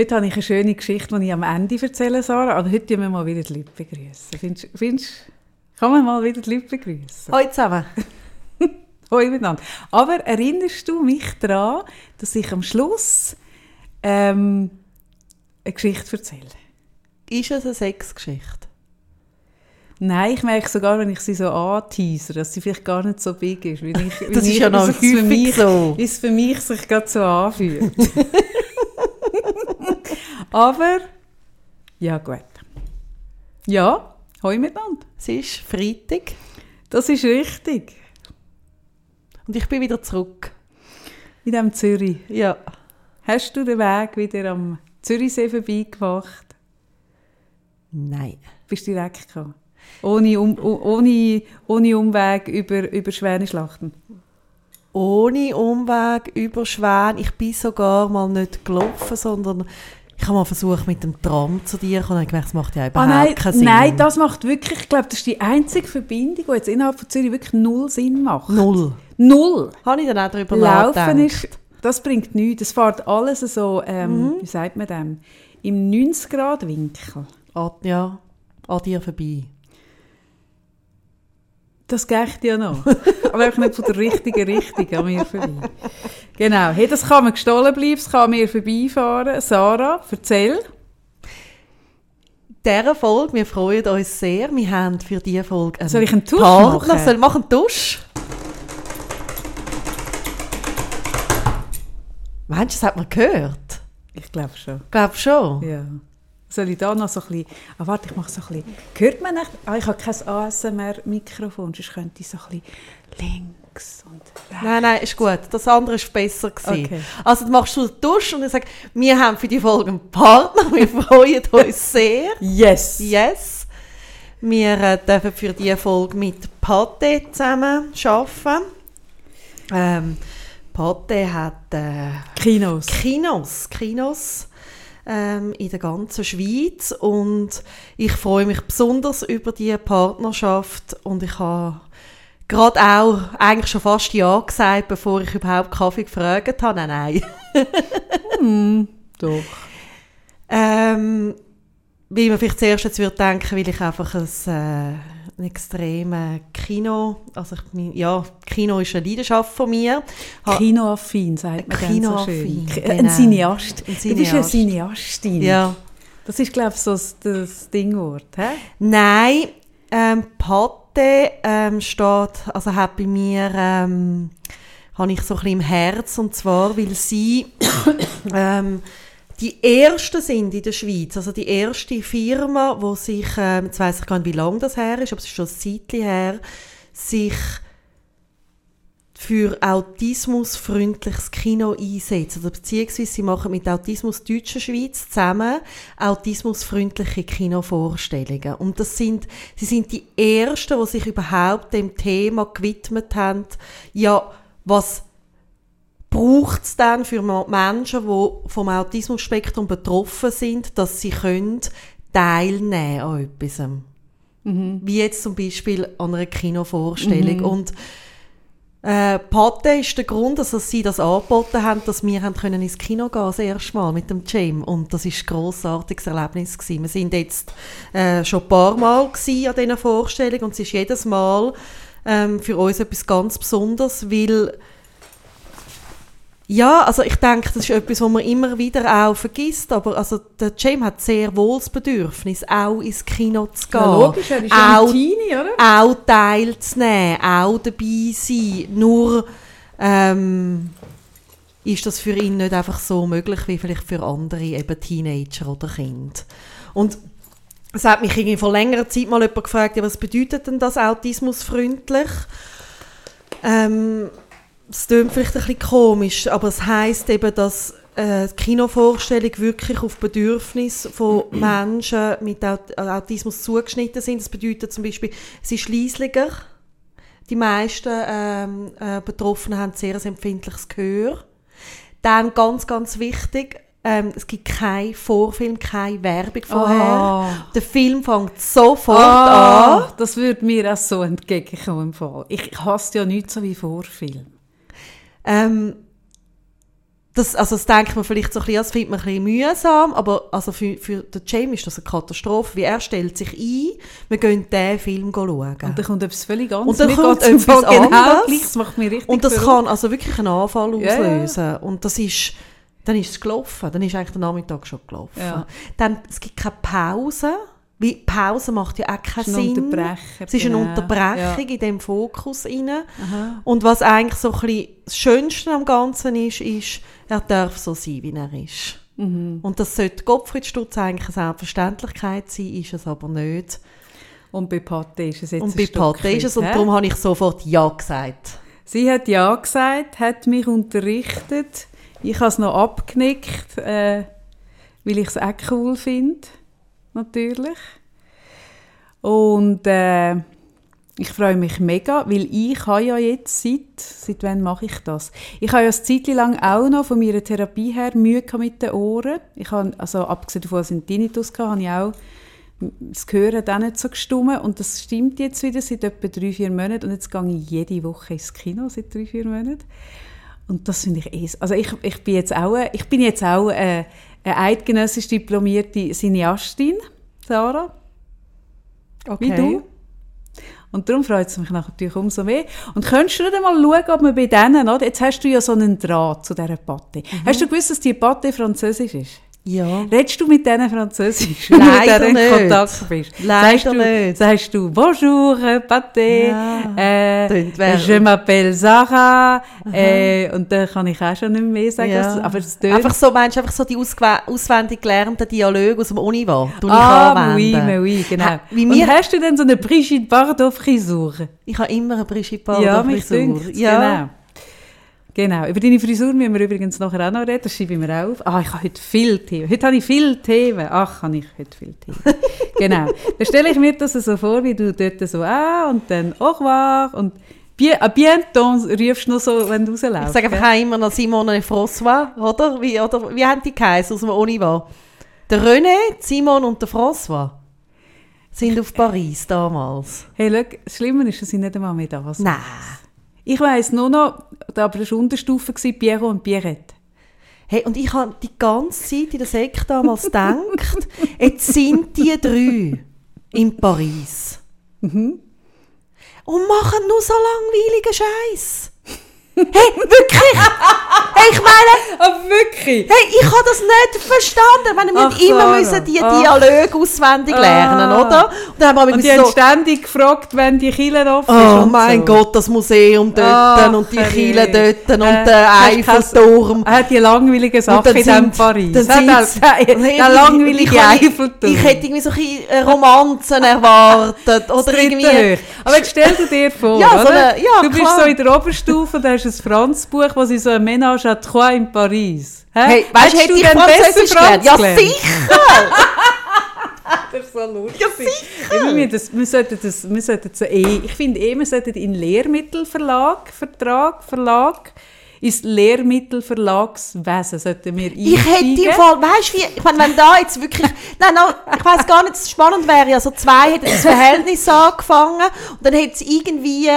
Heute habe ich eine schöne Geschichte, die ich am Ende erzähle, Sarah. Aber heute tun wir mal wieder die Leute begrüßen. Findest, findest, kann man mal wieder die Leute begrüßen? Hallo zusammen. Hoi miteinander. Aber erinnerst du mich daran, dass ich am Schluss ähm, eine Geschichte erzähle? Ist es eine Sexgeschichte? Nein, ich merke sogar, wenn ich sie so anteaser, dass sie vielleicht gar nicht so big ist. Wie ich, Das ist ich, ja noch häufig mich, so. Wie es für mich sich gerade so anfühlt. Aber, ja gut. Ja, hoi miteinander. Es ist Freitag Das ist richtig. und ich bin wieder zurück. In diesem Zürich. Ja. Hast du den Weg wieder am Zürichsee vorbeigemacht? Nein. Bist du direkt gekommen? Ohne, um, ohne, ohne Umweg über, über Schwäneschlachten? Ohne Umweg über Schwän. Ich bin sogar mal nicht gelaufen, sondern ich habe mal versucht, mit dem Tram zu dir zu kommen und gemerkt, das macht ja überhaupt Ah, nein, keinen Sinn. nein, das macht wirklich, ich glaube, das ist die einzige Verbindung, die jetzt innerhalb von Zürich wirklich null Sinn macht. Null. Null. Habe ich dann auch darüber Laufen nachgedacht. ist, das bringt nichts. Das fährt alles so, ähm, Mhm. wie sagt man dem, im 90-Grad-Winkel. An, ja, an dir vorbei. Das geht ja noch. Aber einfach nicht von der richtigen Richtung an mir vorbei. Genau. Hey, das kann mir gestohlen bleiben, es kann mir vorbeifahren. Sarah, erzähl. dieser Folge, wir freuen uns sehr. Wir haben für diese Folge einen Soll ich einen Tusch Partner. machen? Soll ich machen einen Tusch? Meinst du, das hat man gehört? Ich glaube schon. Ich glaube schon. Ja. Soll ich da noch so ein bisschen... Ah, warte, ich mache so ein bisschen... Hört man nicht? Ah, ich habe kein ASMR-Mikrofon, sonst könnte ich so ein bisschen links und rechts. Nein, nein, ist gut. Das andere war besser. Gewesen. Okay. Also du machst du den Tusch und ich sage, wir haben für die Folge einen Partner. Wir freuen uns sehr. Yes! Yes. Wir äh, dürfen für diese Folge mit Pate zusammen arbeiten. Ähm, Pate hat äh, Kinos. Kinos, Kinos ähm, in der ganzen Schweiz und ich freue mich besonders über diese Partnerschaft und ich habe gerade auch eigentlich schon fast Ja gesagt, bevor ich überhaupt Kaffee gefragt habe. Nein, nein. Doch. Ähm, wie man vielleicht zuerst jetzt würde denken, weil ich einfach ein, äh, ein extreme Kino, also ich, mein- ja, Kino ist eine Leidenschaft von mir. Ha- Kinoaffin, sagt man ganz so schön. Genau. Ein Cineast. Ein Du bist eine Cineast. Cineastin. Ja. Das ist, glaube ich, so das, das Dingwort. Hä? Nein, ähm, Pate ähm, steht, also hat bei mir, ähm, habe ich so ein bisschen im Herz, und zwar, weil sie ähm, die ersten sind in der Schweiz, also die erste Firma, wo sich, ähm, jetzt weiss ich gar nicht, wie lange das her ist, aber es ist schon ein Zeitchen her, sich für autismusfreundliches Kino einsetzt. Oder beziehungsweise sie machen mit Autismus Deutscher Schweiz zusammen autismusfreundliche Kinovorstellungen. Und das sind, sie sind die Ersten, die sich überhaupt dem Thema gewidmet haben, ja, was braucht es denn für Menschen, die vom Autismusspektrum betroffen sind, dass sie können teilnehmen an etwas. Wie jetzt zum Beispiel an einer Kinovorstellung. Und äh, Pate ist der Grund, dass sie das angeboten haben, dass wir haben können ins Kino gehen das erste Mal mit dem Jam und das ist ein grossartiges Erlebnis gewesen. Wir sind jetzt äh, schon ein paar Mal an dieser Vorstellung und es ist jedes Mal ähm, für uns etwas ganz Besonderes, weil ja, also ich denke, das ist etwas, was man immer wieder auch vergisst, aber also der Jam hat sehr wohl das Bedürfnis, auch ins Kino zu gehen. Ja, logisch, er ist ja auch ein Teenie, oder? auch teilzunehmen, auch dabei sein. Nur ähm, ist das für ihn nicht einfach so möglich wie vielleicht für andere eben Teenager oder Kinder. Und es hat mich irgendwie vor längerer Zeit mal jemand gefragt, ja, was bedeutet denn das autismusfreundlich? Ähm, es klingt vielleicht ein bisschen komisch, aber es heisst eben, dass äh, die Kinovorstellung wirklich auf Bedürfnisse von Menschen mit Aut Autismus zugeschnitten sind. Das bedeutet zum Beispiel, es ist leislicher. Die meisten ähm, äh, Betroffenen haben sehr ein empfindliches Gehör. Dann ganz, ganz wichtig, ähm, es gibt keinen Vorfilm, keine Werbung vorher. Ah. Der Film fängt sofort Ah, an. das würde mir auch so entgegenkommen. Ich hasse ja nichts so wie Vorfilm. Ähm, das, also das denkt man vielleicht so ein bisschen, das findet man ein bisschen mühsam, aber also für, für den Jamie ist das eine Katastrophe, wie er stellt sich ein, wir gehen diesen Film schauen. Und dann kommt etwas völlig anderes. Und dann kommt etwas Fall genau anderes. das macht mich richtig Und das verrückt. kann also wirklich einen Anfall auslösen. Und das ist, dann ist es gelaufen. Dann ist eigentlich der Nachmittag schon gelaufen. Ja. Dann, es gibt keine Pause. Weil Pause macht ja auch keinen Es ist ein Sinn. Es ist eine genau. Unterbrechung in dem Fokus. Aha. Und was eigentlich so ein bisschen das Schönste am Ganzen ist, ist, er darf so sein, wie er ist. Mhm. Und das sollte Gottfried Stutz eigentlich eine Selbstverständlichkeit sein, ist es aber nicht. Und bei Patte ist es jetzt Und bei Patte ist es, und darum habe ich sofort Ja gesagt. Sie hat Ja gesagt, hat mich unterrichtet. Ich habe es noch abgenickt, äh, weil ich es auch cool finde, natürlich. Und äh, ich freue mich mega, weil ich habe ja jetzt seit, seit wann mache ich das? Ich habe ja eine Zeit lang auch noch von meiner Therapie her Mühe mit den Ohren. Ich habe, also abgesehen davon, dass ich einen Tinnitus hatte, habe ich auch das Hören dann nicht so gestummen und das stimmt jetzt wieder seit etwa drei, vier Monaten und jetzt gehe ich jede Woche ins Kino seit drei, vier Monaten und das finde ich eh, also ich, ich bin jetzt auch, ich bin jetzt auch äh, eine eidgenössisch diplomierte Cineastin, Sarah, wie du. Und darum freut es mich natürlich umso mehr. Und könntest du nicht mal schauen, ob man bei denen, oder? jetzt hast du ja so einen Draht zu dieser Patte. Hast du gewusst, dass die Patte französisch ist? Ja. Redest du mit denen Französisch, wenn du in. Kontakt bist? Leider sagst du, nicht. Sagst du «Bonjour, Pâté, Ja. äh, je m'appelle Sarah» äh, und dann kann ich auch schon nicht mehr sagen, Ja. was- aber tönt... Einfach so, meinst du, einfach so die auswendig gelernten Dialoge aus dem? Tu ich ah, oui, anwenden. mais oui, genau. Ha, wie und hast du denn so eine Brigitte Bardot-Frisur? ich habe immer eine Brigitte Bardot ja, mich Ja. genau. Genau. Über deine Frisur müssen wir übrigens nachher auch noch reden. Das schreibe ich mir auf. Ah, ich habe heute viel Themen. Heute habe ich viel Themen. Ach, habe ich heute viel Themen. genau. Dann stelle ich mir das so vor, wie du dort so «Ah» und dann «Au revoir» und «Bien, à bientôt» rufst du noch so, wenn du rausläufst. Ich sage einfach auch immer noch Simon und François, oder? Wie, oder wie haben die geheißen aus dem Univar? Der René, Simon und der François sind auf Paris damals. Hey, schau, das Schlimme ist, dass ich nicht einmal mehr da sind. Nein. Ich weiss nur noch, aber das war Unterstufe, Pierrot und Pierrette. Hey, und ich habe die ganze Zeit in der Sek damals gedacht, jetzt sind die drei in Paris. Mhm. Und machen nur so langweiligen Scheiß. Hey, wirklich? hey, ich meine, Ah, wirklich? hey, ich habe das nicht verstanden. Meine, wir Ach, müssen immer müssen die. Dialoge auswendig lernen, Ah. oder? Und dann haben wir Und die so, haben ständig gefragt, wenn die Kille offen ist. Oh mein so. Gott, das Museum dort und die. Kille dort und Äh, der Eiffelturm. Er hat die langweiligen Sachen dann in sind- Paris. dann hat sind's- der, langweilige Eiffelturm. Ich hätte irgendwie so ein Romanzen erwartet. Oder irgendwie. Hoch. Aber jetzt stell dir vor, Ja, so eine- ja, du bist klar. so in der Oberstufe, da hast du ein Franzbuch, wo sie so ein Ménage à trois in Paris. Hä? Hey, weißt du, ich Französisch besser gelernt? Ja, sicher! Das ist so lustig. Ja, sicher. Wir, das, wir sollten das, wir sollten so eh, ich finde eh, wir sollten in Lehrmittelverlag, Vertrag, Verlag, ins Lehrmittelverlagswesen sollten wir Ich hätte im Fall, weißt du, ich meine, wenn da jetzt wirklich, nein, no, ich weiß gar nicht, das spannend wäre, also zwei hätten das Verhältnis angefangen und dann hätte es irgendwie,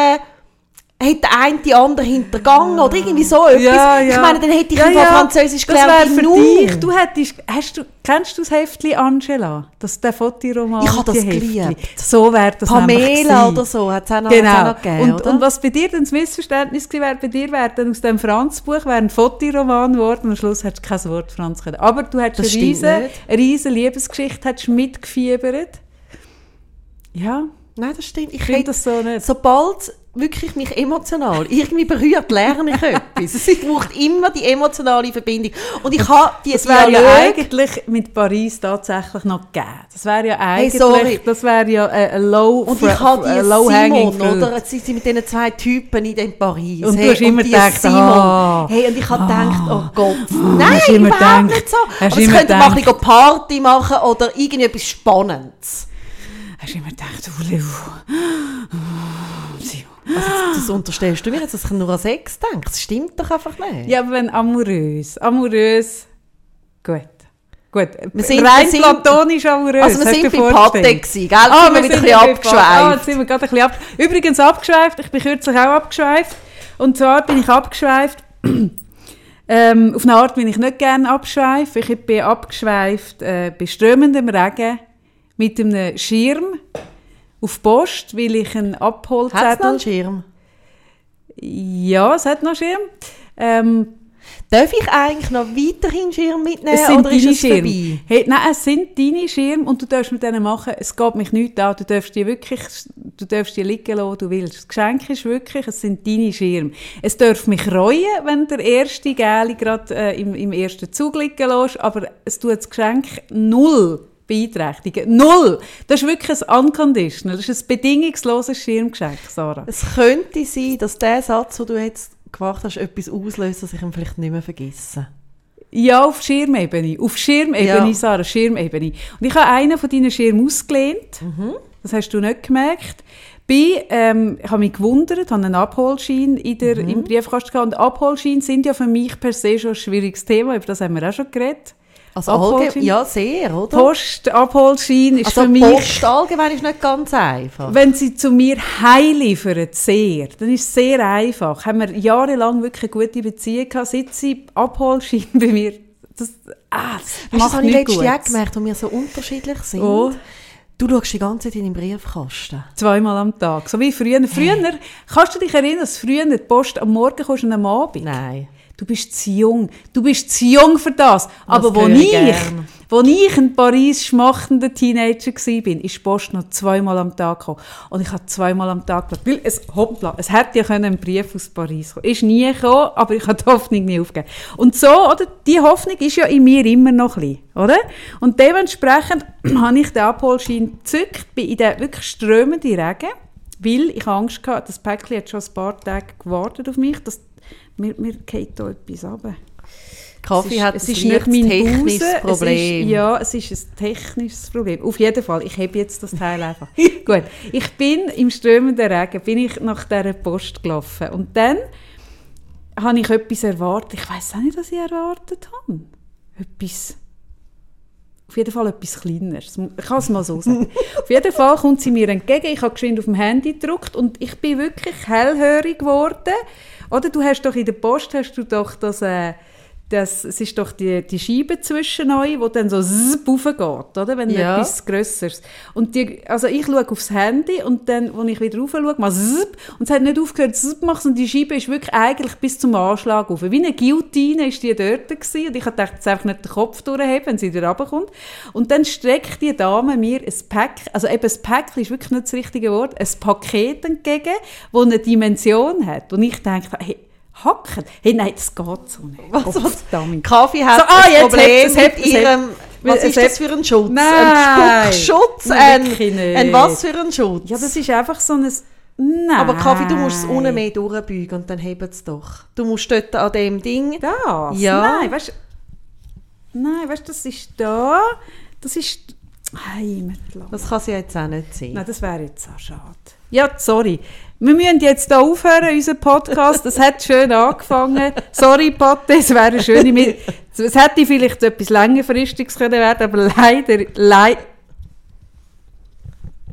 hätte der eine die andere hintergangen oder irgendwie so etwas. Ja, ja. Ich meine, dann hätte ich Ja, ja. Französisch Das gelernt wäre wie für nur. dich. Du hättest, hast du, kennst du das Heftli Angela? Das, der Fotiroman. Ich habe das geliebt. So wäre das Pamela oder so hat es auch noch, hat's auch Genau. noch gegeben, und, und was bei dir dann das Missverständnis wäre, bei dir wäre dann aus dem Franzbuch wäre ein Fotiroman geworden und am Schluss hättest du kein Wort Franz können. Aber du hättest Das eine stimmt riesen, nicht. eine riesen Liebesgeschichte hättest mitgefiebert. Ja, Nein, das stimmt. Ich ich finde das so nicht. sobald wirklich mich emotional irgendwie berührt, lerne ich etwas. Es braucht immer die emotionale Verbindung. Und ich habe die Das wäre ja eigentlich mit Paris tatsächlich noch gegeben. Das wäre ja Hey, eigentlich, sorry. das wäre ja ein ein low, Und ich habe die low Simon, oder? Sie sind mit diesen zwei Typen in dem Paris. Und du hey, hast immer gedacht, Simon. ah, hey, und ich habe gedacht, oh Gott, hast nein, überhaupt gedacht- nicht so. Aber sie immer könnten mal ein Party machen oder irgendetwas Spannendes. Hast du immer gedacht, oh. Also, das, das unterstellst du mir jetzt, dass ich nur an Sex denke. Das stimmt doch einfach nicht. Ja, aber wenn amorös, amorös, gut. Gut, Wir sind- rein wir sind- platonisch amorös. Also wir sind bei. Patek gewesen, gell? Ah, sind wir wir wieder sind ein bisschen. Ah, abgeschweift. jetzt sind wir gerade ein bisschen ab. Übrigens abgeschweift, ich bin kürzlich auch abgeschweift. Und zwar bin ich abgeschweift Ähm, auf eine Art will ich nicht gerne abschweifen. Ich bin abgeschweift äh, bei strömendem Regen mit einem Schirm auf Post, weil ich einen Hat es noch Abholzettel... einen Schirm? Ja, es hat noch einen Schirm. Ähm, Darf ich eigentlich noch weiterhin Schirm mitnehmen es sind oder ist es Schirme. vorbei? Hey, nein, es sind deine Schirme und du darfst mit denen machen, es geht mich nicht an, du darfst die wirklich, du darfst die liegen lassen, du willst. Das Geschenk ist wirklich, es sind deine Schirme. Es darf mich reuen, wenn der erste Gäli gerade äh, im, im ersten Zug liegen lässt, aber es tut das Geschenk null beeinträchtigen. Null! Das ist wirklich ein unconditional, das ist ein bedingungsloses Schirmgeschenk, Sarah. Es könnte sein, dass der Satz, den du jetzt gemacht hast, etwas auslöst, das ich ihn vielleicht nicht mehr vergesse. Ja, auf Schirmebene. Auf Schirmebene, Ja. Sarah, Schirmebene. Und ich habe einen von deinen Schirmen ausgelehnt. Das hast du nicht gemerkt. Bin, ähm, ich habe mich gewundert, habe einen Abholschein in der, im Briefkasten gehabt. Und Abholscheine sind ja für mich per se schon ein schwieriges Thema. Über das haben wir auch schon geredet. Also Abholschein? ja, sehr, oder? Post, Abholschein ist also für mich... Post allgemein ist nicht ganz einfach. Wenn sie zu mir heimliefern, sehr, dann ist es sehr einfach. Haben wir jahrelang wirklich eine gute Beziehung gehabt, seit sie Abholschein bei mir... Das, ah, das macht das habe ich letztes Jahr gemerkt, wo wir so unterschiedlich sind. Oh. Du schaust die ganze Zeit in den Briefkasten. Zweimal am Tag. So wie früher. Früher, kannst du dich erinnern, dass früher die Post am Morgen kommst und am Abend? Nein. Du bist zu jung. Du bist zu jung für das. Aber wo ich gern. wo ich ein Paris schmachtender Teenager war, ist die Post noch zweimal am Tag gekommen. Und ich habe zweimal am Tag geschaut. Weil es, hoppla, es hätte ja können ein Brief aus Paris kommen Ist nie gekommen, aber ich habe die Hoffnung nie aufgegeben. Und so, oder? Die Hoffnung ist ja in mir immer noch ein bisschen, oder? Und dementsprechend habe ich den Abholschein gezückt, bin in den wirklich strömenden Regen, weil ich Angst hatte, das Päckchen hat schon ein paar Tage gewartet auf mich, dass mir, mir geht da etwas runter. Kaffee Es hat es ist nicht mein technisches Busen, Problem. Es ist, ja, es ist ein technisches Problem. Auf jeden Fall, ich habe jetzt das Teil einfach. Gut, ich bin im strömenden Regen, bin ich nach dieser Post gelaufen und dann habe ich etwas erwartet. Ich weiß auch nicht, was ich erwartet habe. Etwas... Auf jeden Fall etwas Kleineres. Ich kann es mal so sagen. auf jeden Fall kommt sie mir entgegen. Ich habe geschwind auf dem Handy gedruckt und ich bin wirklich hellhörig geworden. Oder du hast doch in der Post hast du doch das, äh, das es ist doch die, die Scheibe zwischen euch, wo dann so raufgeht, oder? Wenn Ja. etwas Grösseres. Und die, also ich schaue aufs Handy und dann, als ich wieder rauf schaue, mal zzz, und es hat nicht aufgehört, zzz machen und die Scheibe ist wirklich eigentlich bis zum Anschlag rauf. Wie eine Guillotine ist die dort gewesen. und ich gedacht, jetzt einfach nicht den Kopf durchheben, wenn sie wieder runterkommt. Und dann streckt die Dame mir ein Pack, also eben ein Pack ist wirklich nicht das richtige Wort, ein Paket entgegen, das eine Dimension hat. Und ich denke, hey, hacken? Hey, nein, das geht so nicht. Was, was? Kaffee hat So, ah, ein Problem mit ihrem... Was ist das für ein Schutz? Nein. Ein Spuckschutz? Nein, Ein, wirklich nicht. ein was für ein Schutz? Ja, das ist einfach so ein... Nein. Aber Kaffee, du musst es unten mehr durchbeugen und dann hebt es doch. Du musst dort an dem Ding... Das? Ja. Nein, weißt Nein, weißt das ist da. Das ist. Heimatland. Das kann sie jetzt auch nicht sein. Nein, das wäre jetzt auch schade. Ja, sorry. Wir müssen jetzt hier aufhören, unseren Podcast. Das hat schön angefangen. Sorry, Patte, es wäre eine schöne... Mi- Es hätte vielleicht etwas längerfristiges können werden, aber leider, lei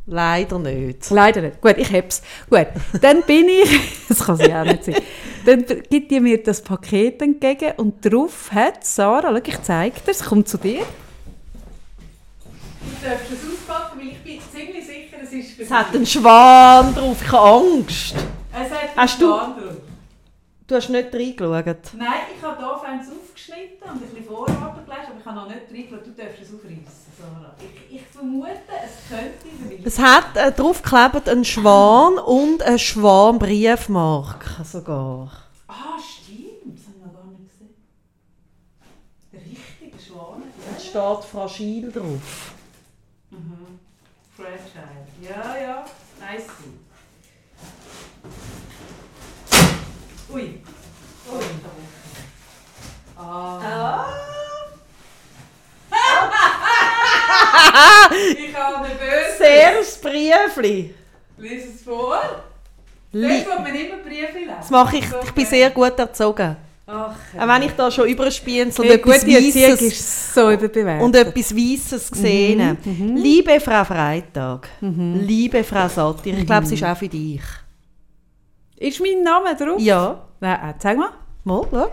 Leider nicht. leider nicht. Gut, ich hab's. Gut, dann bin ich... Das kann sie auch nicht sein. Dann gibt die mir das Paket entgegen und drauf hat Sarah... Schau, ich zeige dir, es kommt zu dir. Du darfst es auspacken, weil ich bin ziemlich sicher, es hat einen Schwan drauf, ich habe Angst. Es hat Hast du- einen Schwan drauf. Du hast nicht reingeschaut. Nein, ich habe hier eins aufgeschnitten und ein bisschen Vorarbeit gelesen, aber ich habe noch nicht reingeschaut. Du darfst es aufreißen, Sarah. Ich, ich vermute, es könnte Es hat äh, drauf geklebt einen Schwan und eine Schwan-Briefmarke sogar. Ah, stimmt. Das haben wir gar nicht gesehen. Der richtige Schwan. Es steht Fragil drauf. Mhm. Fragile. Ja, ja. Nice. Ui. Ui. Ah. ich habe eine böse. Sehr das Briefli. Lies es vor. Li Dort wird man immer Briefe lesen. das mache ich. Ich bin sehr gut erzogen. Ach, Auch wenn ich da schon überspiele und hey, etwas Weisses so und etwas Weisses gesehen. Mhm, Liebe Frau Freitag, liebe Frau Satir, ich glaube, es Mhm. ist auch für dich. ist mein Name drauf? Ja, Nein, äh, zeig mal. mal, schau.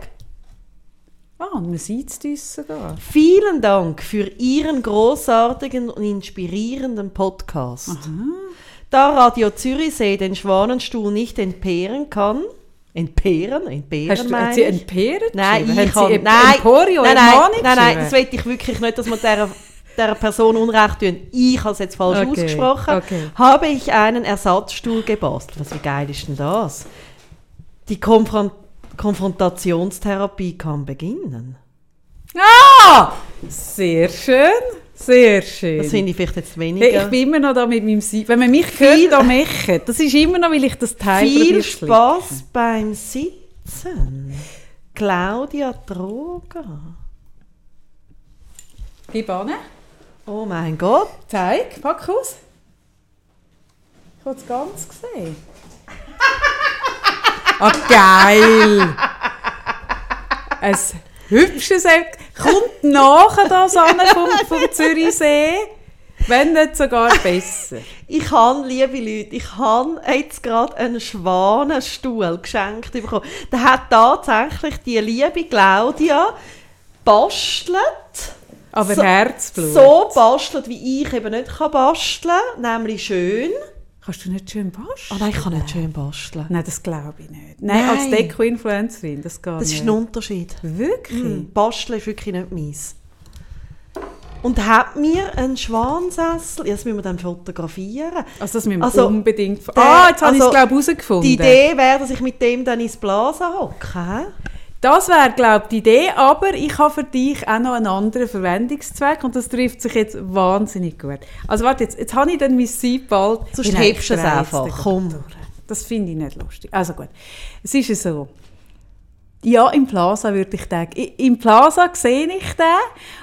Ah, und man sieht es sogar. Vielen Dank für Ihren großartigen und inspirierenden Podcast. Da Radio Zürichsee den Schwanenstuhl nicht entbehren kann, entbehren, entbehren Hast du, hat sie entbehren Nein, ich Hat kann, sie nein, Emporio, nein, nein, nein, nein, das will ich wirklich nicht, dass man dieser, dieser Person Unrecht tun. Ich habe es jetzt falsch Okay, ausgesprochen. okay. Habe ich einen Ersatzstuhl gebastelt. Was, wie geil ist denn das? Die Konfron Konfrontationstherapie kann beginnen. Ah! Sehr schön, sehr schön. Das finde ich vielleicht jetzt weniger. Hey, ich bin immer noch da mit meinem Sie Wenn man mich hört, da machen, das ist immer noch, weil ich das Teil Viel Spaß beim Sitzen. Claudia flicken. Gib an. Oh mein Gott. Zeig, pack aus. Ich will es ganz sehen. ah, geil! Ein hübsches Eck. Kommt nachher das an vom, vom Zürichsee. Wenn nicht sogar besser. Ich habe, liebe Leute, ich habe jetzt gerade einen Schwanenstuhl geschenkt bekommen. Der hat tatsächlich die liebe Claudia bastelt. Aber So- Herzblut. So bastelt, wie ich eben nicht kann basteln kann. Nämlich schön. Kannst du nicht schön basteln? Oh nein, ich kann nicht schön basteln. Nein, das glaube ich nicht. Nein, Nein. als Deko-Influencerin, das geht Das ist nicht. ein Unterschied. Wirklich? Mm, Basteln ist wirklich nicht meins. Und hat mir einen Schwansessel, das müssen wir dann fotografieren. Also das müssen wir Also, unbedingt... ah, jetzt habe ich es, also, glaube ich, herausgefunden. Die Idee wäre, dass ich mit dem dann ins Blasen hocke. Das wäre, glaube ich, die Idee, aber ich habe für dich auch noch einen anderen Verwendungszweck und das trifft sich jetzt wahnsinnig gut. Also warte, jetzt, jetzt habe ich dann mein Sieb bald... Sonst hebst du es einfach, komm. Das finde ich nicht lustig. Also gut, es ist ja so. Ja, im Plaza würde ich denken. Im Plaza sehe ich den,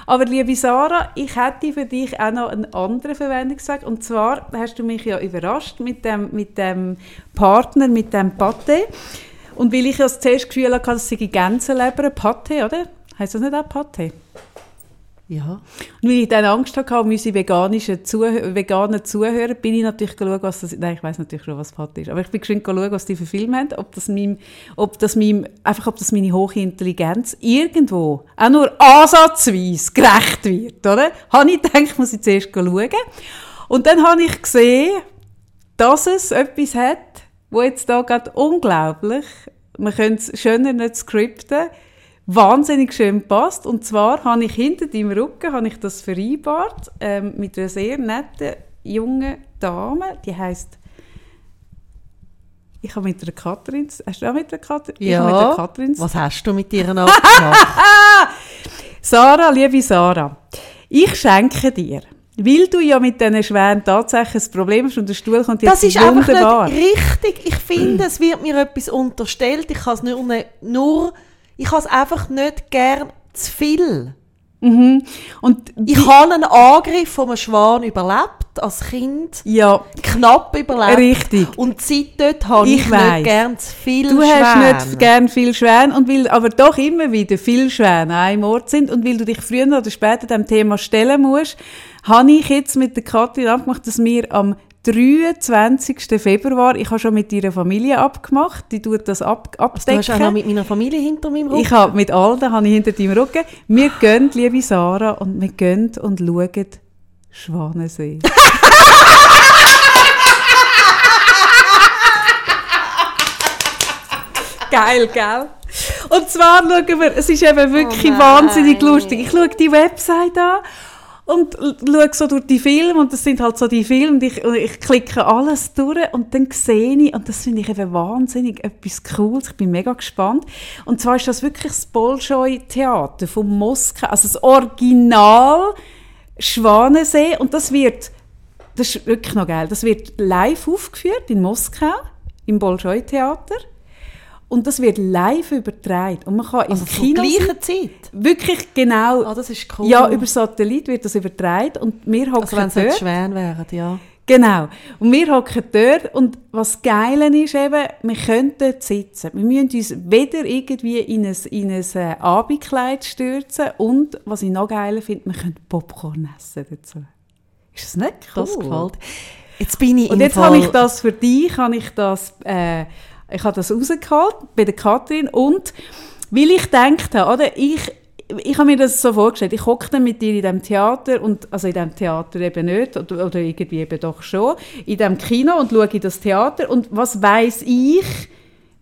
aber liebe Sarah, ich hätte für dich auch noch einen anderen Verwendungszweck. Und zwar hast du mich ja überrascht mit dem, mit dem Partner, mit dem Pâté. Und weil ich ja zuerst das Gefühl hatte, das sei Gänseleber, Pâté, oder? Heißt das nicht auch Pâté? Ja. Und weil ich dann Angst hatte, um unsere veganischen Zuh veganen Zuhörer, bin ich natürlich geschaut, was das Nein, ich weiß natürlich schon, was Pâté ist. Aber ich bin geschwind schauen, was die für Filme haben, ob das meinem, ob das meinem, einfach ob das meine hohe Intelligenz irgendwo auch nur ansatzweise gerecht wird, oder? Habe ich gedacht, muss ich zuerst schauen. Und dann habe ich gesehen, dass es etwas hat, wo jetzt da gerade unglaublich, man könnte es schöner nicht skripten, wahnsinnig schön passt. Und zwar habe ich hinter deinem Rücken habe ich das vereinbart ähm, mit einer sehr netten jungen Dame, die heißt ich habe mit der Katrin, hast du auch mit der Katrin? Ich habe mit der Katrin Was hast du mit ihr abgemacht? Sarah, liebe Sarah, ich schenke dir, weil du ja mit diesen Schwänen tatsächlich ein Problem hast und der Stuhl kommt jetzt das ist einfach wunderbar. nicht richtig. Ich finde, es wird mir etwas unterstellt. Ich kann es nur, nur ich habe es einfach nicht gern zu viel. Und Ich habe einen Angriff von einem Schwan überlebt, als Kind. ja, Knapp überlebt. Richtig. Und seit dort habe ich, Ich nicht gern zu viel Du hast Schwäne. nicht gern viel Schwäne und weil aber doch immer wieder viele Schwäne an einem Ort sind und weil du dich früher oder später dem Thema stellen musst, habe ich jetzt mit der Katrin abgemacht, dass wir am 23. Februar, ich habe schon mit ihrer Familie abgemacht, die tut das ab, Du abdecken. hast auch noch mit meiner Familie hinter meinem Rücken. ich habe mit allen, habe ich hinter deinem Rücken. Wir gehen, liebe Sarah, und wir gehen und schauen Schwanensee. Geil, gell? Und zwar schauen wir, es ist eben wirklich Oh wahnsinnig lustig. Ich schaue die Website an und schaue so durch die Filme und das sind halt so die Filme und ich, und ich klicke alles durch und dann sehe ich, und das finde ich eben wahnsinnig etwas Cooles, ich bin mega gespannt. Und zwar ist das wirklich das Bolschoi-Theater von Moskau, also das Original Schwanensee und das wird, das ist wirklich noch geil, das wird live aufgeführt in Moskau, im Bolschoi-Theater. Und das wird live übertragen. Und man kann also im zur Kino gleichen Zeit. wirklich genau, Ah, das ist cool. ja, über Satellit wird das übertragen und wir hocken also wenn es Schwäne wären, ja. Genau. Und wir hocken dort und was geil ist eben, wir können dort sitzen. Wir müssen uns weder irgendwie in ein, in ein äh, Abendkleid stürzen und, was ich noch geiler finde, wir können Popcorn essen dazu. Ist das nicht cool? Das gefällt. Jetzt bin ich Und jetzt habe ich das für dich, habe ich das, äh, ich habe das rausgeholt bei der Katrin und weil ich gedacht habe, oder, ich ich habe mir das so vorgestellt, ich dann mit dir in diesem Theater, und, also in diesem Theater eben nicht, oder, oder irgendwie eben doch schon, in diesem Kino und schaue in das Theater und was weiß ich,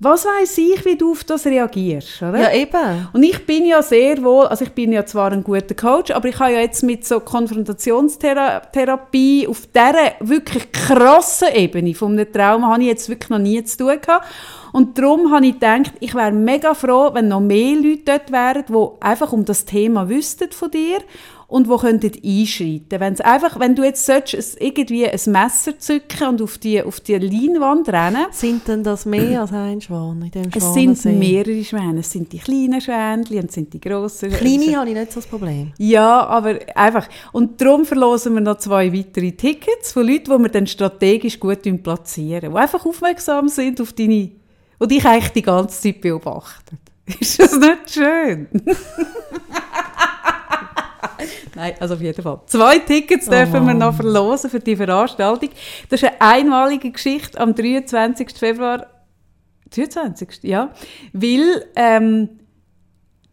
was weiß ich, wie du auf das reagierst, oder? Ja, eben. Und ich bin ja sehr wohl, also ich bin ja zwar ein guter Coach, aber ich habe ja jetzt mit so Konfrontationstherapie auf dieser wirklich krassen Ebene von einem Trauma habe ich jetzt wirklich noch nie zu tun gehabt. Und darum habe ich gedacht, ich wäre mega froh, wenn noch mehr Leute dort wären, die einfach um das Thema wüssten von dir und wo könnten einschreiten. Wenn's einfach, wenn du jetzt sollst, irgendwie ein Messer zücken und auf die, auf die Leinwand rennen. Sind denn das mehr als ein Schwan in dem Es sind mehrere Schwäne. Es sind die kleinen Schwänchen und es sind die grossen. Kleine habe ich nicht so das Problem. Ja, aber einfach. Und darum verlosen wir noch zwei weitere Tickets von Leuten, die wir dann strategisch gut platzieren. Die einfach aufmerksam sind auf deine, und dich eigentlich die ganze Zeit beobachten. Ist das nicht schön? Nein, also auf jeden Fall. Zwei Tickets dürfen Oh. wir noch verlosen für die Veranstaltung. Das ist eine einmalige Geschichte am 23. Februar. 23. Ja. Weil ähm,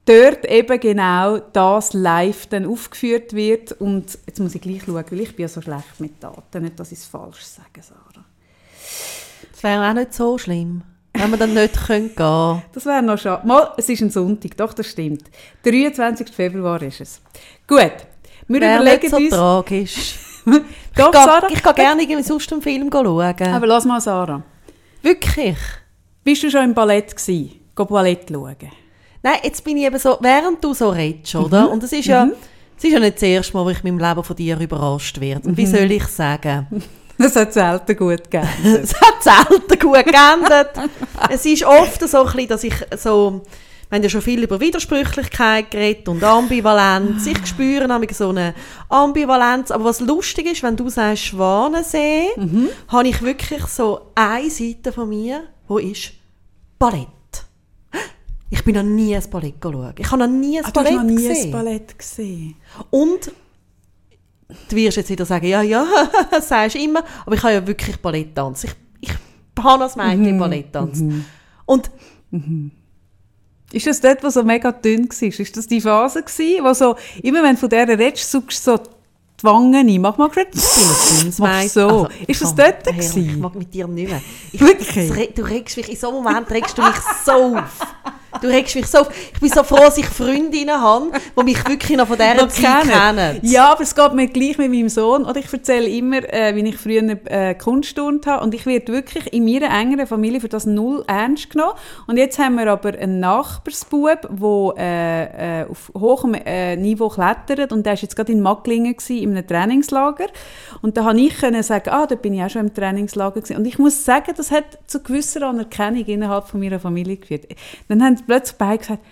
dort eben genau das live dann aufgeführt wird. Und jetzt muss ich gleich schauen, weil ich bin ja so schlecht mit Daten. Nicht, dass ich es falsch sage, Sarah. Das wäre auch nicht so schlimm, wenn wir dann nicht können gehen Das wäre noch schade. Mal, es ist ein Sonntag, doch, das stimmt. 23. Februar ist es. Gut. Wir Wäre überlegen nicht so uns... tragisch. Doch, ich gehe, Sarah. ich gehe gerne irgendwie sonst einen Film schauen. Aber lass mal, Sarah. Wirklich? Bist du schon im Ballett gewesen? Geh Ballett schauen. Nein, jetzt bin ich eben so, während du so redest, oder? Und es ist ja, es ist ja nicht das erste Mal, wo ich in meinem Leben von dir überrascht werde. Und wie soll ich sagen? Das hat selten gut gegeben. es hat selten gut geendet. es ist oft so ein bisschen, dass ich so, wir haben ja schon viel über Widersprüchlichkeit geredet und Ambivalenz. Ich spüre nämlich so eine Ambivalenz. Aber was lustig ist, wenn du sagst Schwanensee, habe ich wirklich so eine Seite von mir, wo ist Ballett. Ich bin noch nie ein Ballett geschaut. Ich habe noch nie ein Ah, Ballett noch nie gesehen. ein Ballett gesehen. Und du wirst jetzt wieder sagen, ja, ja, das sagst du immer, aber ich habe ja wirklich Ballett tanzen. Ich, ich habe als Mädchen Ballett tanzen. Und Ist das dort, wo so mega dünn war? Ist das die Phase gewesen, wo so, immer wenn du von dieser redest, suchst du so die Wangen ein. Mach mal gerade. Mach so. Also, ist das dort Hey, Ich mag mit dir nicht mehr. Ich, Wirklich? Du regst mich, in so einem Moment regst du mich so auf. Du regst mich so auf. Ich bin so froh, dass ich Freundinnen habe, die mich wirklich noch von dieser Zeit kennen. Ja, aber es geht mir gleich mit meinem Sohn. Oder ich erzähle immer, äh, wie ich früher äh, Kunst turnt habe. Und ich werde wirklich in meiner engeren Familie für das null ernst genommen. Und jetzt haben wir aber einen Nachbarsbub, der äh, äh, auf hohem äh, Niveau klettert. Und der war jetzt gerade in Macklingen gewesen, in einem Trainingslager. Und da konnte ich können sagen, ah, da bin ich auch schon im Trainingslager gewesen. Und ich muss sagen, das hat zu gewisser Anerkennung innerhalb von meiner Familie geführt. Dann haben plötzlich beide gesagt,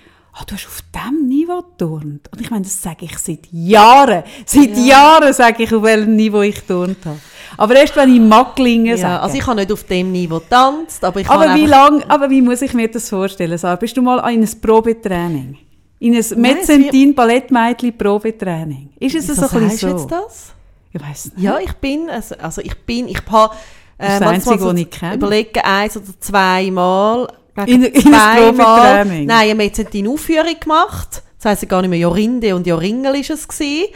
Ah, du hast auf diesem Niveau turnt. Und ich meine, das sage ich seit Jahren. Seit Jahren sage ich, auf welchem Niveau ich turnt habe. Aber erst, wenn ich Macklingen Ja, sage. also ich habe nicht auf dem Niveau getanzt, aber ich aber, wie lang, aber wie muss ich mir das vorstellen? Sarah? Bist du mal in ein Probetraining? In ein es Mezzentin Ballettmädchen Probetraining? Ist es so ein bisschen so? jetzt das? Ich weiß nicht. Ja, ich bin, also, also ich bin, ich habe äh, das Einzige, was ich kenne. überlegen, eins oder zweimal, In- in ein Probetraining? nein, eine Mezzentin-Aufführung gemacht, das heisst gar nicht mehr Jorinde und Joringel ist es gewesen.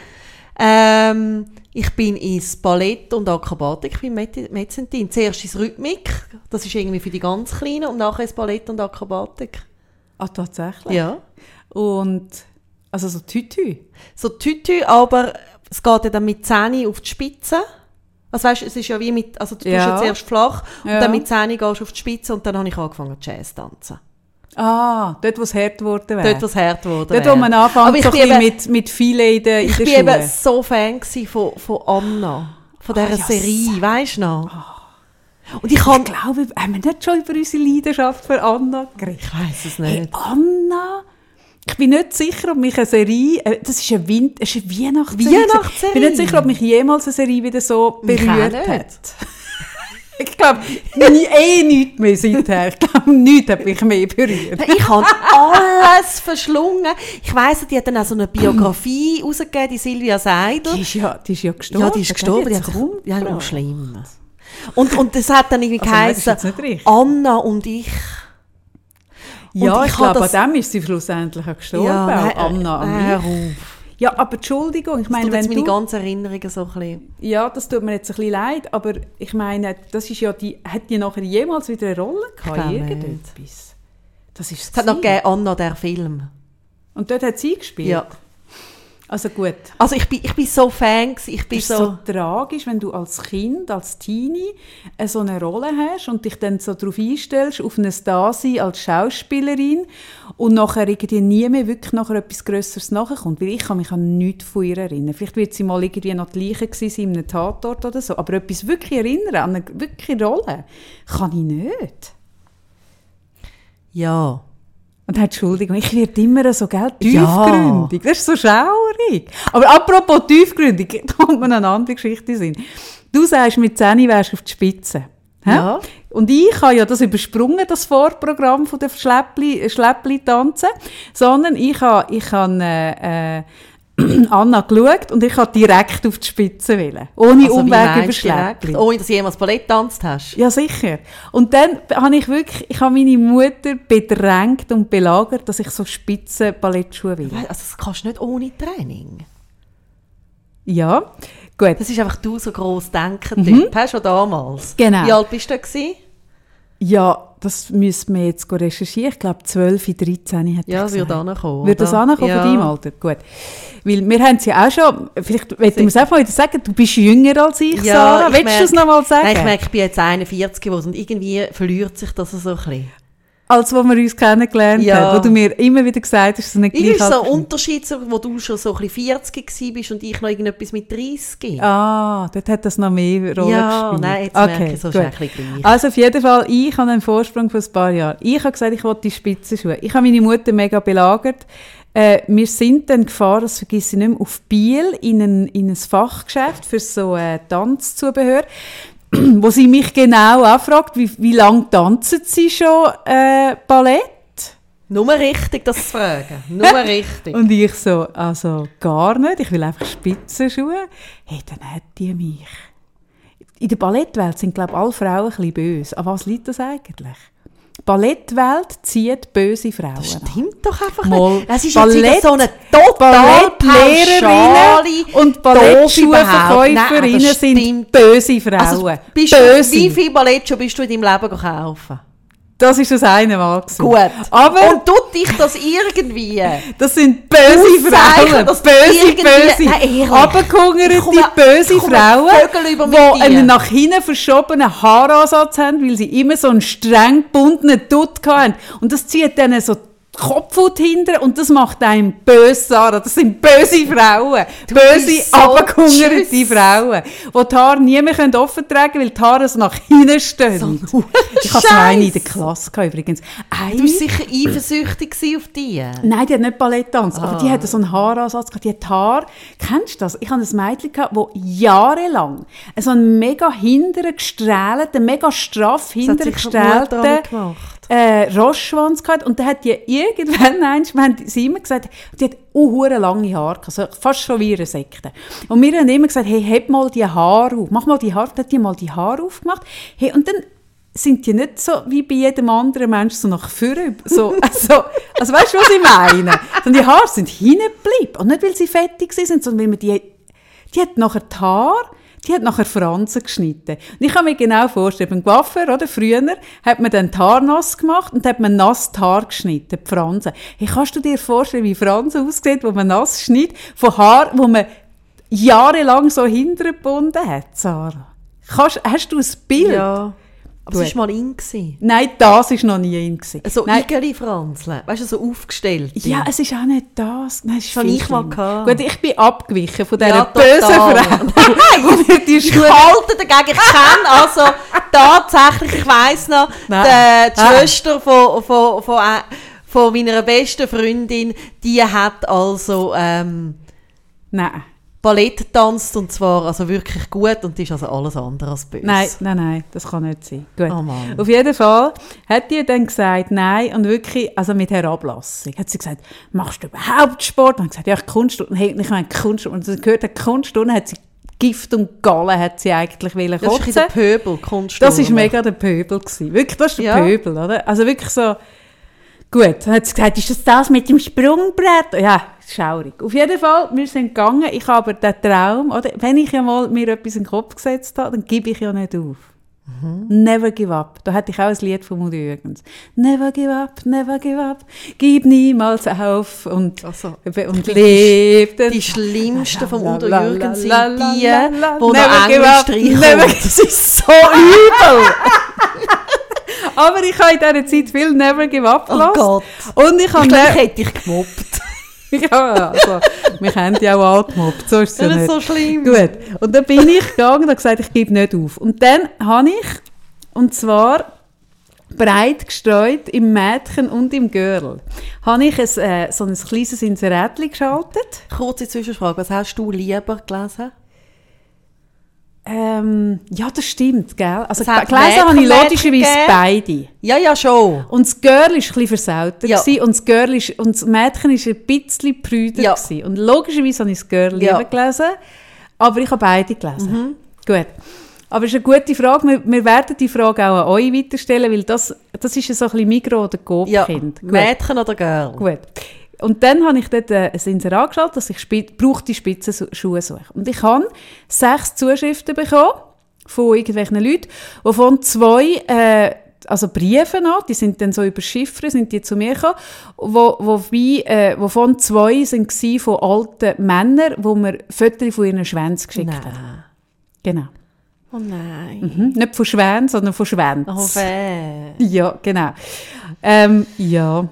Ähm, ich bin ins Ballett und Akrobatik, Met- Mezzentin. Zuerst ins Rhythmik, das ist irgendwie für die ganz Kleinen, und nachher ins Ballett und Akrobatik. Ah, tatsächlich? Ja. Und, also so Tütü? so Tütü, aber es geht ja dann mit Zähne auf die Spitze. Also weißt, es ist ja wie mit, also du Ja. tust ja zuerst flach und Ja. dann mit Zähne gehst du auf die Spitze und dann habe ich angefangen Jazz zu tanzen. Ah, dort, wo es hart geworden wäre. Dort, wo es hart wurde. Dort, wo man anfängt, ich so eben- mit, mit Filet in der, in Ich Schuhe. eben so Fan von, von Anna, von dieser Ah, ja, Serie, weißt du noch? Und ich Ich kann... glaube, haben wir nicht schon über unsere Leidenschaft für Anna geredet? Ich weiss es Hey, nicht. Anna, ich bin nicht sicher, ob mich eine Serie, äh, das ist eine, Wind, es ist eine Weihnachtsserie. Weihnachtsserie? Ich bin nicht sicher, ob mich jemals eine Serie wieder so berührt hat. ich glaube, nie- eh nichts mehr seither. Ich glaube, nichts hat mich mehr berührt. Ich habe alles verschlungen. Ich weiss, die hat dann auch so eine Biografie rausgegeben, die Silvia Seidel. Die ist ja, die ist ja gestorben. Ja, die ist gestorben. Die hat sich, ja, schlimm. Und, und das hat dann irgendwie Also geheißen. Anna und ich. Ja, Und ich, ich glaube, das- an dem ist sie schlussendlich auch gestorben, Ja, auch nein, Anna äh, an mich. auf. Ja, aber Entschuldigung, ich Das meine, wenn meine du... ganzen Erinnerungen so ein bisschen... Ja, das tut mir jetzt ein bisschen leid, aber ich meine, das ist ja die... Hat die nachher jemals wieder eine Rolle gehabt? Irgendetwas? Das ist Es hat noch gegeben, Anna, der Film. Und dort hat sie gespielt? Ja. Also gut. Also ich bin, ich bin so Fan, ich bin Es ist so... so tragisch, wenn du als Kind, als Teenie äh, so eine Rolle hast und dich dann so darauf einstellst, auf ein Dasein als Schauspielerin und nachher irgendwie nie mehr wirklich nachher etwas Grösseres nachkommt. Weil ich kann mich an nichts von ihr erinnern. Vielleicht wird sie mal irgendwie noch die Leiche gewesen sein in einem Tatort oder so. Aber etwas wirklich erinnern, an eine wirkliche Rolle, kann ich nicht. Ja. Und hat Entschuldigung, ich werde immer so, gell, Ja. tiefgründig. Das ist so schaurig. Aber apropos tiefgründig, da kommt mir eine andere Geschichte in. Du sagst, mit 10 wärst du auf die Spitze. Hä? Ja. Und ich habe ja das übersprungen, das Vorprogramm von der Schleppli, Schleppli tanzen, sondern ich habe, ich habe äh, äh, Anna geschaut und ich habe direkt auf die Spitze wählen. Ohne Also, Umweg über? Schleppli. Ohne, dass du jemals Ballett getanzt hast? Ja, sicher. Und dann habe ich wirklich, ich habe meine Mutter bedrängt und belagert, dass ich so spitze Ballettschuhe will. Also das kannst du nicht ohne Training. Ja, gut. Das ist einfach du so gross denken Typ. Hast du damals? Mhm. Genau. Wie alt bist du da? Ja, das müssen wir jetzt recherchieren. Ich glaube, 12, 13 hat Ja, ich es wird ankommen. Wird das ankommen ja. von deinem Alter? Gut. Weil wir haben es ja auch schon, vielleicht möchten wir es einfach wieder sagen, du bist jünger als ich, Ja, Sarah. ich Willst du es merke- noch mal sagen? Nein, ich merke, ich bin jetzt 41 geworden und irgendwie verliert sich das so ein bisschen. Als wo wir uns kennengelernt Ja. haben, wo du mir immer wieder gesagt hast, dass du nicht gleich ist so ein bist. Unterschied, wo du schon so ein bisschen 40 gewesen bist und ich noch irgendetwas mit 30. Ah, dort hat das noch mehr Rolle ja, gespielt. nein, jetzt merke ich, so ist gut. es ein bisschen gleich. Also auf jeden Fall, ich habe einen Vorsprung von ein paar Jahren. Ich habe gesagt, ich wollte die Spitzenschuhe. Ich habe meine Mutter mega belagert. Äh, wir sind dann gefahren, das vergesse ich nicht mehr, auf Biel in ein, in ein Fachgeschäft für so äh, Tanzzubehör, wo sie mich genau anfragt, wie, wie lange tanzen sie schon äh, Ballett? Nur richtig, das zu fragen. Nur richtig. Und ich so, also gar nicht, ich will einfach Spitzenschuhe. Hey, dann hat die mich. In der Ballettwelt sind, glaube ich, alle Frauen ein bisschen böse. An was liegt das eigentlich? Die Ballettwelt zieht böse Frauen Das stimmt doch einfach Mal nicht. Es ist jetzt Ballett- so eine total Ballettlehrerinnen und Ballettschuhverkäuferinnen das sind stimmt. böse Frauen. Also, böse. du, wie viele Ballettschuhe bist du in deinem Leben kaufen? Das ist das eine Mal. gewesen. Gut. Aber Und tut dich das irgendwie... das sind böse Frauen. dass Böse, böse. Nein. Abgehungerte, komme- böse Frauen, die einen nach hinten verschobenen Haaransatz haben, weil sie immer so einen streng gebundenen Dutt haben. Und das zieht dann so die Kopfhaut hinter und das macht einem böse, Sarah. Das sind böse Frauen. böse, bist so abgehungerte. Frauen, die die Haare nie mehr können offen tragen können, weil die Haare so nach hinten stehen. ich hatte so eine in der Klasse gehabt, übrigens. Eine, Du warst sicher eifersüchtig auf die. Nein, die hat nicht Ballett getanzt, aber Ah. die hatte so einen Haaransatz. gehabt. Die hat Haar, kennst du das? Ich hatte ein Mädchen, gehabt, das jahrelang so einen mega hinteren gestrahlten, mega straff hinteren gestrahlten gemacht. Äh, Rostschwanz gehabt. Und dann hat die irgendwann, einmal, wir haben sie immer gesagt, die hat auch lange Haare, gehabt, so fast schon wie eine Sekte. Und wir haben immer gesagt, hey, heb mal die Haare auf, mach mal die Haare, dann hat die mal die Haare aufgemacht. Hey, und dann sind die nicht so wie bei jedem anderen Menschen so nach vorne, so, also, also weißt du, was ich meine? Sondern die Haare sind hinten geblieben. Und nicht, weil sie fettig sind, sondern weil man die, die hat nachher die Haare, die hat nachher Franzen geschnitten. Und ich kann mir genau vorstellen, beim Coiffeur, oder, früher, hat man dann die Haare nass gemacht und hat man nass die Haare geschnitten, die Franzen. Hey, kannst du dir vorstellen, wie Franzen aussieht, wo man nass schneidet, von Haaren, wo man jahrelang so hintergebunden hat, Sarah? Kannst, hast du ein Bild? Ja. Aber es war mal in. Gewesen. Nein, das war noch nie in. gewesen. So Nein, Igeli-Franzeln. Weißt du, so aufgestellt. ja, es ist auch nicht das. Nein, es ist viel ich mal gehabt. Gut, ich bin abgewichen von dieser Ja, bösen. Frau. die mir die Ich halte dagegen. Ich kenne also tatsächlich, ich weiss noch, Nein. die, die. Schwester von, von, von, äh, von meiner besten Freundin, die hat also ähm, Nein. Ballett getanzt und zwar also wirklich gut und ist also alles andere als böse. Nein, nein, nein, das kann nicht sein. Gut. Oh. Auf jeden Fall hat die dann gesagt, nein, und wirklich, also mit Herablassung, hat sie gesagt, machst du überhaupt Sport? Und ich gesagt, ja, ich Kunststunden, hey, ich meine Kunststunden. Und sie gehört, hat Kunststunden, hat sie Gift und Galle hat sie eigentlich wollen das ist kotzen. der Pöbel, Kunst. Das ist mega der Pöbel gewesen. Wirklich, das ist der Ja. Pöbel, oder? Also wirklich so, Gut, dann hat sie gesagt, ist das das mit dem Sprungbrett? Ja, schaurig. Auf jeden Fall, wir sind gegangen. Ich habe aber den Traum, oder, wenn ich ja mal mir etwas in den Kopf gesetzt habe, dann gebe ich ja nicht auf. Never give up. Da hatte ich auch ein Lied von Mutti Jürgens. Never give up, never give up. Gib niemals auf und, Ach so. und leb. den- Die schlimmsten vom Udo La, la, Jürgen sind die, wo never noch give up, Englisch never- reinkommt. Das ist so übel. Aber ich habe in dieser Zeit viel Never Give Up Oh gelassen. Gott. Und ich habe Ich glaube, ich ne- hätte dich gemobbt. ja, also, wir haben ja auch angemobbt, so ist es ja Das ist nicht. so schlimm. Gut, und dann bin ich gegangen und habe gesagt, ich gebe nicht auf. Und dann habe ich, und zwar breit gestreut im Mädchen und im Girl, habe ich ein, äh, so ein kleines Inserätchen geschaltet. Kurze Zwischenfrage, was hast du lieber gelesen? Ähm, ja, das stimmt, gell? Also gelesen habe ich logischerweise beide. Ja, ja, schon. Und das Girl war ein bisschen versauter Ja. und, das Girl ist, und das Mädchen war ein bisschen prüder. Ja. gewesen. Und logischerweise habe ich das Girl Ja. Mhm. lieber gelesen, aber ich habe beide gelesen. Gut. Aber es ist eine gute Frage. Wir, wir werden die Frage auch an euch weiterstellen, weil das, das ist ja so ein bisschen Migros- oder Ja. Coop-Kind. Gut. Mädchen oder Girl? Gut. Und dann habe ich dort äh, ein Inserat geschaltet, dass ich spi brauchte Spitzenschuhe suche. Und ich habe sechs Zuschriften bekommen von irgendwelchen Leuten, wovon zwei, äh, also Briefe noch, die sind dann so über Chiffre, sind die zu mir gekommen, wo, wobei, äh, wovon zwei sind von alten Männern, wo mir Fotos von ihren Schwänzen geschickt haben. Nein. Genau. Oh nein. Mhm. Nicht von Schwänzen, sondern von Schwänzen. Oh weh. Ja, genau. Ähm, ja.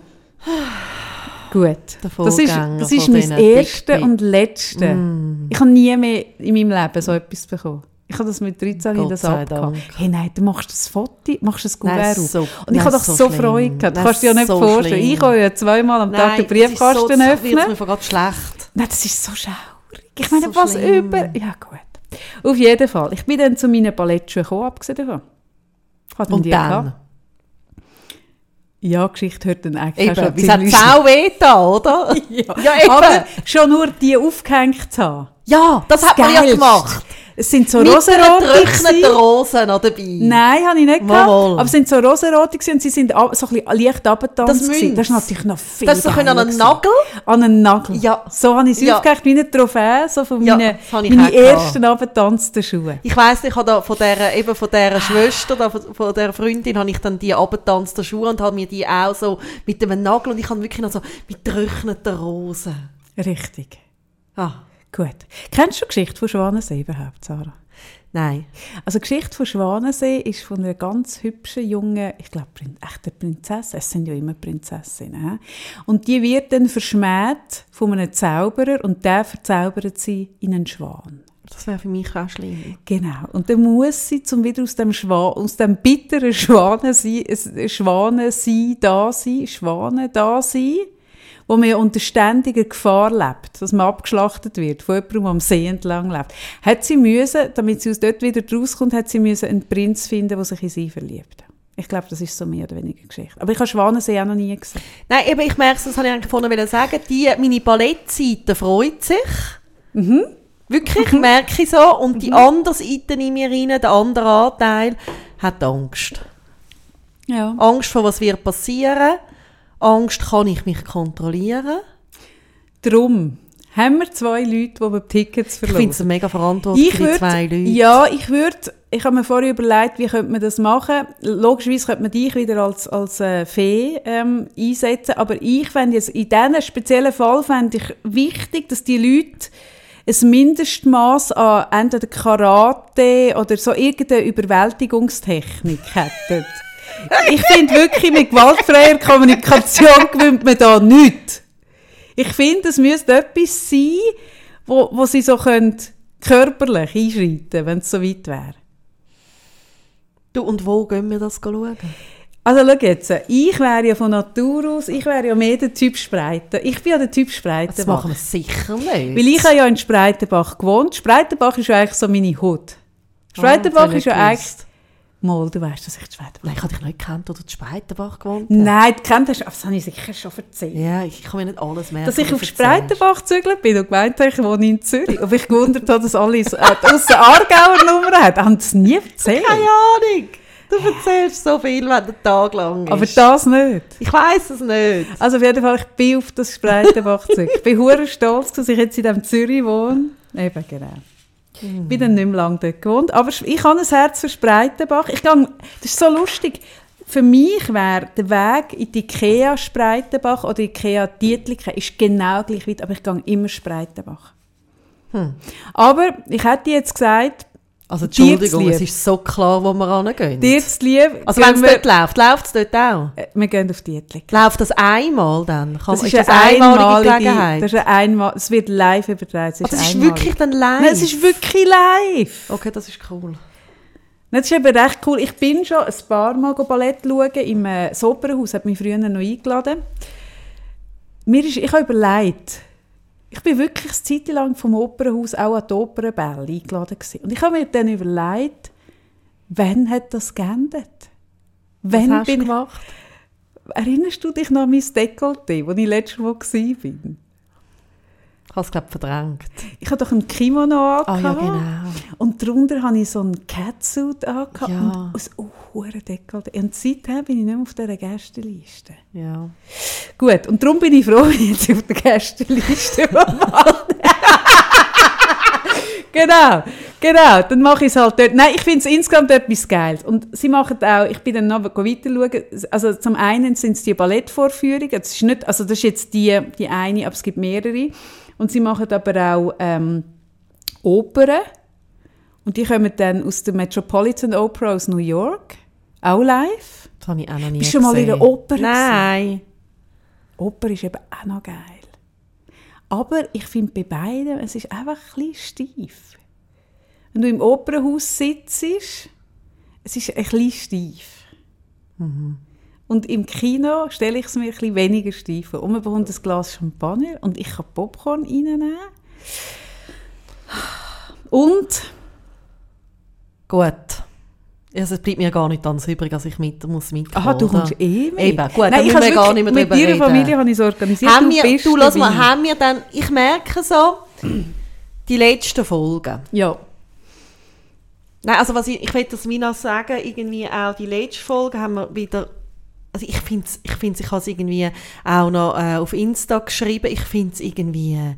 Gut. Das ist, das ist mein erste und letzte. Ich habe nie mehr in meinem Leben so etwas bekommen. Ich habe das mit 13 in Gott das sei abgehauen. Hey, nein, du machst das Foto, machst das Nein, Kuvert auf. so- und ich nein, habe doch so so. Freude gehabt. Du Nein, kannst dir ja nicht so vorstellen. schlimm. Ich kann ja zweimal am Tag den Briefkasten das ist so, öffnen. Jetzt mir gerade schlecht. Nein, das ist so schaurig. Ich meine, So was schlimm. über... Ja, gut. Auf jeden Fall. Ich bin dann zu meinen Ballettschuhen gekommen, abgesehen davon. Ich habe Und dann? gehabt. Ja, Geschichte hört dann eigentlich Eben, schon wie es hat ziemlich- weh da, oder? Ja, Ja, eben. aber schon nur die aufgehängt zu haben. Ja, das hat man ja gemacht. Es sind so Mit einer rosarote getrockneten gewesen. Rose noch dabei. Nein, habe ich nicht gehabt. mal. Aber es sind so gewesen und sie sind so ein bisschen leicht abgetanzt. Das. Das ist natürlich noch viel Das ist so an einen. Nagel. An einen Nagel. Ja. So habe ich es Ja. aufgehängt, wie eine Trophäe, so von Ja, meinen, meine ersten abgetanzten Schuhe. Ich weiss, ich habe da von dieser, eben von dieser Schwester, da, von, von dieser Freundin, habe ich dann die abgetanzten Schuhe und habe mir die auch so mit einem Nagel und ich habe wirklich noch so mit getrockneten Rosen. Richtig. Ah, Gut. Kennst du die Geschichte von Schwanensee überhaupt, Sarah? nein. Also die Geschichte von Schwanensee ist von einer ganz hübschen jungen, ich glaube, Prin echte Prinzessin. Es sind ja immer Prinzessinnen. Und die wird dann verschmäht von einem Zauberer und der verzaubert sie in einen Schwan. Das wäre für mich auch schlimm. Genau. Und dann muss sie, zum wieder aus dem, Schwan, aus dem bitteren Schwanensein, äh, Schwanensein da sein, Schwanen da sein, wo man ja unter ständiger Gefahr lebt, dass man abgeschlachtet wird von jemandem, der am See entlang lebt. Hat sie müssen, damit sie aus dort wieder rauskommt, hat sie müssen einen Prinz finden, der sich in sie verliebt. Ich glaube, das ist so mehr oder weniger Geschichte. Aber ich habe Schwanensee auch noch nie gesehen. Nein, eben, ich merke es, das habe ich eigentlich vorhin wollen sagen, die, meine Ballettseite freut sich. Wirklich, merke ich so. Und die andere Seite in mir rein, der andere Anteil, hat Angst. Ja. Angst vor was wird passieren. Angst, kann ich mich kontrollieren. Darum haben wir zwei Leute, die wir Tickets Ich verloren. finde es mega verantwortlich Ich würde, zwei Leute. ja, ich würde, ich habe mir vorher überlegt, wie könnte man das machen. Logischerweise könnte man dich wieder als, als äh, Fee ähm, einsetzen, aber ich fände jetzt, in diesem speziellen Fall fände ich wichtig, dass die Leute ein Mindestmaß an entweder Karate oder so irgendeine Überwältigungstechnik hätten. Ich finde wirklich, mit gewaltfreier Kommunikation gewinnt man da nichts. Ich finde, es müsste etwas sein, wo, wo sie so können körperlich einschreiten wenn es so weit wäre. Du, und wo gehen wir das schauen? Also schau jetzt, ich wäre ja von Natur aus, ich wäre ja mehr der Typ Spreiten. Ich bin ja der Typ Das Spreitenbach. machen wir sicher nicht. Weil ich habe ja in Spreitenbach gewohnt. Spreitenbach ist ja eigentlich so meine Hut. Spreitenbach Ah, ist ja das eigentlich... Mal, du weißt, dass ich die Spreitenbach... Nein, ich habe dich nicht gekannt, oder die Speitenbach gewohnt hast. Nein, du kennst das, das habe ich sicher schon erzählt. Ja, ich kann mir nicht alles merken. Dass ich auf. Spreitenbach gezügelt bin und gemeint habe, ich wohne in Zürich. Aber ich gewundert habe, dass alle äh, aus der Aargauer Nummer haben. Haben sie nie erzählt? Keine Ahnung. Du erzählst so viel, wenn der Tag lang ist. Aber das nicht. Ich weiß es nicht. Also auf jeden Fall, ich bin auf das Spreitenbach zurück. Ich bin hure stolz, dass ich jetzt in diesem Zürich wohne. Eben, genau. Ich bin dann nicht mehr lange dort gewohnt. Aber ich habe ein Herz für Spreitenbach. Ich gang, das ist so lustig. Für mich wäre der Weg in die Ikea Spreitenbach oder Ikea Dietliken ist genau gleich weit, aber ich gehe immer Spreitenbach. Hm. Aber ich hätte jetzt gesagt, Also Entschuldigung, es ist so klar, wo wir hingehen. dir zu lieb, also wenn es dort läuft, läuft es dort auch? äh, wir gehen auf Dietliken. Läuft das einmal dann? Kann, Das ist, das eine einmalige, Gelegenheit? Das ist einmal, es wird live übertragen. Es Also ist, es ist einmalig. wirklich dann live? Nein, es ist wirklich live. Okay, das ist cool. Das ist eben recht cool. Ich bin schon ein paar Mal Ballett schauen im äh, das Opernhaus, hat mich früher noch eingeladen. Mir ist, ich habe überlegt, ich bin wirklich eine Zeit lang vom Opernhaus auch an die Opernbälle eingeladen gewesen. Und ich habe mir dann überlegt, wann hat das geendet? Was Wann hast du bin ich, gemacht? erinnerst du dich noch an mein Dekolleté, wo ich letztes Mal war? Ich habe es, glaube verdrängt. Ich hatte doch ein Kimono Ah angehabt. ja, genau. Und darunter hatte ich so einen Catsuit angehabt Ja. und ein oh, Dekolleté. Und seitdem bin ich nicht mehr auf dieser Gästeliste. Ja. Gut, und darum bin ich froh, wenn ich jetzt auf der Gästeliste genau, genau, dann mache ich es halt dort. Nein, ich finde es insgesamt etwas Geiles. Und sie machen auch, ich bin dann noch weiter schauen, also zum einen sind es die Ballettvorführungen, das ist nicht, also das ist jetzt die, die eine, aber es gibt mehrere. Und sie machen aber auch ähm, Opern. Und die kommen dann aus der Metropolitan Opera aus New York, auch live. Das habe ich auch noch nie Bist du schon mal in einer Oper gewesen? Nein. Oper ist eben auch noch geil. Aber ich finde bei beiden, es ist einfach ein bisschen steif. Wenn du im Opernhaus sitzt, es ist ein bisschen steif. Und im Kino stelle ich es mir ein bisschen weniger steif vor. Und man bekommt ein Glas Champagner und ich kann Popcorn reinnehmen. Und Gut. Also, es bleibt mir gar nicht anders übrig, als ich mit muss mitkommen. Aha, du kommst eh mit. Eben, gut, Nein, ich wir habe gar nicht mehr Mit ihrer reden. Familie habe ich es organisiert. Haben wir, du, lass mal, haben wir dann, ich merke so, die letzten Folgen. Ja. Nein, also was ich, ich will das Mina sagen, irgendwie auch die letzte Folge haben wir wieder, also ich finde es, ich, find's, ich habe es irgendwie auch noch äh, auf Insta geschrieben, ich finde es irgendwie, äh,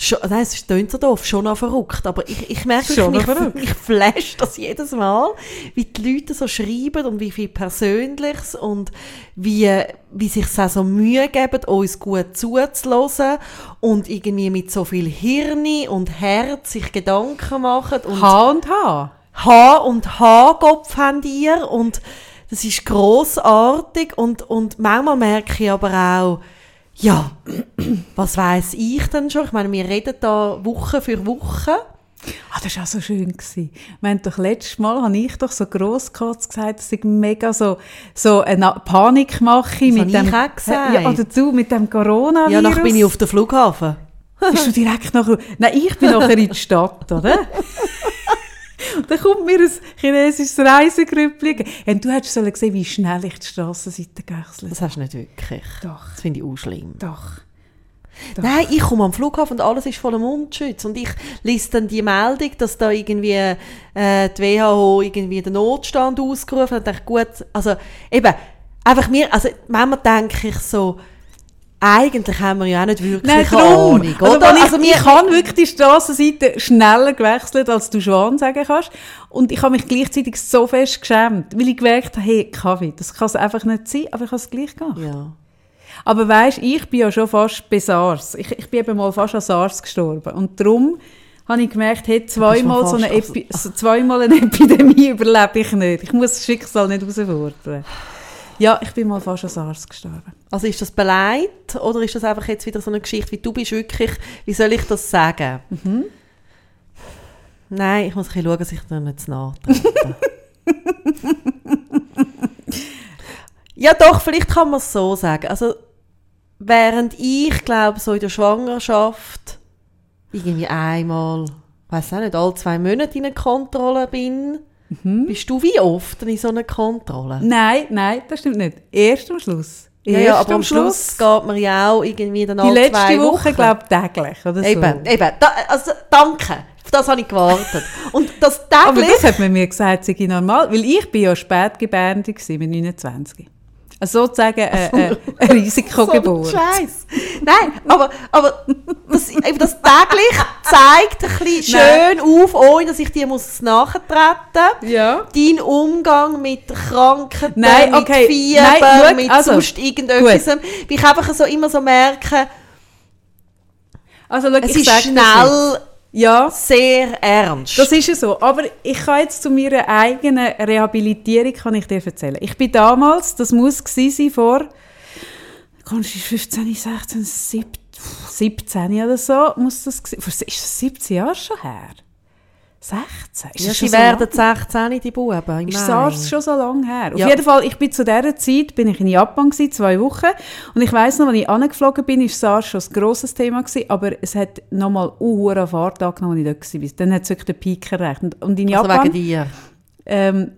schon, nein, es klingt so doof, schon noch verrückt, aber ich, ich merke, Schon mich, ich flash das jedes Mal, wie die Leute so schreiben und wie viel Persönliches und wie, wie sich es auch so Mühe geben, uns gut zuzulassen und irgendwie mit so viel Hirn und Herz sich Gedanken machen und H und H. H und H-Kopf habt ihr und das ist großartig und, und manchmal merke ich aber auch, ja, was weiß ich denn schon? Ich meine, wir reden da Woche für Woche. Ah, das war auch so schön. Gewesen. Wir haben doch letztes Mal, habe ich doch so grosskotz gesagt, dass ich mega so, so eine Panik mache Das mit habe dem... ich auch gesagt. Ja, dazu, mit dem Coronavirus. Ja, nachher bin ich auf dem Flughafen. Bist du direkt nachher... Nein, ich bin nachher in die Stadt, oder? Und dann kommt mir ein chinesisches Reisegrüppchen. Und du hättest sollen sehen, wie schnell ich die Strassenseite gewechselt Das hast du nicht wirklich. Doch. Das finde ich auch schlimm. Doch. Doch. Nein, ich komme am Flughafen und alles ist voller Mundschutz. Und ich lese dann die Meldung, dass da irgendwie äh, die WHO irgendwie den Notstand ausgerufen hat. Und dachte, gut, also eben, einfach mir, also manchmal denke ich so, eigentlich haben wir ja auch nicht wirklich Nein, eine. Ahnung, Also, oder? wenn ich, Also ich wir- habe wirklich die Strassenseite schneller gewechselt, als du Schwan sagen kannst. Und ich habe mich gleichzeitig so fest geschämt, weil ich gemerkt habe, hey, Kaffee, das kann es einfach nicht sein, aber ich habe es gleich gemacht. ja. Aber weisst, ich bin ja schon fast bei SARS. Ich, ich bin eben mal fast an SARS gestorben. Und darum habe ich gemerkt, hey, zweimal, so eine, Epi so zweimal eine Epidemie überlebe ich nicht. Ich muss das Schicksal nicht herausfordern. Ja, ich bin mal fast an SARS gestorben. Also ist das beleidigt oder ist das einfach jetzt wieder so eine Geschichte, wie du bist wirklich, wie soll ich das sagen? Mhm. Nein, ich muss ein bisschen schauen, dass ich da nicht zu nahe ja doch, vielleicht kann man es so sagen. Also während ich glaube, so in der Schwangerschaft irgendwie einmal, weiß auch nicht, alle zwei Monate in einer Kontrolle bin, Mhm. bist du wie oft in so einer Kontrolle? Nein, nein, das stimmt nicht. Erst am Schluss. Ja, ja, aber am Schluss geht man ja auch irgendwie dann Die letzte zwei Woche, glaube ich, täglich oder so. Eben, eben. Da, also, danke. Auf das habe ich gewartet. Und das Aber täglich... das hat man mir gesagt, sei normal, weil ich bin ja spätgebärende gewesen, mit 29. Also sozusagen äh, äh, eine Risikogeburt. So Scheiß. Nein, aber, aber das, eben das täglich zeigt ein bisschen Nein. schön auf, ohne dass ich dir muss nachtreten ja. Dein Umgang mit Krankheiten, Nein, okay. mit Fieber, Nein, mit also, sonst irgendetwas. Wie ich einfach so immer so merke, Also schau, es ich ist schnell. Ja, sehr ernst. das ist ja so. Aber ich kann jetzt zu meiner eigenen Rehabilitierung kann ich dir erzählen. Ich bin damals, das muss sein vor, kannst du 15, 16, 17, 17 oder so, muss das gewesen- vor- ist das 17 Jahre schon her? 16? Ist ja, sie so werden lang? 16, die Buben. Ist. SARS schon so lange her? Auf Ja. jeden Fall, ich bin zu dieser Zeit bin ich in Japan gewesen, zwei Wochen und ich weiss noch, als ich angeflogen bin, ist SARS schon ein grosses Thema gewesen, aber es hat nochmal uh, Fahrt angenommen, als ich dort bin. Dann hat es wirklich den Peak erreicht. Und, in Also Japan wegen dir. ähm,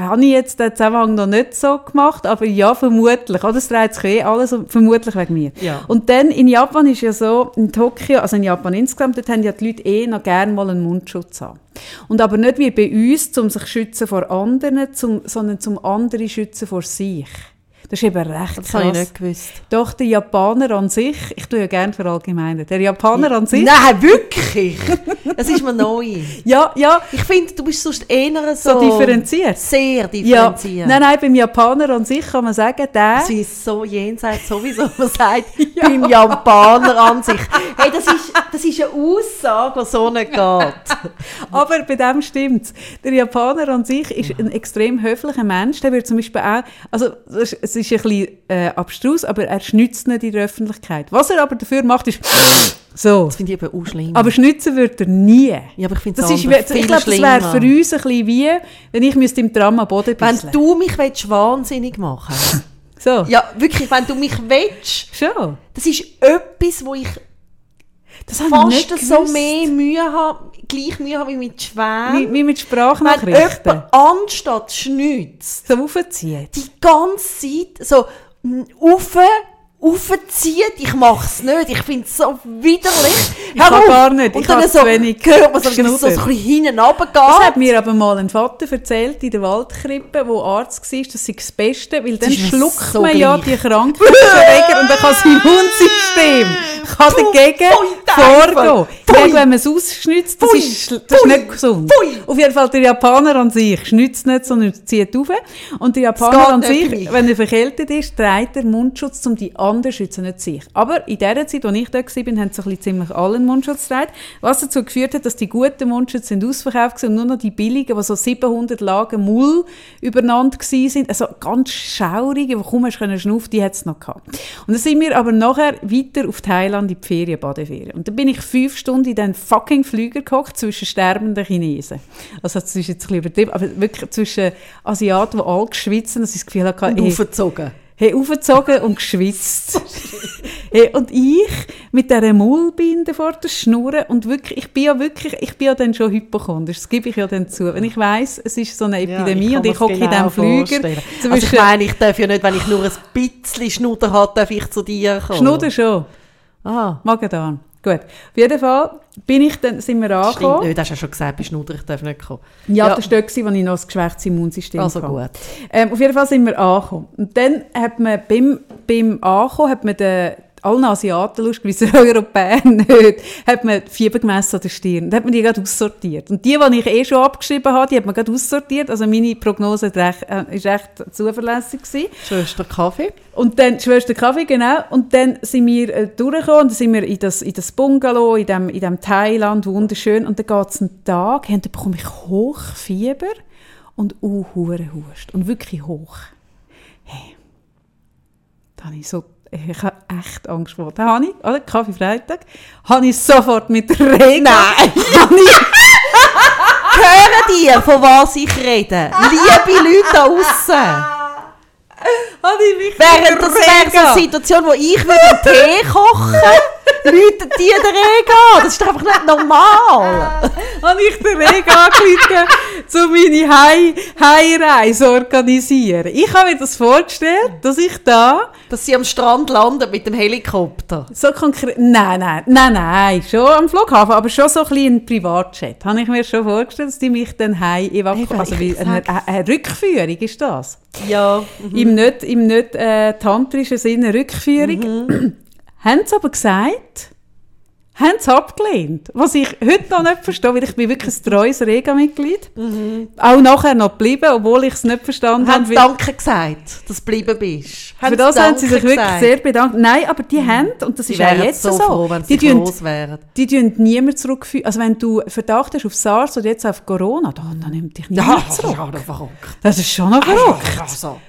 habe ich jetzt den Zusammenhang noch nicht so gemacht, aber ja, vermutlich. Oder es dreht sich eh alles vermutlich wegen mir. Ja. Und dann in Japan ist ja so, in Tokio, also in Japan insgesamt, dort haben ja die Leute eh noch gerne mal einen Mundschutz haben. Und aber nicht wie bei uns, um sich schützen vor anderen, zum, sondern zum andere schützen vor sich. Das ist eben recht Das krass. habe ich nicht gewusst. Doch, der Japaner an sich, ich tue ja gerne verallgemeinern, der Japaner an sich, Nein, wirklich? Das ist mir neu. ja, ja, Ich finde, du bist sonst eher so... so differenziert. Sehr Ja, differenziert. nein, nein, beim Japaner an sich kann man sagen, der... Das ist so jenseits sowieso, man sagt, beim Japaner an sich. Hey, das ist, das ist eine Aussage, die so nicht geht. Aber bei dem stimmt Der Japaner an sich ist ein extrem höflicher Mensch. Der wird zum Beispiel auch, also das es ist ein bisschen äh, abstrus, aber er schnitzt nicht in der Öffentlichkeit. Was er aber dafür macht, ist so. Das finde ich eben auch schlimm. Aber schnitzen wird er nie. ja, aber ich finde es ich glaube, das wäre für uns ein bisschen wie, wenn ich müsste im Tram am Boden Wenn bisseln. du mich willst, wahnsinnig machen So, Ja, wirklich, wenn du mich willst, schon. das ist etwas, wo ich Das habe ich nicht fast so mehr Mühe habe, gleich Mühe habe wie mit Schwämen. Wie, wie mit Wenn Sprachnachrichten. jemand anstatt schnitzt, So aufzieht. die ganze Zeit so mm, rauf, aufzieht, ich mache es nicht, ich finde es so widerlich. Ich kann Hör auf! gar nicht, Und ich dann so, wenig hört man so, so, so ein bisschen hinten runtergeht. Das hat mir aber mal ein Vater erzählt in der Waldkrippe, wo Arzt war, das sei das Beste, weil dann schluckt so man ja gleich. die Krankheitserreger und dann kann das Immunsystem kann dagegen vorgehen. Gegen, wenn man es ausschnitzt, das ist, das ist nicht gesund. Auf jeden Fall der Japaner an sich schnitzt nicht, sondern zieht auf. Und der Japaner an sich, wenn er verkältet ist, trägt er Mundschutz, um die anderen zu schützen, nicht sich. Aber in der Zeit, als ich dort war, haben sie ein ziemlich alle einen Mundschutz getragen, was dazu geführt hat, dass die guten Mundschutz sind ausverkauft waren und nur noch die billigen, die so 700 Lagen Mull übereinander waren, also ganz schaurige, die kaum hast können schnaufen, die hat es noch gehabt. Und dann sind wir aber nachher weiter auf Thailand in die Ferien, Badeferien. Und dann bin ich fünf Stunden in den fucking Flüger gehockt zwischen sterbenden Chinesen. Also das ist jetzt ein bisschen übertrieben, aber wirklich zwischen Asiaten, die alle geschwitzt dass ich das Gefühl hatte, und hey, aufgezogen. Hey, aufgezogen und geschwitzt. hey, und ich mit dieser Mullbinde vor der Schnur und wirklich, ich bin ja wirklich, ich bin ja dann schon hypochondrisch, das gebe ich ja dann zu. Wenn ich weiss, es ist so eine Epidemie und ich hocke in diesem Flüger Also zwischen ich meine, ich darf ja nicht, wenn ich nur ein bisschen Schnudder habe, darf ich zu dir kommen. Schnudder schon, Ah, Magen-Darm. Gut, auf jeden Fall bin ich dann, sind wir stimmt angekommen. nicht. Du hast ja schon gesagt, bei Schnudder, ich darf nicht kommen. Ja, Ja. das war dort, als ich noch ein geschwächtes Immunsystem Also hatte. gut. Ähm, auf jeden Fall sind wir angekommen. Und dann hat man beim, beim Ankommen hat man den, allen Asiaten, lustigerweise Europäer nicht, hat man Fieber gemessen an der Stirn. Dann hat man die gerade aussortiert. Und die, die ich eh schon abgeschrieben habe, die hat man gerade aussortiert. Also meine Prognose hat recht, äh, recht zuverlässig gewesen. Schwester Kaffee. Und dann Schwester Kaffee, genau. Und dann sind wir äh, durchgekommen und dann sind wir in das, in das Bungalow, in dem, in dem Thailand, wunderschön. Und dann geht es einen Tag, und dann bekomme ich Hochfieber und uh, Hust. Und wirklich hoch. Hey, da habe ich so, ich habe echt Angst vor. Da habe ich, oder, Kaffee Freitag, habe ich sofort mit der Regen. Nein! Hören dir, von was ich rede? Liebe Leute da aussen. mit das der wäre so eine Rega- Situation, wo ich würde Tee kochen Läutet die den Rega an? Das ist doch einfach nicht normal. habe ich den Regen angerufen, um meine Hei- Heimreise zu organisieren. Ich habe mir das vorgestellt, dass ich da Dass sie am Strand landet mit dem Helikopter. so konkret... Nein, nein, nein, nein, schon am Flughafen, aber schon so ein bisschen Privatjet. Habe ich mir schon vorgestellt, dass die mich dann heim evakuieren. Also wie eine, eine Rückführung ist das. Ja. Im nicht, im nicht äh, tantrischen Sinne Rückführung. Mhm. haben sie aber gesagt, haben sie abgelehnt. Was ich heute noch nicht verstehe, weil ich bin wirklich ein treues Rega-Mitglied. Auch nachher noch geblieben, obwohl ich es nicht verstanden Haben habe. sie weil- Danke gesagt, dass du geblieben bist? Für das haben sie sich wirklich gesagt? sehr bedankt. Nein, aber die haben, und das Sie ist auch jetzt so, so, froh, wenn sie die, los wären. die tun niemand zurückführen. Also wenn du Verdacht hast auf SARS oder jetzt auf Corona, dann, dann nimmt dich niemand zurück. ja, das verrückt. Das ist schon noch verrückt. Also,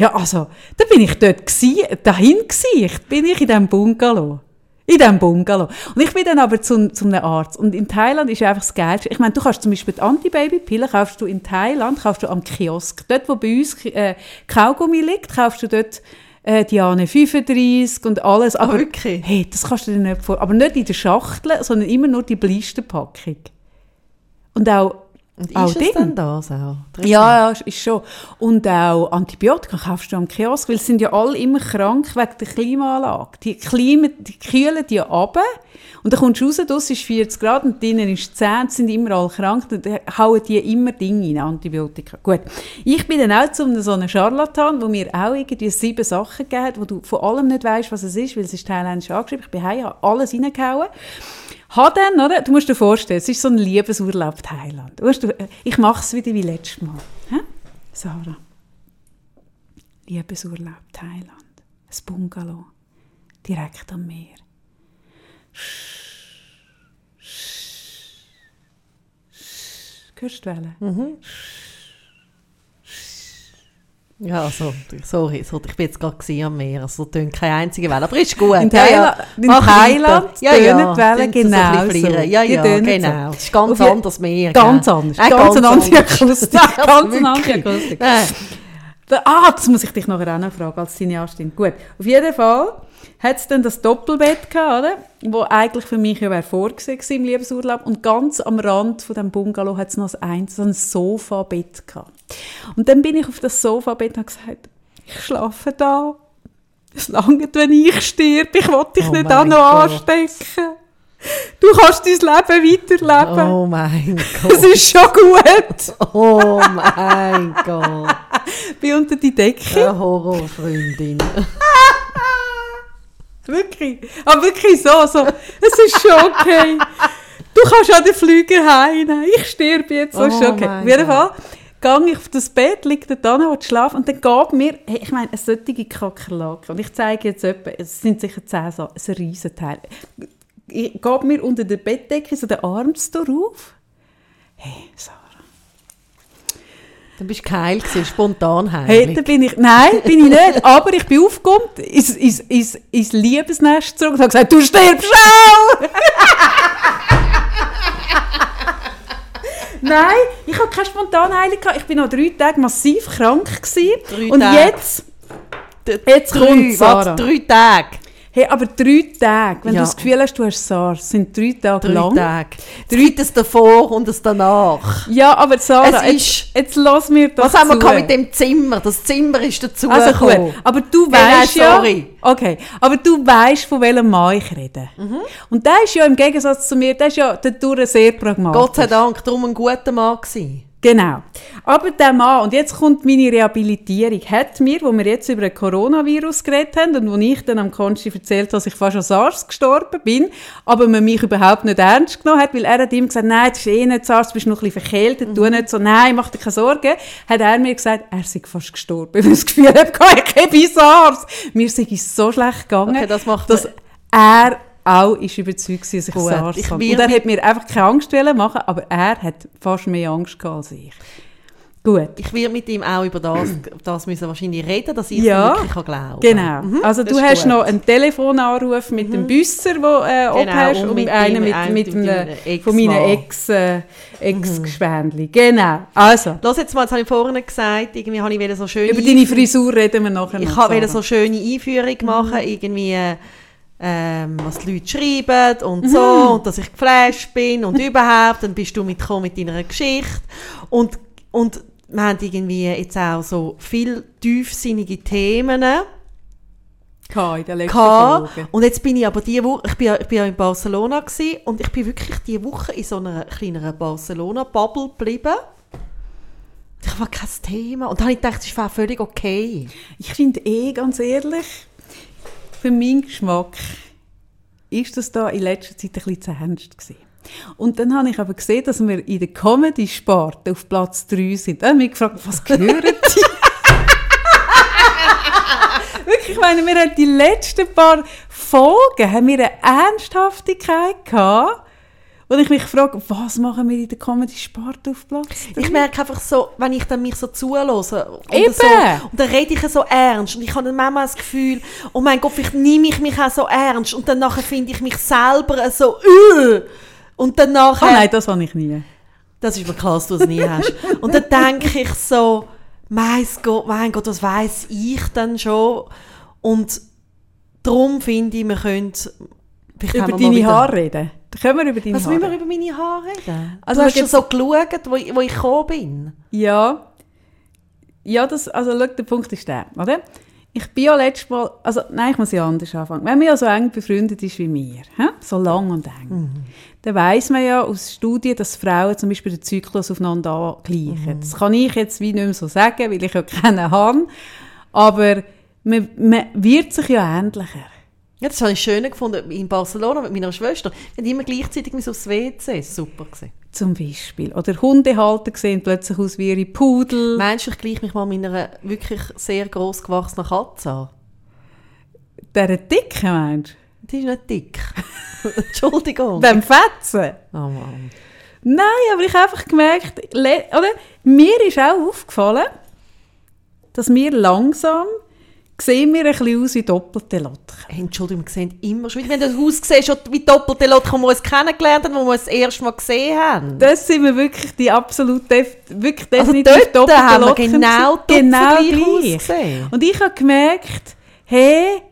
Ja, also, da bin ich dort gsi, dahin gsi, bin ich in diesem Bungalow. In diesem Bungalow. Und ich bin dann aber zu, zu einem Arzt. Und in Thailand ist einfach das Geilste. Ich meine, du kannst zum Beispiel die Antibabypille kaufst du in Thailand, kaufst du am Kiosk. Dort, wo bei uns äh, Kaugummi liegt, kaufst du dort äh, Diane 35 und alles. Aber wirklich? Hey, das kannst du dir nicht vor. Aber nicht in der Schachtel, sondern immer nur die Blisterpackung. Und auch und Auch ist es Ding. denn das auch? Ja, ja, ist schon. Und auch Antibiotika kaufst du am Kiosk, weil sie sind ja alle immer krank wegen der Klimaanlage. Die, Klima, die kühlen die ab und dann kommst du raus, das ist 40 Grad und drinnen ist 10, sie sind immer alle krank, dann hauen die immer Dinge in, Antibiotika. Gut, ich bin dann auch zu so einem Charlatan, wo mir auch irgendwie sieben Sachen gegeben hat, wo du von allem nicht weißt, was es ist, weil es ist thailändisch angeschrieben. Ich bin heim, habe alles reingehauen. Hat dann, oder? Du musst dir vorstellen, es ist so ein Liebesurlaub Thailand. Weißt du, ich mache es wieder wie letztes Mal. Hä? Sarah. Liebesurlaub Thailand. Ein Bungalow. Direkt am Meer. Hörst du Wellen? Ja, also, sorry, so, ich bin jetzt gerade am Meer, also tönt keine einzige Welle, aber ist gut. In ja, ja. Thailand- in Thailand ja, ja, Wellen genau so. Ja, ja, genau. so. Es ist ganz Auf anders Meer. Ganz gell? anders. Nein, ganz eine andere anders. Akustik. Ja, ganz andere. Akustik. Da- Ah, das muss ich dich nachher auch noch fragen als Cineastin. Gut, auf jeden Fall hat es dann das Doppelbett gehabt, oder? Wo eigentlich für mich ja vorgesehen gewesen im Liebesurlaub. Und ganz am Rand von dem Bungalow hat es noch ein, so ein Sofabett gehabt. Und dann bin ich auf das Sofabett und habe gesagt, ich schlafe da. Es langt, wenn ich sterbe. Ich will dich Oh nicht auch noch Gott. anstecken. Du kannst dein Leben weiterleben. Oh mein Es Gott. ist schon gut. Oh mein Gott. Bin unter die Decke. Eine Horrorfreundin. Wirklich. Aber wirklich so, so. Es ist schon okay. Du kannst an den Flüger heim. Ich sterbe jetzt, so ist Oh okay. Auf jeden. Fall gehe ich auf das Bett, liege dort an, will schlafen und dann geht mir, hey, ich meine, eine solche Kakerlake. Und ich zeige jetzt etwa, es sind sicher zehn so, ein Riesenteil. Ich geht mir unter der Bettdecke so den Arm auf. Hey, Sarah. Du bist geil gewesen, spontan Hey, heilig. da bin ich, nein, bin ich nicht, aber ich bin aufgekommen, ins, ins, ins, ins Liebesnest zurück und habe gesagt, du stirbst auch! nein, ich habe keine Spontanheilung gehabt. Ich bin noch drei Tage massiv krank gewesen. Drei und Tage. jetzt, jetzt kommt Sarah. warte, drei Tage. Hey, aber drei Tage, wenn Ja. du das Gefühl hast, du hast SARS, sind drei Tage Drei lang. Tage. Es gibt es davor und es danach. Ja, aber Sarah, Es jetzt, ist- jetzt lass mir doch Was haben wir mit dem Zimmer? Das Zimmer ist dazu Also gekommen. gut, aber du weißt ja, sorry. okay, aber du weißt, von welchem Mann ich rede. Und der ist ja im Gegensatz zu mir, der ist ja dadurch sehr pragmatisch. Gott sei Dank, darum ein guter Mann gewesen. Genau. Aber der Mann, und jetzt kommt meine Rehabilitierung, hat mir, wo wir jetzt über ein Coronavirus geredet haben und wo ich dann am Konsti erzählt habe, dass ich fast an SARS gestorben bin, aber man mich überhaupt nicht ernst genommen hat, weil er hat ihm gesagt, nein, das ist eh nicht SARS, du bist noch ein bisschen verkältet, tu nicht so, nein, mach dir keine Sorgen, hat er mir gesagt, er sei fast gestorben, weil ich das Gefühl habe, ich habe SARS. Mir sei es so schlecht gegangen, Okay, das macht dass er auch ist überzeugt dass ich Gut, SARS ich habe. Und er mit- hat mir einfach keine Angst machen, aber er hat fast mehr Angst gehabt als ich. Gut. Ich werde mit ihm auch über das, das müssen wahrscheinlich reden, dass ich Ja, es wirklich kann glauben Genau. Mhm, also du hast gut. Mhm. noch einen Telefonanruf mit dem Büsser, wo äh, Genau, abhast, und und mit einen mit, einem mit, mit einem deinem Ex-Mann. von meinen Ex, äh, Ex-Gespendli. Genau. Also, Lass jetzt mal, jetzt habe ich vorhin gesagt, irgendwie habe ich wieder so schöne über deine Frisur reden wir nachher Ich noch, habe wieder so schöne Einführung Mhm. machen, irgendwie äh, ähm, was die Leute schreiben und so und dass ich geflasht bin und überhaupt, dann bist du mitgekommen mit deiner Geschichte und, und wir haben irgendwie jetzt auch so viel tiefsinnige Themen Gehabt in den letzten. Folgen. Und jetzt bin ich aber diese Woche, ich bin, ja- ich bin ja in Barcelona gewesen, und ich bin wirklich diese Woche in so einer kleineren Barcelona-Bubble geblieben. Ich war kein Thema. Und dann habe ich gedacht, das war völlig okay. Ich finde eh, ganz ehrlich, für meinen Geschmack ist das da in letzter Zeit ein bisschen zu ernst gewesen. Und dann habe ich aber gesehen, dass wir in der Comedy-Sparte auf Platz 3 sind. Dann habe ich mich gefragt, was gehören die? Wirklich, ich meine, wir haben die letzten paar Folgen haben wir eine Ernsthaftigkeit gehabt, wo ich mich frage, was machen wir in der Comedy-Sparte auf Platz 3? Ich merke einfach so, wenn ich dann mich so zuhöre und, Eben. so, und dann rede ich so ernst und ich habe dann manchmal das Gefühl, oh mein Gott, vielleicht nehme ich mich auch so ernst und dann nachher finde ich mich selber so äh. und dann nachher... Oh nein, das habe ich nie. Das ist mir klar, dass du es nie hast. Und dann denke ich so, mein Gott, mein Gott, was weiß ich denn schon? Und darum finde ich, wir können... Über deine Haare reden. Können wir über deine Was Haare müssen wir über meine Haare reden? Also du hast jetzt- so geschaut, wo ich, wo ich gekommen bin. Ja. Ja, das, also schau, der Punkt ist der, oder? Ich bin ja letztes Mal, also nein, ich muss ja anders anfangen. Wenn man ja so eng befreundet ist wie wir, hä? so lang und eng, dann weiss man ja aus Studien, dass Frauen zum Beispiel den Zyklus aufeinander angleichen. Das kann ich jetzt wie nicht mehr so sagen, weil ich ja keinen habe, aber man, man wird sich ja ähnlicher. Ja, das habe ich schön gefunden in Barcelona mit meiner Schwester. Wir haben immer gleichzeitig aufs WC. Das war super. Gewesen. Zum Beispiel. Oder Hundehalter sehen plötzlich aus wie ihre Pudel. Meinst du, ich gleiche mich mal meiner wirklich sehr gross gewachsenen Katze an? Der Dicke, meinst Die ist nicht dick. Entschuldigung. du? Dem Fetzen? Oh Mann. Nein, aber ich habe einfach gemerkt, oder? mir ist auch aufgefallen, dass wir langsam sehen wir ein bisschen aus wie doppelte. Hey, Entschuldigung, wir sehen immer schon, wenn das Haus sieht, schon wie doppelte Leute, die wir uns kennengelernt haben, die wir uns das erste Mal gesehen haben. Das sind wir wirklich die absolut, def wirklich Also definitiv dort doppelte haben genau gewesen. genau gleich. Und ich habe gemerkt, hey,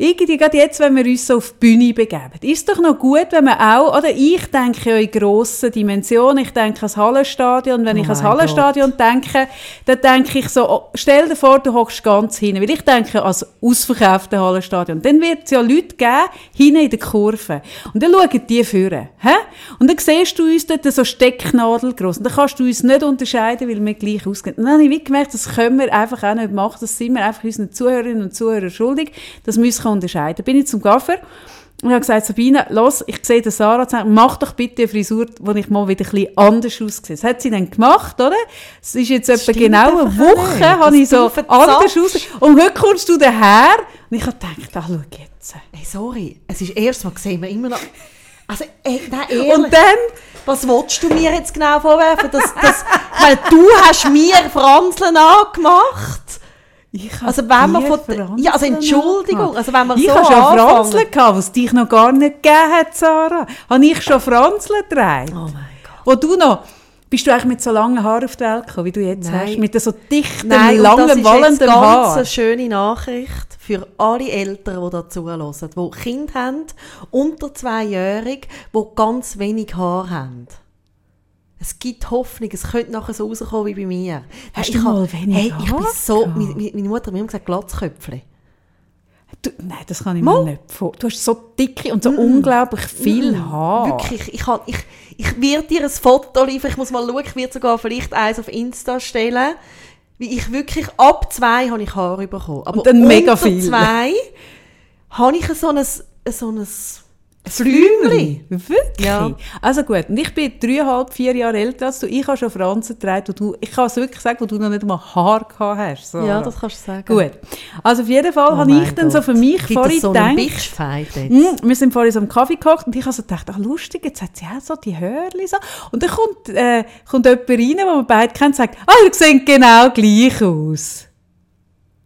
irgendwie gerade jetzt, wenn wir uns so auf die Bühne begeben, ist doch noch gut, wenn man auch, oder ich denke ja in grossen Dimensionen, ich denke ans Hallenstadion, wenn Oh ich ans Hallenstadion denke, dann denke ich so, oh, stell dir vor, du hockst ganz hinten, weil ich denke ans ausverkaufte Hallenstadion, dann wird es ja Leute geben, hinten in der Kurve, und dann schauen die führen, hä? Und dann siehst du uns dort so stecknadelgroß, und dann kannst du uns nicht unterscheiden, weil wir gleich aussehen. Und dann habe ich gemerkt, das können wir einfach auch nicht machen, das sind wir einfach unseren Zuhörerinnen und Zuhörern schuldig, das müssen wir unterscheiden. Bin ich zum Gaffer und habe gesagt, Sabine, los, ich sehe den Sarah, mach doch bitte eine Frisur, wo ich mal wieder ein bisschen anders aussehe. Das hat sie dann gemacht, oder? Es ist jetzt etwa genau eine Woche, nicht, habe ich dass so anders aus. Und heute kommst du daher und ich habe gedacht, ah, schau jetzt. Hey, sorry, es ist erst mal gesehen, wir immer noch... Also, ey, nein, ehrlich, Und dann, was willst du mir jetzt genau vorwerfen? Das, das, weil du hast mir Franzeln angemacht. Also wenn man von... Franzeln Ja, also Entschuldigung, also wenn man ich so habe schon Franzeln gehabt, was dich noch gar nicht gegeben hat, Sarah. Habe ich schon Franzeln getragen? Oh mein Gott. Wo du noch... Bist du eigentlich mit so langen Haaren auf die Welt gekommen, wie du jetzt Nein. hast? Mit so dichten, Nein, und das langen, ist jetzt wallenden ganz Haaren? eine schöne Nachricht für alle Eltern, die da zuhören, die Kinder haben, unter zweijährig, die ganz wenig Haar haben. Es gibt Hoffnung, es könnte nachher so rauskommen wie bei mir. Hast ich du mal wenig hey, ich bin so, meine, meine Mutter hat mir immer gesagt, Glatzköpfchen. Du, nein, das kann ich Mal. mir nicht vor. Du hast so dicke und so unglaublich viel Haar. Wirklich, ich, kann, ich, ich werde dir ein Foto liefern, ich muss mal schauen, ich werde sogar vielleicht eins auf Insta stellen, wie ich wirklich, ab zwei habe ich Haare bekommen. Aber Und dann mega viel. zwei habe ich so ein, so ein Flümli. Wirklich? Ja. Also gut, und ich bin dreieinhalb, vier Jahre älter als du. Ich habe schon Franzen getragen. wo du, ich kann es wirklich sagen, wo du noch nicht mal Haar gehabt hast. Sarah. Ja, das kannst du sagen. Gut. Also auf jeden Fall Oh habe ich dann so für mich Gibt vorhin so gedacht, jetzt? Hm, wir sind vorhin so am Kaffee gekocht und ich habe so gedacht, ach lustig, jetzt hat sie auch so die Hörli so. Und dann kommt, äh, kommt jemand rein, den wir beide kennen und sagt, ah, ihr seht genau gleich aus.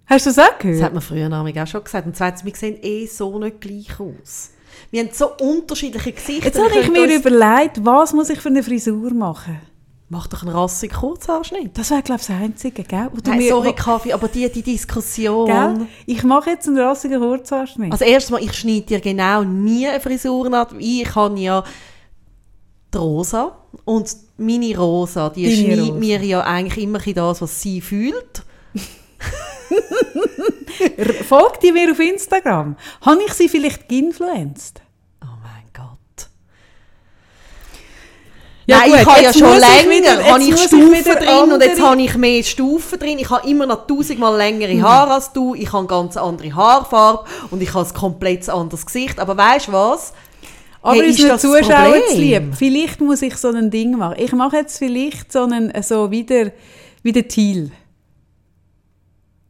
Hast du das auch Das gehört? hat man früher auch schon gesagt. Und zweitens, wir sehen eh so nicht gleich aus. Wir haben so unterschiedliche Gesichter. Jetzt habe ich mir uns- überlegt, was muss ich für eine Frisur machen? Mach doch einen rassigen Kurzhaarschnitt. Das wäre, glaube ich, das Einzige, gell? Nein, mir- sorry, Kaffee, aber die, die Diskussion... Gell? Ich mache jetzt einen rassigen Kurzhaarschnitt. Also erstens mal, ich schneide dir genau nie eine Frisur ab. Ich habe ja die Rosa und meine Rosa, die Deine schneidet Rosa. mir ja eigentlich immer das, was sie fühlt. Folgt die mir auf Instagram? Habe ich sie vielleicht geinfluenced? Oh mein Gott. Ja, Nein, gut, ich habe ja schon ich länger wieder- habe ich ich Stufen wieder drin und jetzt andere- habe ich mehr Stufen drin. Ich habe immer noch tausendmal längere Mhm. Haare als du. Ich habe eine ganz andere Haarfarbe und ich habe ein komplett anderes Gesicht. Aber weißt du was? Aber Hey, ist das Problem? zu lieb. Vielleicht muss ich so ein Ding machen. Ich mache jetzt vielleicht so einen, so wieder, wie der Thiel.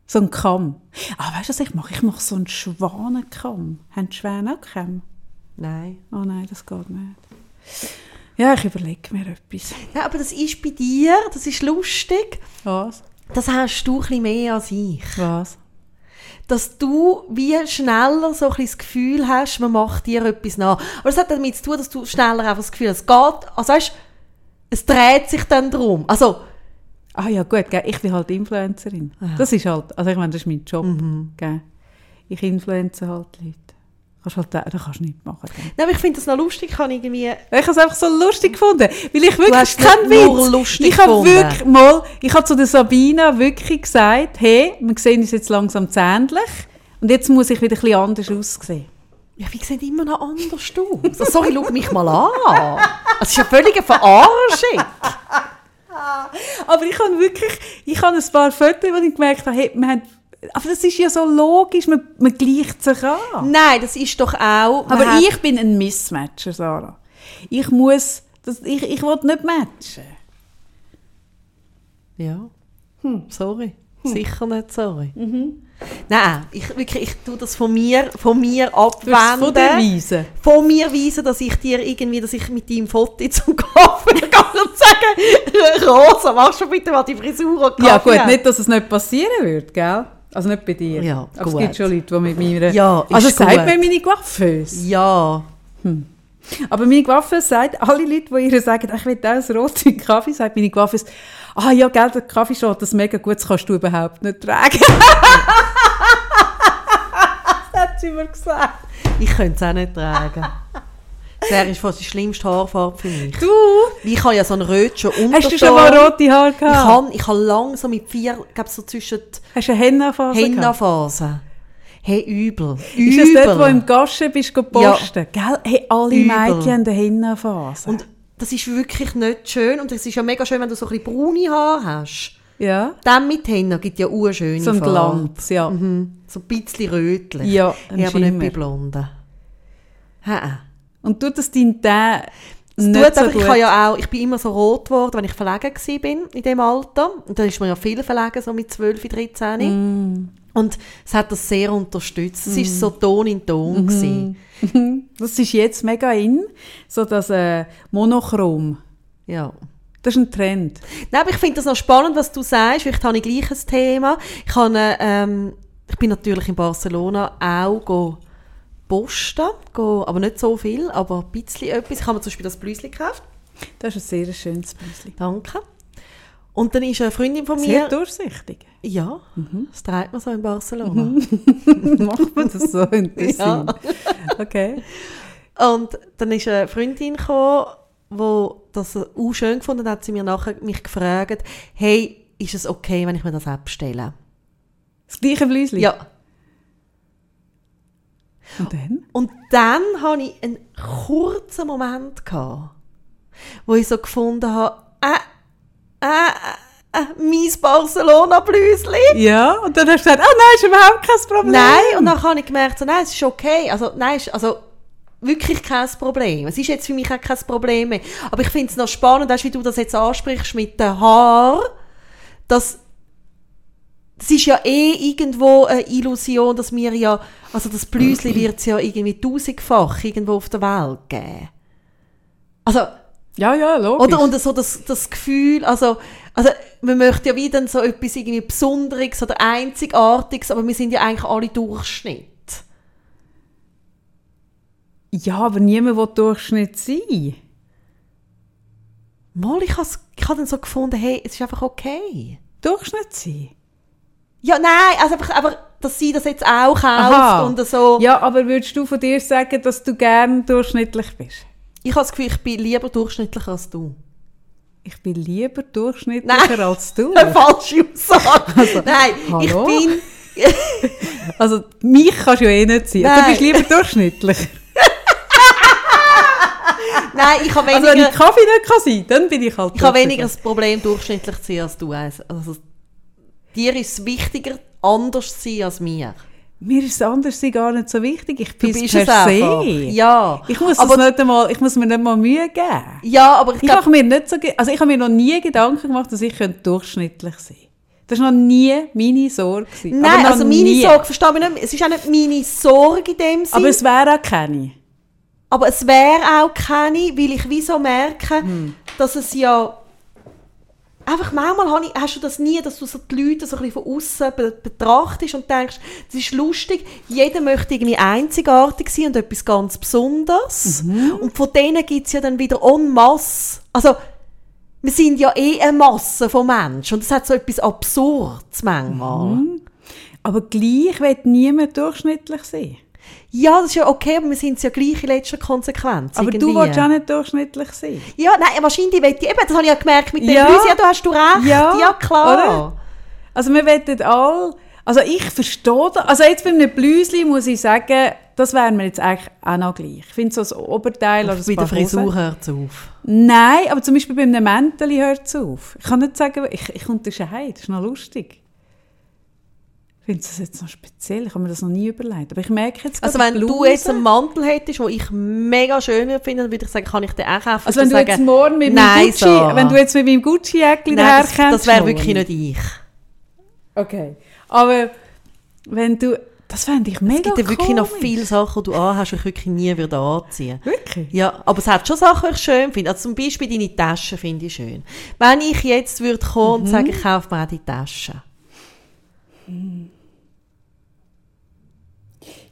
So einen Kamm. Ah, weißt du, was ich mache? Ich mache so einen Schwanenkamm. Haben die Schwäne auch Kamm? Nein. Oh nein, das geht nicht. Ja, ich überlege mir etwas. Ja, aber das ist bei dir, das ist lustig. Was? Das hast du ein mehr als ich. Was? Dass du wie schneller so ein das Gefühl hast, man macht dir etwas nach. Aber das hat damit zu tun, dass du schneller einfach das Gefühl hast, es geht, also weißt, es dreht sich dann drum. Also, Ah ja, gut, gell, ich bin halt Influencerin. Das ist halt, also ich meine, das ist mein Job. Gell. Ich influenze halt Leute. Kannst halt, das kannst du nicht machen. Nein, aber ich finde das noch lustig, ich kann irgendwie... Ich habe es einfach so lustig gefunden, weil ich wirklich kein Witz. lustig ich habe wirklich mal, ich habe zu der Sabina wirklich gesagt, hey, wir sehen uns jetzt langsam zu ähnlich und jetzt muss ich wieder ein bisschen anders aussehen. Ja, wie sieht immer noch anders aus? Also, sorry, schau mich mal an. Das ist ja völlige Verarschung. Aber ich habe wirklich, ich habe ein paar Fotos, wo ich gemerkt habe, hey, wir haben, aber das ist ja so logisch, man, man gleicht sich an. Nein, das ist doch auch... Aber hat- ich bin ein Missmatcher, Sarah. Ich muss, das, ich, ich will nicht matchen. Ja. Hm, sorry. Sicher nicht sorry. Nein, ich, wirklich, ich tue das von mir, von mir Du abwenden. von dir weisen. von mir weisen, dass ich dir irgendwie, dass ich mit deinem Foto zum Kaffee gehe und sage, Rosa, mach schon bitte mal die Frisur und Ja Kaffee. gut, nicht, dass es nicht passieren wird, gell? Also nicht bei dir. Ja, Aber gut. es gibt schon Leute, die mit meiner... Ja, ist also sagt gut. mir meine Coiffeuse. Ja. Aber meine Coiffeuse sagt, alle Leute, die ihr sagen, ich will auch einen roten Kaffee, sagt meine Coiffeuse, ah ja, gell, der Kaffee steht das mega gut, das kannst du überhaupt nicht tragen. das hat sie mir gesagt. Ich könnte es auch nicht tragen. Der ist fast die schlimmste Haarfarbe für mich. Du, Ich habe ja so einen rötschen Unterton. hast du schon mal rote Haare Ich gehabt? habe ich habe lang so mit vier, ich glaube so zwischen Hast du eine Henna-Phase gehabt? Henna-Phasen. Hey, übel. Ist übel. das dort, wo du im Gaschen bist, go posten? Gell? Hey, alle Übel. Mädchen haben eine Henna-Phase. Und das ist wirklich nicht schön. Und es ist ja mega schön, wenn du so ein bisschen braune Haare hast. ja, Dann mit Henna gibt ja urschöne so ein Farbe. Glanz, ja. Mhm. So ein bisschen rötlich. Ja, ein ja aber nicht bei Blonden. Ha. Und tut das dein Teint Es nicht tut so gut? ich, habe ja auch, ich bin immer so rot geworden, wenn ich verlegen war bin in dem Alter. Und dann ist man ja viel verlegen, so mit 12, 13. Mm. Und es hat das sehr unterstützt. Es war so Ton in Ton. gewesen. Das ist jetzt mega in, so das äh, Monochrom. Ja. Das ist ein Trend. Nein, aber ich finde das noch spannend, was du sagst. Vielleicht habe ich gleich ein Thema. Ich, habe, ähm, ich bin natürlich in Barcelona auch go posten, go, aber nicht so viel, aber ein bisschen etwas. Ich habe mir zum Beispiel das Blüsli gekauft. Das ist ein sehr schönes Büsli. Danke. Und dann ist eine Freundin von Sehr mir... durchsichtig. Ja, Mhm. das trägt man so in Barcelona. Macht man das so in Tessin? Okay. Und dann ist eine Freundin gekommen, die das auch schön gefunden hat, sie mir nachher mich gefragt, hey, ist es okay, wenn ich mir das abstelle? Das gleiche Blüsli? Ja. Und dann? Und dann hatte ich einen kurzen Moment, gehabt, wo ich so gefunden habe, äh, äh, äh, äh mein Barcelona-Blüsli. Ja, und dann hast du gesagt, ah nein, ist überhaupt kein Problem. Nein, und dann habe ich gemerkt, so, nein, es ist okay. Also, nein, ist, also, wirklich kein Problem. Es ist jetzt für mich auch kein Problem mehr. Aber ich finde es noch spannend, weißt, wie du das jetzt ansprichst mit den Haaren, dass das ist ja eh irgendwo eine Illusion, dass wir ja, also das Blüsli wird es ja irgendwie tausendfach irgendwo auf der Welt geben. Also, Ja, ja, logisch. oder und so das, das Gefühl, also, also man möchte ja wieder so etwas irgendwie Besonderes oder Einzigartiges, aber wir sind ja eigentlich alle Durchschnitt. ja, aber niemand will Durchschnitt sein. Mal, ich habe ich hab dann so gefunden, hey, es ist einfach okay. Durchschnitt sein? Ja, nein, also einfach, einfach dass sie das jetzt auch kauft Aha. und so. Ja, aber würdest du von dir sagen, dass du gern durchschnittlich bist? Ich habe das Gefühl, ich bin lieber durchschnittlicher als du. Ich bin lieber durchschnittlicher Nein. als du. Eine falsche Aussage. Nein, ich hallo? bin... Also, mich kannst du ja eh nicht sein. Du Nein. bist lieber durchschnittlich. Nein, ich habe Also, wenn weniger, ich Kaffee nicht kann sein dann bin ich halt ich habe weniger das Problem, durchschnittlich zu sein als du. Also, dir ist es wichtiger, anders zu sein als mir. Mir ist das Anderssein gar nicht so wichtig. Ich bin es per se. Ja. Ich muss, aber, nicht einmal, ich muss mir nicht mal Mühe geben. ja, aber ich Ich mache mir nicht so, also ich habe mir noch nie Gedanken gemacht, dass ich durchschnittlich sein könnte. Das war noch nie meine Sorge. gewesen. Aber Nein, also meine nie. Sorge, verstehe mich nicht, es ist auch nicht meine Sorge in dem Sinne, Aber aber, es wäre auch keine. es wäre auch keine, weil ich wieso merke, Hm. dass es ja einfach manchmal ich, hast du das nie, dass du so die Leute so ein bisschen von außen be betrachtest und denkst, das ist lustig, jeder möchte irgendwie einzigartig sein und etwas ganz Besonderes Mhm. und von denen gibt es ja dann wieder en masse, also wir sind ja eh eine Masse von Menschen und das hat so etwas Absurdes manchmal. Mhm. Aber gleich wird niemand durchschnittlich sein. Ja, das ist ja okay, aber wir sind ja gleich in letzter Konsequenz. Aber du irgendwie. willst auch nicht durchschnittlich sein. Ja, nein, wahrscheinlich will ich, eben, das habe ich ja gemerkt mit dem Ja. Blüsi, ja, da hast du recht, ja, Ja, klar. oder? Also wir wollen alle, also ich verstehe das, also jetzt bei einem Blüsli muss ich sagen, das wäre mir jetzt eigentlich auch noch gleich. Ich finde so das Oberteil oder Bei das der paar Frisur hört es auf. Nein, aber zum Beispiel bei einem Mäntel hört es auf. Ich kann nicht sagen, ich, ich unterscheide, das ist noch lustig. Ich finde das jetzt noch speziell, ich habe mir das noch nie überlegt. Aber ich merke jetzt Also wenn du jetzt einen Mantel hättest, den ich mega schön finde, dann würde ich sagen, kann ich den auch kaufen? Also wenn du Würdest jetzt sagen, morgen mit nein, meinem Gucci, wenn du jetzt mit meinem Gucci-Jäckchen Nein, das, daherkommst... das wäre wirklich nicht ich. Okay. Aber wenn du... Das fände ich mega Es gibt ja wirklich noch komisch. viele Sachen, die du anhast, die ich wirklich nie würde anziehen Wirklich? Ja, aber es hat schon Sachen, die ich schön finde. Also zum Beispiel deine Taschen finde ich schön. Wenn ich jetzt würde kommen Mhm. und sagen, ich kaufe mir auch die Taschen.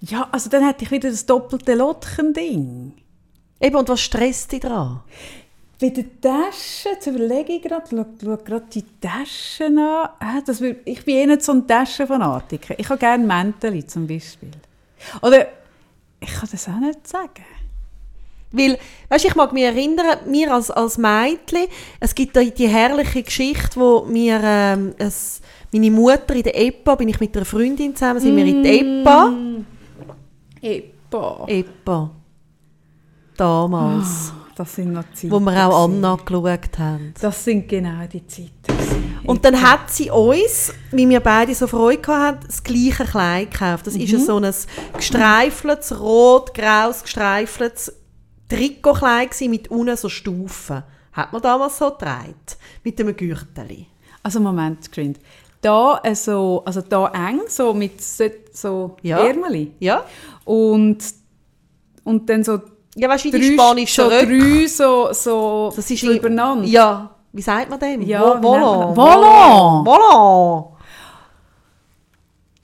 Ja, also dann hätte ich wieder das doppelte Lotchen-Ding. Eben, und was stresst dich daran? Bei den Taschen, jetzt überlege ich gerade, schau, schau gerade die Taschen an. Das ich bin eh nicht so ein Taschenfanatiker. Ich habe gerne Mäntel zum Beispiel. Oder, ich kann das auch nicht sagen. Weil, weißt, ich mag mich erinnern, mir als, als Mädchen, es gibt da die herrliche Geschichte, wo mir, ähm, es, meine Mutter in der EPA, bin ich mit einer Freundin zusammen, sind wir in der EPA. Epa. EPA. Damals. Das sind noch Zeiten. wo wir auch. Anna geschaut haben. Das sind genau die Zeiten. Und dann hat sie uns, wie wir beide so Freude hatten, das gleiche Kleid gekauft. Das ist so ein gestreifeltes, rot-graues, gestreifeltes Trikotkleid mit unten so Stufen. Hat man damals so getragen. Mit einem Gürtel. Also Moment, Grind. Da äh, so, also da eng, so mit so, so Ja. Ärmeli. Ja? Und, und dann so Ja, weißt wie die drei, spanischen so drei so, so, Das ist übereinander. Ja, wie sagt man dem? Ja, Volant. das? Volant. Volant.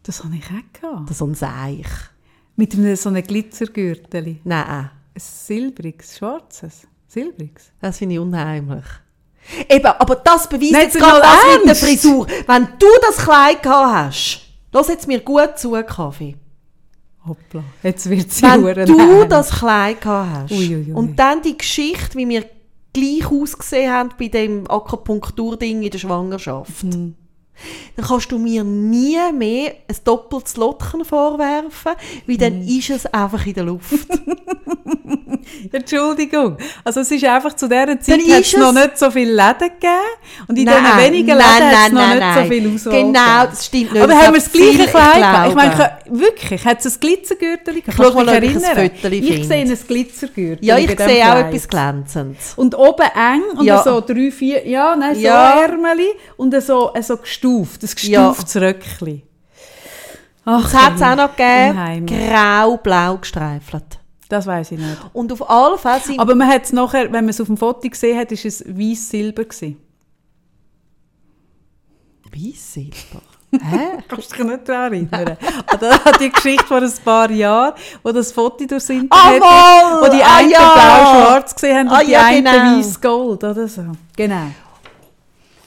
Das habe ich auch gehabt. Das ist ein Seich. Mit einem, so einem Glitzergürtel. Nein, Ein silbriges, schwarzes. Silbriges. das finde ich unheimlich. Eben, aber das beweist Nein, jetzt gerade das mit der? Frisur. Wenn du das Kleid gehabt hast, lass jetzt mir gut zu, Kaffee. Hoppla. Jetzt wird sie Wenn du ernst. das Kleid gehabt hast Ui, ui, ui. und dann die Geschichte, wie wir gleich ausgesehen haben bei dem Akupunkturding in der Schwangerschaft, Mhm. Dann kannst du mir nie mehr ein doppeltes Lotchen vorwerfen, weil dann Mhm. ist es einfach in der Luft. Entschuldigung. Also es ist einfach zu dieser Zeit hat es noch nicht so viele Läden gegeben. Und in Nein, diesen wenigen Läden hat es noch nein, nicht nein. so viel Auswahl Genau, das stimmt nicht. Aber haben wir das gleiche ich Kleid gehabt? Ich meine, wirklich, hat es ein Glitzergürtel gehabt? mal, ich ein erinnern? Ich finde. sehe ein Glitzergürtel Ja, ich sehe auch Kleid. etwas Glänzendes. Und oben eng und Ja. so drei, vier, ja, nein, so Ja. Ärmeli und so, so gestuft, ein Ja. gestuftes Röckchen. Ach, Es hat es auch noch gegeben, grau-blau gestreifelt. Das weiß ich nicht. Und auf alle Fälle sind Aber man hat es nachher, wenn man es auf dem Foto gesehen hat, ist es weiß-silber gewesen. Weiss-Silber. Hä? Kannst du dich nicht daran erinnern? An die- an die Geschichte vor ein paar Jahren, wo das Foto durchs Internet Ah, geht, wo die ah, einen ja. blau-schwarz gesehen haben und Ah, die ja, einen genau. weiß-gold oder so. Genau.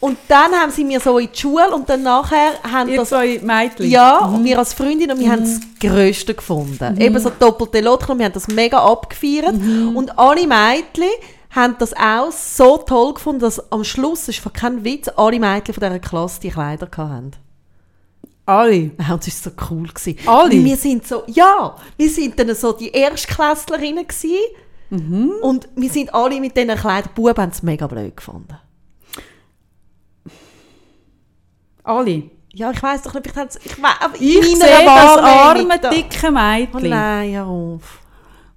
Und dann haben sie mir so in die Schule und dann nachher haben Ihr das zwei Mädchen. Ja, und wir als Freundin, und wir haben das Größte gefunden. Eben so doppelte Lothar, und wir haben das mega abgefeiert. Und alle Mädchen haben das auch so toll gefunden, dass am Schluss, das ist kein Witz, alle Mädchen von dieser Klasse die Kleider hatten. Alle. Ja, und es war so cool. Gewesen. Alle? Weil wir sind so, ja, wir sind dann so die Erstklässlerinnen gewesen. Und wir sind alle mit diesen Kleidern, die Buben haben es mega blöd gefunden. Alle. Ja, ich weiss doch nicht, ich weiss, aber Ich in sehe das arme, dicke Oh Mädchen, nein, hör auf.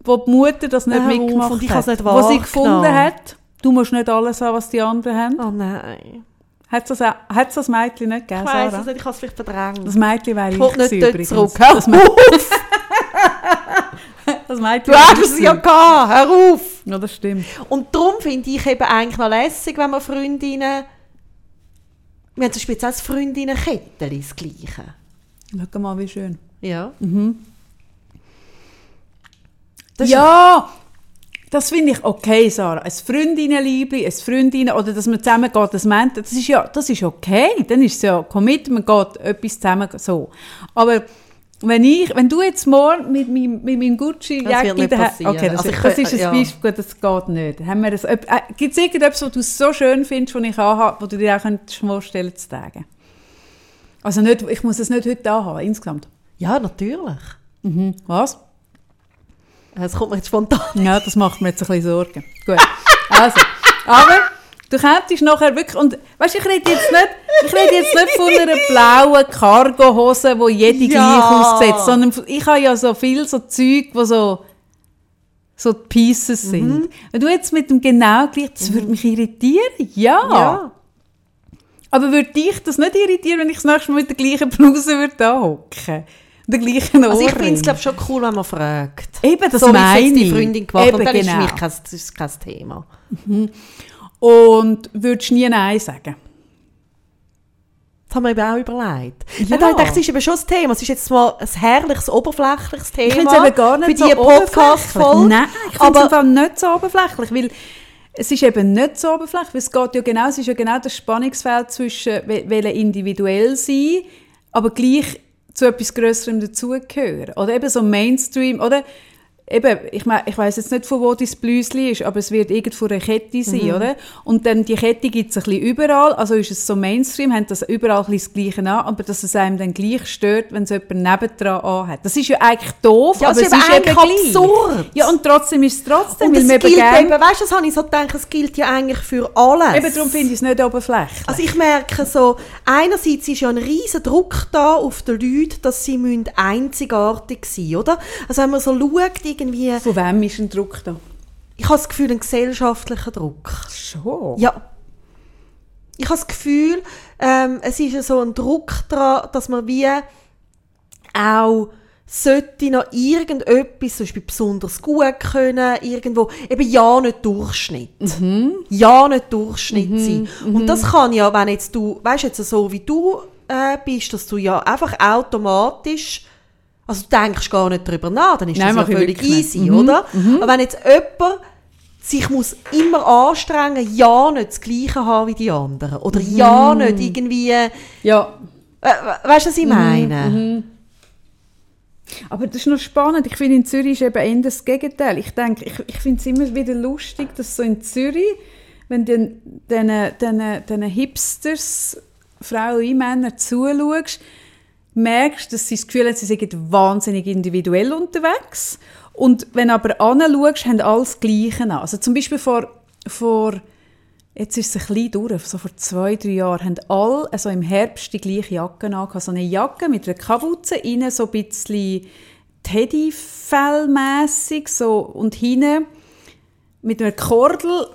wo die Mutter das nicht Hör auf, mitgemacht ich hat. nicht wo sie gefunden hat, du musst nicht alles haben, was die anderen haben. Oh nein. Hat es das, hat's das Mädchen nicht gegeben, Ich weiss Sarah? es nicht, ich habe es vielleicht verdrängt. Das Mädchen wäre Ich ich gewesen übrigens. zurück. Das, Mä das Mädchen Du hast ich es ja gehabt, hör auf! Ja, das stimmt. Und darum finde ich eben eigentlich noch lässig, wenn man Freundinnen... Wir haben zum Beispiel jetzt auch das Freundinnen-Kettchen, das Gleiche. Schau mal, wie schön. Ja. Das ist- ja, das finde ich okay, Sarah. Ein Freundinnenliebli, ein Freundinnen oder dass man zusammen geht, das meint, das ist ja, das ist okay. Dann ist es ja Commitment, man geht etwas zusammen so. Aber wenn ich, wenn du jetzt morgen mit meinem, mit meinem gucci Das nicht daheim- okay, das, Also ich das ist ein ja. Beispiel, das geht nicht. Haben wir das, äh, Gibt es irgendetwas, was du so schön findest, was ich anhabe, wo du dir auch könntest vorstellen zu tragen? Also nicht, ich muss es nicht heute anhaben, insgesamt. Ja, natürlich. Mhm. Was? Es kommt mir jetzt spontan. Ja, das macht mir jetzt ein bisschen Sorgen. Gut. Also, aber du könntest nachher wirklich, und weißt du, ich rede jetzt nicht, ich rede jetzt nicht von einer blauen Cargohose, wo jede Ja. gleich aussieht, sondern ich habe ja so viel so Zeug, wo so so die Pieces sind. Wenn du jetzt mit dem genau gleich, das würde mich irritieren, ja. Ja. Aber würde dich das nicht irritieren, wenn ich das nächste Mal mit der gleichen Bluse würde da hocken? Der gleichen Also ich Ohrring? finde es glaube schon cool, wenn man fragt. Eben, das so meine jetzt die ich. Freundin gemacht. Eben, Und dann ist für genau. mich kein, kein Thema. Und würdest nie Nein sagen? Das haben wir eben auch überlegt. Ja. Ich dachte, es ist eben schon ein Thema. Es ist jetzt mal ein herrliches, oberflächliches Thema. Ich finde es eben gar nicht für so diese Podcast-Folge. oberflächlich. Nein, ich finde es nicht so oberflächlich, weil es ist eben nicht so oberflächlich, weil es geht ja genau, es ist ja genau das Spannungsfeld zwischen wollen individuell sein, aber gleich zu etwas Größerem dazugehören. Oder eben so Mainstream, oder eben, ich, mein, ich weiß jetzt nicht, von wo das Blüsli ist, aber es wird irgend von einer Kette sein, oder? Und dann die Kette gibt es ein bisschen überall, also ist es so Mainstream, haben das überall ein bisschen das Gleiche an, aber dass es einem dann gleich stört, wenn es jemand nebendran anhat. Das ist ja eigentlich doof, Ja, aber es ist ist eben absurd. Ja, und trotzdem ist es trotzdem, und weil wir gilt eben weißt du, das habe ich so gedacht, es gilt ja eigentlich für alles. Eben darum finde ich es nicht oberflächlich. Also ich merke so, einerseits ist ja ein riesen Druck da auf die Leute, dass sie müssen einzigartig sein müssen, oder? Also wenn man so schaut, irgendwie, Von wem ist ein Druck da? ich habe das Gefühl, ein gesellschaftlicher Druck. Schon. Ja. Ich habe das Gefühl, ähm, es ist so ein Druck daran, dass man wie auch sollte noch irgendetwas, zum Beispiel besonders gut können, irgendwo, eben ja nicht Durchschnitt. Ja nicht Durchschnitt sein. Und das kann ja, wenn jetzt du, weißt jetzt so wie du äh, bist, dass du ja einfach automatisch, also du denkst gar nicht darüber nach, dann ist Nein, das ja völlig easy, oder? Aber wenn jetzt jemand sich muss immer anstrengen, ja nicht das Gleiche haben wie die anderen. Oder ja nicht irgendwie, äh, Ja, we- weißt du, was ich meine? aber das ist noch spannend. Ich finde, in Zürich ist eben eher das Gegenteil. Ich denke, ich, ich finde es immer wieder lustig, dass so in Zürich, wenn den, den Hipsters, Frauen und Männer zuschaust, merkst, dass sie das Gefühl haben, sie sind wahnsinnig individuell unterwegs. Und wenn aber anschaust, haben alle das Gleiche an. Also zum Beispiel vor, vor jetzt ist es ein bisschen durch, so vor zwei, drei Jahren, haben alle also im Herbst die gleiche Jacke an. So eine Jacke mit einer Kapuze, innen so ein bisschen Teddyfellmässig so, und hinten mit einer Kordel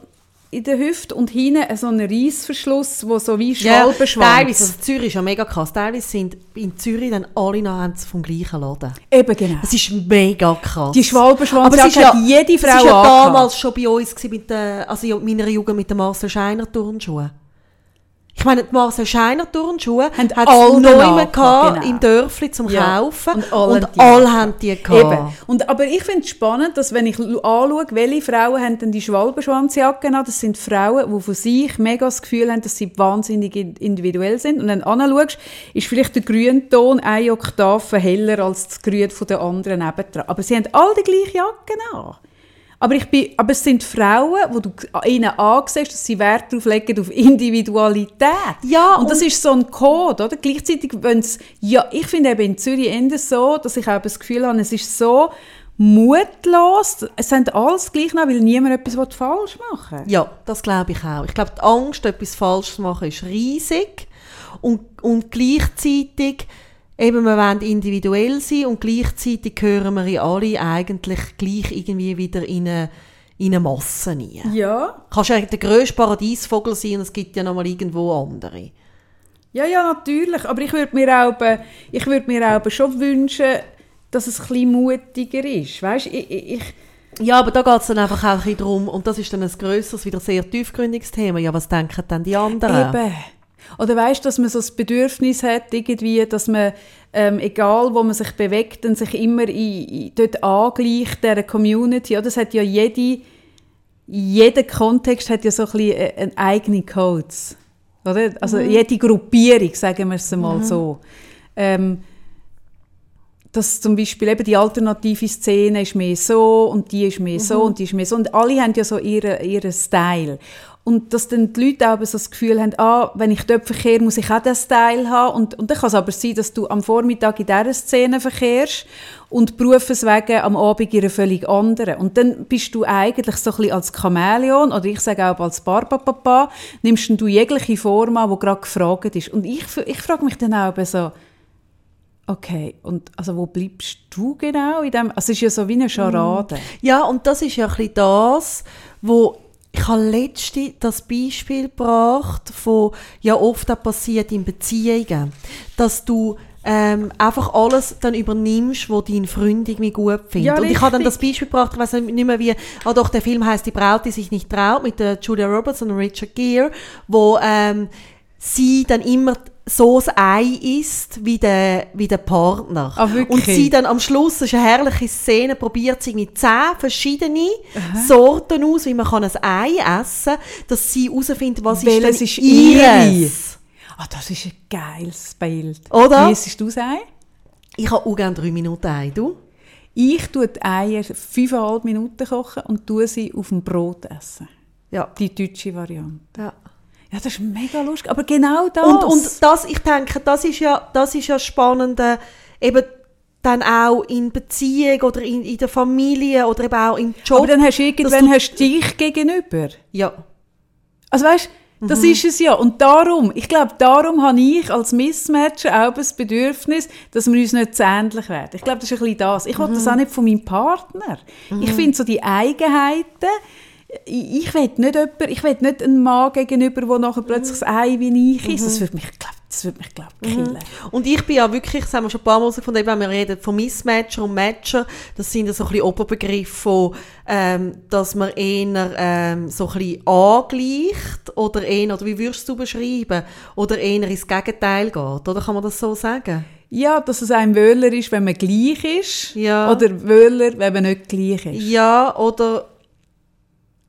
in der Hüfte und hinten so ein Reissverschluss, wo so wie Schwalbenschwanz. teilweise, also Zürich ist ja mega krass, teilweise sind in Zürich dann alle noch vom gleichen Laden. Eben genau. Das ist mega krass. Die Schwalbenschwanz Aber es ist ja, jede es Frau ist ja angehabt. damals schon bei uns gewesen mit der, also in meiner Jugend mit den Marcel Scheiner Turnschuhen. Ich meine, die Marcel Scheiner Turnschuhe hat es neu genau. im Dörfli zum Ja, Kaufen und alle und die alle haben die gehabt. Eben. Und, aber ich finde es spannend, dass wenn ich anschaue, welche Frauen haben denn die Schwalbenschwanzjacken an, das sind Frauen, die von sich mega das Gefühl haben, dass sie wahnsinnig in- individuell sind. Und dann anschaust, ist vielleicht der Grünton eine Oktave heller als das Grün von der anderen nebendran. Aber sie haben alle die gleiche Jacke an. Aber, ich bin, aber es sind Frauen, wo du ihnen ansiehst, dass sie Wert darauf legen, auf Individualität. Ja, und das und- ist so ein Code, oder? Gleichzeitig, wenn's, ja, ich finde eben in Zürich eher so, dass ich auch das Gefühl habe, es ist so mutlos, es sind alles gleich noch, weil niemand etwas falsch machen will. Ja, das glaube ich auch. Ich glaube, die Angst, etwas falsch zu machen, ist riesig. Und, und gleichzeitig, eben, wir wollen individuell sein und gleichzeitig gehören wir in alle eigentlich gleich irgendwie wieder in eine, in eine Masse rein. Ja. Kannst eigentlich der grösste Paradiesvogel sein und es gibt ja noch mal irgendwo andere. Ja, ja, natürlich. Aber ich würde mir auch, be- ich würde mir auch schon wünschen, dass es ein bisschen mutiger ist. Weißt, ich, ich, ich, Ja, aber da geht es dann einfach auch ein bisschen darum, und das ist dann ein grösseres, wieder sehr tiefgründiges Thema, ja, was denken dann die anderen? Eben. Oder weißt, dass man so das Bedürfnis hat, irgendwie, dass man, ähm, egal wo man sich bewegt, dann sich immer in, in, dort angleicht, dieser Community. Oder? Das hat ja jede, jeder Kontext hat ja so ein bisschen äh, einen eigenen Codes. Oder? Also jede Gruppierung, sagen wir es mal so. Ähm, dass zum Beispiel eben die alternative Szene ist mehr so und die ist mehr so und die ist mehr so und alle haben ja so ihren, ihren Style. Und dass dann die Leute auch so das Gefühl haben, ah, wenn ich dort verkehre, muss ich auch diesen Style haben. Und, und dann kann es aber sein, dass du am Vormittag in dieser Szene verkehrst und berufswegen am Abend in einer völlig anderen. Und dann bist du eigentlich so ein bisschen als Chamäleon oder ich sage auch als Barbapapa, nimmst du jegliche Form an, die gerade gefragt ist. Und ich, ich frage mich dann auch so, Okay, und also wo bleibst du genau in dem? Also es ist ja so wie eine Scharade. Ja, und das ist ja ein bisschen das, wo ich habe letzte das Beispiel gebracht von ja oft auch passiert in Beziehungen, dass du ähm, einfach alles dann übernimmst, was dein Freund irgendwie gut findet. Ja, und ich habe dann das Beispiel gebracht, ich weiß nicht mehr wie, ah doch, der Film heißt Die Braut, die sich nicht traut, mit der Julia Roberts und Richard Gere, wo ähm, sie dann immer so das Ei ist wie der, wie der Partner. Ah, und sie dann am Schluss, das ist eine herrliche Szene, probiert sie mit zehn verschiedene Sorten aus, wie man kann ein Ei essen kann, dass sie herausfindet, was Welches ist ist denn ihres. Ah, das ist ein geiles Bild. Oder? Wie isst du das Ei? Ich habe auch gerne drei Minuten Ei, du? Ich tue die Eier fünfeinhalb Minuten kochen und tue sie auf dem Brot essen. Ja. Die deutsche Variante. ja. Ja, das ist mega lustig. Aber genau das. Und, und das, ich denke, das ist ja, das ist ja spannend, äh, eben dann auch in Beziehung oder in, in der Familie oder eben auch im Job. aber dann hast du irgendwann du- hast du dich gegenüber. ja. Also weißt, das ist es ja. Und darum, ich glaube, darum habe ich als Missmatcher auch das Bedürfnis, dass wir uns nicht zu ähnlich werden. Ich glaube, das ist ein bisschen das. Ich will das auch nicht von meinem Partner. Ich finde so die Eigenheiten, ich, ich will nicht jemand, ich will nicht einen Mann gegenüber, der nachher plötzlich das Ei wie ich ist. Das würde mich, glaub, das würde mich, glaube ich, killen. Und ich bin ja wirklich, das haben wir schon ein paar Mal eben, wenn wir reden von Missmatcher und Matcher, das sind ja so ein bisschen Oberbegriffe von, ähm, dass man eher ähm, so ein bisschen angleicht oder eher, oder wie würdest du beschreiben, oder eher ins Gegenteil geht, oder kann man das so sagen? Ja, dass es einem Wöhler ist, wenn man gleich ist. Ja. Oder Wöhler, wenn man nicht gleich ist. Ja, oder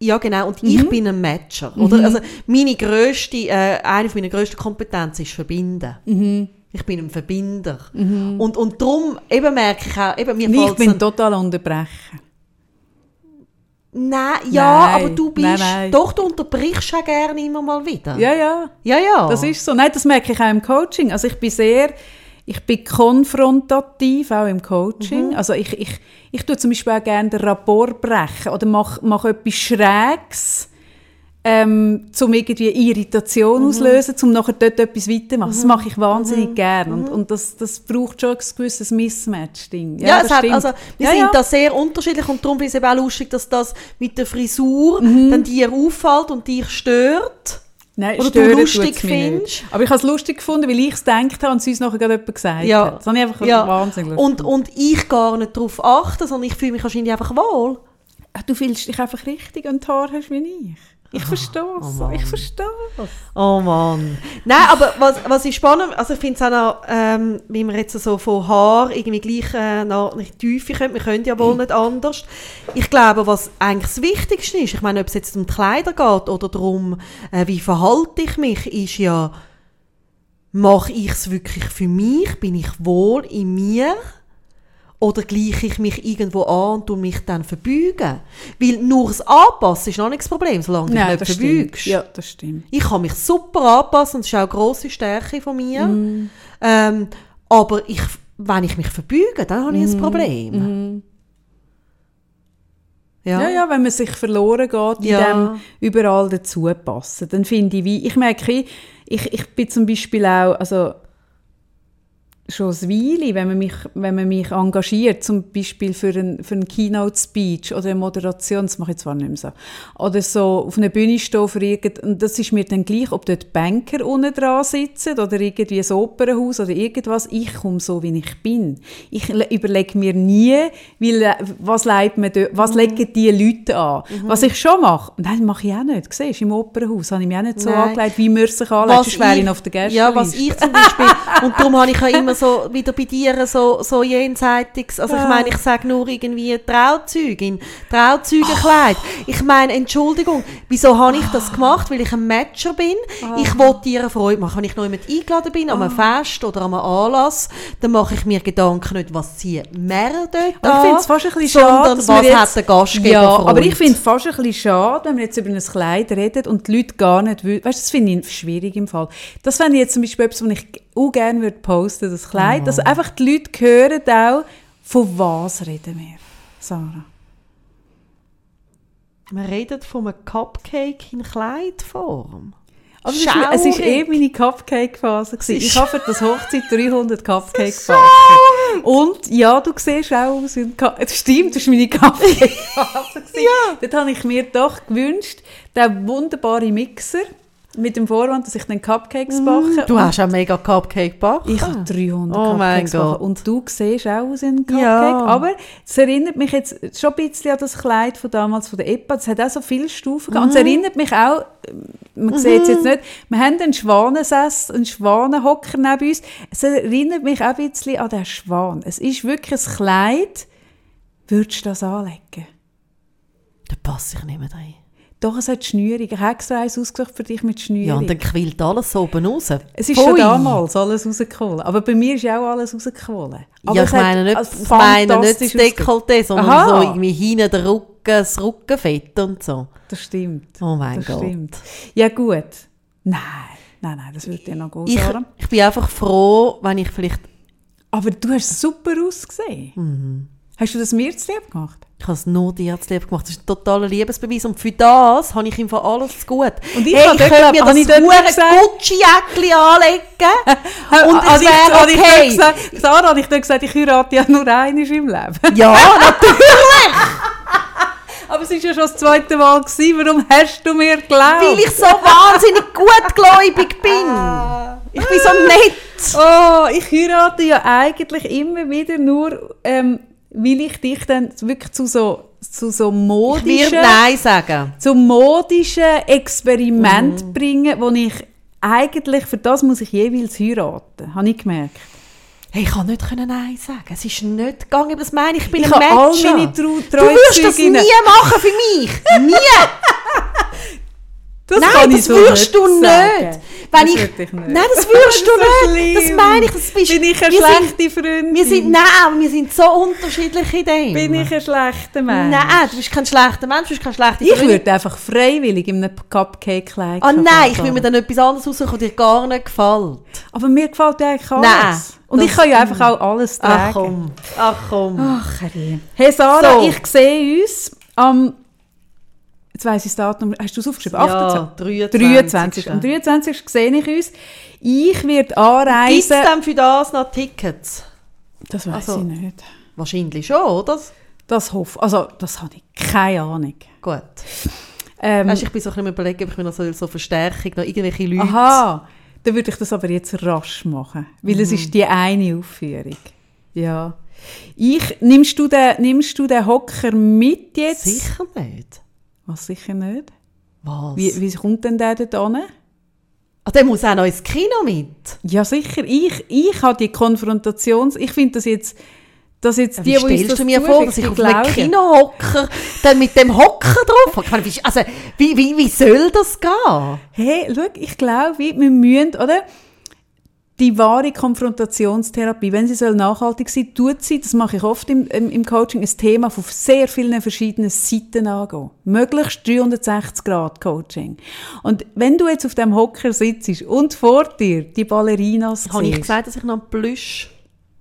ja, genau. Und ich bin ein Matcher. Oder? Also meine grösste, äh, eine meiner grössten Kompetenzen ist Verbinden. Ich bin ein Verbinder. Und, und darum eben merke ich auch, eben, mir ich bin total unterbrechen. Nein, ja, Nein, aber du bist, nein, nein. doch, du unterbrichst ja gerne immer mal wieder. Ja, ja. ja. ja. Das ist so. Nein, das merke ich auch im Coaching. Also ich bin sehr, ich bin konfrontativ, auch im Coaching. Also ich, ich, ich tue zum Beispiel auch gerne den Rapport brechen oder mache mach etwas Schräges, ähm, um irgendwie Irritation auslösen, um nachher dort etwas weiterzumachen. Das mache ich wahnsinnig gern. Und, und das, das braucht schon ein gewisses Mismatch-Ding. Ja, das es hat, stimmt. also, wir Ja, sind ja. da sehr unterschiedlich und darum ist es eben auch lustig, dass das mit der Frisur Mhm. dann dir auffällt und dich stört. Nein, Oder du lustig findest. Aber ich habe es lustig gefunden, weil ich es gedacht habe und es uns nachher gerade jemand gesagt Ja. hat. Das habe ich einfach Ja. wahnsinnig lustig Und, und ich gar nicht darauf achten, sondern ich fühle mich wahrscheinlich einfach wohl. Ah, Du fühlst dich einfach richtig und die Haare hast wie ich. Ich verstehe es. Oh Mann. ich verstehe es. Oh Mann. Nein, aber was, was ist spannend, also ich finde es auch noch, ähm, wie wir jetzt so von Haar irgendwie gleich äh, nach Tiefe können, wir können ja wohl nicht anders. Ich glaube, was eigentlich das Wichtigste ist, ich meine, ob es jetzt um die Kleider geht oder darum, äh, wie verhalte ich mich, ist ja, mache ich es wirklich für mich, bin ich wohl in mir oder gleiche ich mich irgendwo an und mich dann verbeugen? Weil nur das Anpassen ist noch nicht das Problem, solange du dich nicht verbeugst. Ja, das stimmt. Ich kann mich super anpassen und das ist auch eine grosse Stärke von mir. Mm. Ähm, aber ich, wenn ich mich verbeuge, dann habe ich Mm. ein Problem. Ja. ja, wenn man sich verloren geht, in Ja. dem überall dazu passen, dann finde ich, wie, ich merke, ich, ich bin zum Beispiel auch, also schon ein Weile, wenn man mich, wenn man mich engagiert, zum Beispiel für einen für ein Keynote-Speech oder eine Moderation, das mache ich zwar nicht mehr so, oder so auf einer Bühne stehen für irgend, und das ist mir dann gleich, ob dort Banker unten dran sitzen oder irgendwie ein Opernhaus oder irgendwas, ich komme so, wie ich bin. Ich le- überlege mir nie, wie, was, man was legen die Leute an. Was ich schon mache, und das mache ich auch nicht, siehst im Opernhaus habe ich mich auch nicht so Nein. angelegt, wie man sich anlegt, sonst wäre ich auf der Gästeliste. Ja, was ich zum Beispiel, und darum habe ich ja immer so, wieder bei dir, so, so jenseitiges, also ich Ja. meine, ich sage nur irgendwie Trauzeugin, Trauzeugenkleid. Ich meine, Entschuldigung, wieso habe ich das gemacht? Weil ich ein Matcher bin. Ich wollte dir eine Freude machen. Wenn ich noch jemand eingeladen bin, an einem Fest oder an einem Anlass, dann mache ich mir Gedanken nicht, was ziehen wir dort Aber ich finde es fast ein bisschen schade, dass was jetzt, hat der Gastgeber Ja, aber ich finde es fast ein bisschen schade, wenn wir jetzt über ein Kleid reden und die Leute gar nicht wissen. Weißt du, das finde ich schwierig im Fall. Das ich jetzt zum Beispiel etwas, was ich auch gerne würde posten, das Kleid, dass einfach die Leute hören auch, von was reden wir, Sarah. Wir reden von einem Cupcake in Kleidform. Aber es ist eh meine Cupcake-Phase. Ich habe für das Hochzeit 300 Cupcake gebacken. Und ja, du siehst auch aus wie stimmt, das war meine Cupcake-Phase. ja. Dort habe ich mir doch gewünscht, den wunderbaren Mixer mit dem Vorwand, dass ich dann Cupcakes backe. Du hast auch mega Cupcake gebacken. Ich habe 300 Oh mein Cupcakes Gott. gebacken. Und du siehst auch aus wie ein Cupcake. Ja. Aber es erinnert mich jetzt schon ein bisschen an das Kleid von damals von der EPA. Es hat auch so viele Stufen gehabt. Und es Mhm. erinnert mich auch, man sieht es jetzt nicht, wir haben einen Schwanensess, einen Schwanenhocker neben uns. Es erinnert mich auch ein bisschen an den Schwan. Es ist wirklich ein Kleid. Würdest du das anlegen? Da passe ich nicht mehr rein. Doch, es hat Schnürung. Ich habe extra eins ausgesucht für dich mit Schnürung. Ja, und dann quillt alles so oben raus. Es ist schon Pfui. damals alles rausgeholt. Aber bei mir ist ja auch alles rausgeholt. Aber ja, ich meine nicht, ich meine nicht das. Dekolleté, sondern Aha. so irgendwie hinten der Rücken, das Rückenfett und so. Das stimmt. Oh mein das Gott. Stimmt. Ja gut. Nein, nein, nein, das würde dir noch gut Ich, sagen. ich bin einfach froh, wenn ich vielleicht, Aber du hast super ausgesehen. Mhm. Hast du das mir zu lieb gemacht? Ich habe es nur dir zu lieb gemacht, das ist ein totaler Liebesbeweis und für das habe ich ihm von alles zu gut. Und ich hey, ich könnte mir glaub, ich das Gucci-Jäckchen anlegen und es ich- wäre habe ich okay. gesagt, Sarah, habe ich dir gesagt, ich heirate ja nur einmal im Leben. Ja, natürlich. Aber es war ja schon das zweite Mal. Gewesen. Warum hast du mir geglaubt? Weil ich so wahnsinnig gutgläubig bin. Ich bin so nett. Oh, ich heirate ja eigentlich immer wieder nur, ähm, weil ich dich dann wirklich zu so, zu so modischen, Nein sagen. zu modischen Experiment Mhm. bringen, wo ich eigentlich, für das muss ich jeweils heiraten, habe ich gemerkt. Hey, ich kann nicht können Nein sagen. Es ist nicht gegangen, das meine ich. Ich bin Ich ein Trau Du wirst das nie machen für mich. Nie. Das Nein, kann ich das so würdest du sagen. nicht. Wenn Das ich, würde ich nicht. Nein, das würdest du nicht. Das meine ich. Das bist, Bin ich eine schlechte sind, Freundin? wir sind, nein, wir sind so unterschiedlich in dem. Bin ich ein schlechter Mensch? Nein, du bist kein schlechter Mensch, du bist kein schlechter Ich würde einfach freiwillig in einem Cupcake-Kleid Ah nein, ich will kommen. mir dann etwas anderes aussuchen, das dir gar nicht gefällt. Aber mir gefällt ja eigentlich alles. Nein, Und ich kann ja einfach auch alles tragen. Ach komm, ach komm. Ach. Hey Sarah, So. ich sehe uns am... Jetzt weiss ich das Datum. Hast du es aufgeschrieben? Ja, 28. 23. 23. Am 23. sehe ich uns. Ich werde Gibt es anreisen... denn für das noch Tickets? Das weiß Also- ich nicht. Wahrscheinlich schon, oder? Das hoffe Also, das habe ich keine Ahnung. Gut. Ähm, Weißt, ich bin so ein bisschen überlegen, ob ich mir noch so, so Verstärkung, noch irgendwelche Leute... aha, dann würde ich das aber jetzt rasch machen. Weil Mhm. es ist die eine Aufführung. Ja. Ich, nimmst, du den, nimmst du den Hocker mit jetzt? Sicher nicht. Was sicher nicht? Was? Wie, wie kommt denn der dort hin? Ah, der muss auch noch ins Kino mit. Ja, sicher. Ich, ich habe die Konfrontations... Ich finde das jetzt... Dass jetzt die, Wie stellst das du mir vor, dass ich auf einem Kinohocker dann mit dem Hocker drauf? Ich meine, Also, wie, wie, wie soll das gehen? Hey, schau, ich glaube, wir müssen, oder? Die wahre Konfrontationstherapie, wenn sie soll nachhaltig sein tut sie, das mache ich oft im, im, im Coaching, ein Thema von sehr vielen verschiedenen Seiten angehen. Möglichst 360 Grad Coaching. Und wenn du jetzt auf dem Hocker sitzt und vor dir die Ballerinas Habe ich siehst- gesagt, dass ich noch einen Plüsch,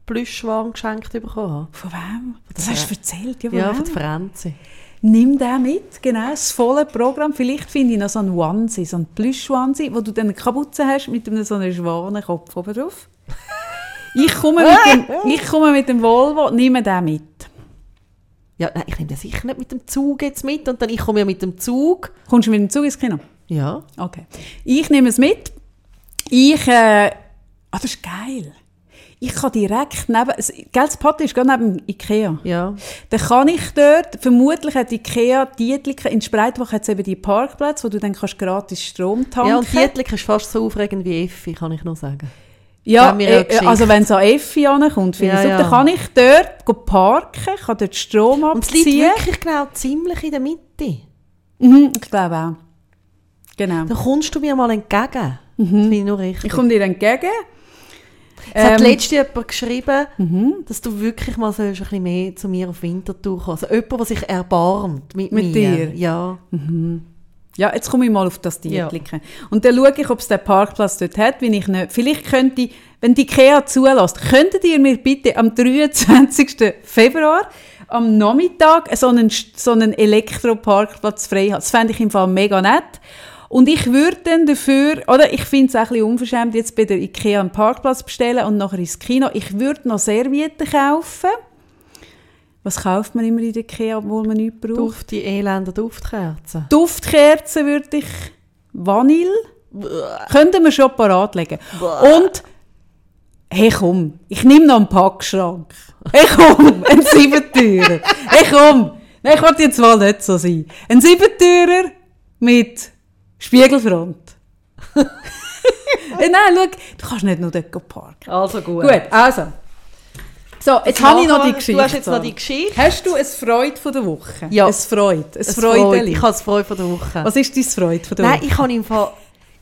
Plüschwagen geschenkt bekommen habe? Von wem? Das hast du erzählt, ja, von Ja, wem? von der Franzi. Nimm den mit, genau, das volle Programm. Vielleicht finde ich noch so einen Onesie, so einen Plüsch-Onesie, wo du dann eine Kapuze hast mit einem so einem Schwanenkopf oben drauf. Ich komme mit dem, ich komme mit dem Volvo, nehme den mit. Ja, nein, ich nehme den sicher nicht mit dem Zug jetzt mit und dann ich komme ja mit dem Zug. Kommst du mit dem Zug ins Kino? Ja. Okay. Ich nehme es mit. Ich, äh, ah, das ist geil. Ich kann direkt neben, gell, das Patti ist gerade neben Ikea. Ja. Dann kann ich dort, vermutlich hat Ikea Dietliken, in Spreitbach hat es eben die Parkplätze, wo du dann kannst gratis Strom tanken Ja, und Dietlik ist fast so aufregend wie Effi, kann ich nur sagen. Ja, äh, Geschichte. also wenn es an Effi ankommt, finde Ja, ich ja. dann kann ich dort parken, kann dort Strom Und es liegt abziehen. wirklich genau ziemlich in der Mitte. Mhm, ich glaube auch. Genau. Dann kommst du mir mal entgegen. Das finde ich nur richtig. Ich komme dir entgegen. Es hat Ähm, Mhm. letztens jemand geschrieben, dass du wirklich mal sollst ein bisschen mehr zu mir auf Winterthur kommen. Also jemand, der sich erbarmt mit, Mit mir. dir? Ja. Ja, jetzt komme ich mal auf das Dietliken. Und dann schaue ich, ob es den Parkplatz dort hat, wenn ich nicht. Vielleicht könnte, wenn die IKEA zulässt, könntet ihr mir bitte am 23. Februar am Nachmittag so einen, so einen Elektroparkplatz frei haben. Das fände ich im Fall mega nett. Und ich würde dann dafür, oder ich finde es auch ein bisschen unverschämt, jetzt bei der IKEA einen Parkplatz bestellen und nachher ins Kino. Ich würde noch Servietten kaufen. Was kauft man immer in der IKEA, obwohl man nichts braucht? Duft, die elenden Duftkerzen. Duftkerzen würde ich Vanille. Könnten wir schon parat legen. Und, hey komm, ich nehme noch einen Packschrank. Hey komm, ein Siebentürer. Hey komm, nein, ich wollte jetzt mal nicht so sein. Ein Siebentürer mit Spiegelfront. hey, nein, schau, du kannst nicht nur dort parken. Also gut. Gut, also. So, jetzt habe ich noch die Geschichte. Du hast jetzt noch die Geschichte. Hast du ein Freude von der Woche? Ja. Ein Freude. Ein Es freut- Freudeli. Ich habe es Freude von der Woche. Was ist dein Freude von der Nein, Woche? ich habe im Fall...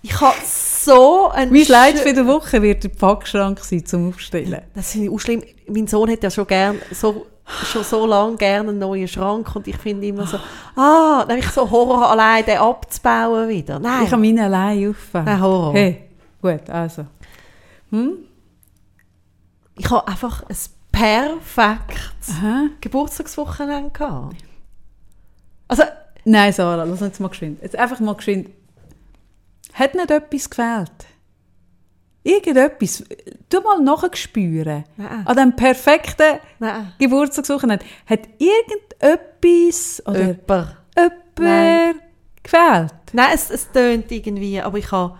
Ich habe so ein... Mein Leid für die Woche wird der Packschrank sein zum Aufstellen. Das finde ich auch schlimm. Mein Sohn hat ja schon gern, so, schon so lange gerne einen neuen Schrank und ich finde immer so, ah, dann habe ich so Horror allein, den abzubauen wieder. Nein, Ich kann meinen allein auffangen. Nein, Horror. Hey, gut, also. ich habe einfach ein perfektes Aha. Geburtstagswochenende gehabt. Also, Nein, Sarah, lass uns mal geschwind. Jetzt einfach mal geschwind. Hat nicht etwas gefehlt? Irgendetwas. Du mal nachspüren. Nein. An dem perfekten nein, Geburtstagswochenende. Hat irgendetwas oder jemand. jemand Nein. gefehlt? Nein, es, es tönt irgendwie, aber ich habe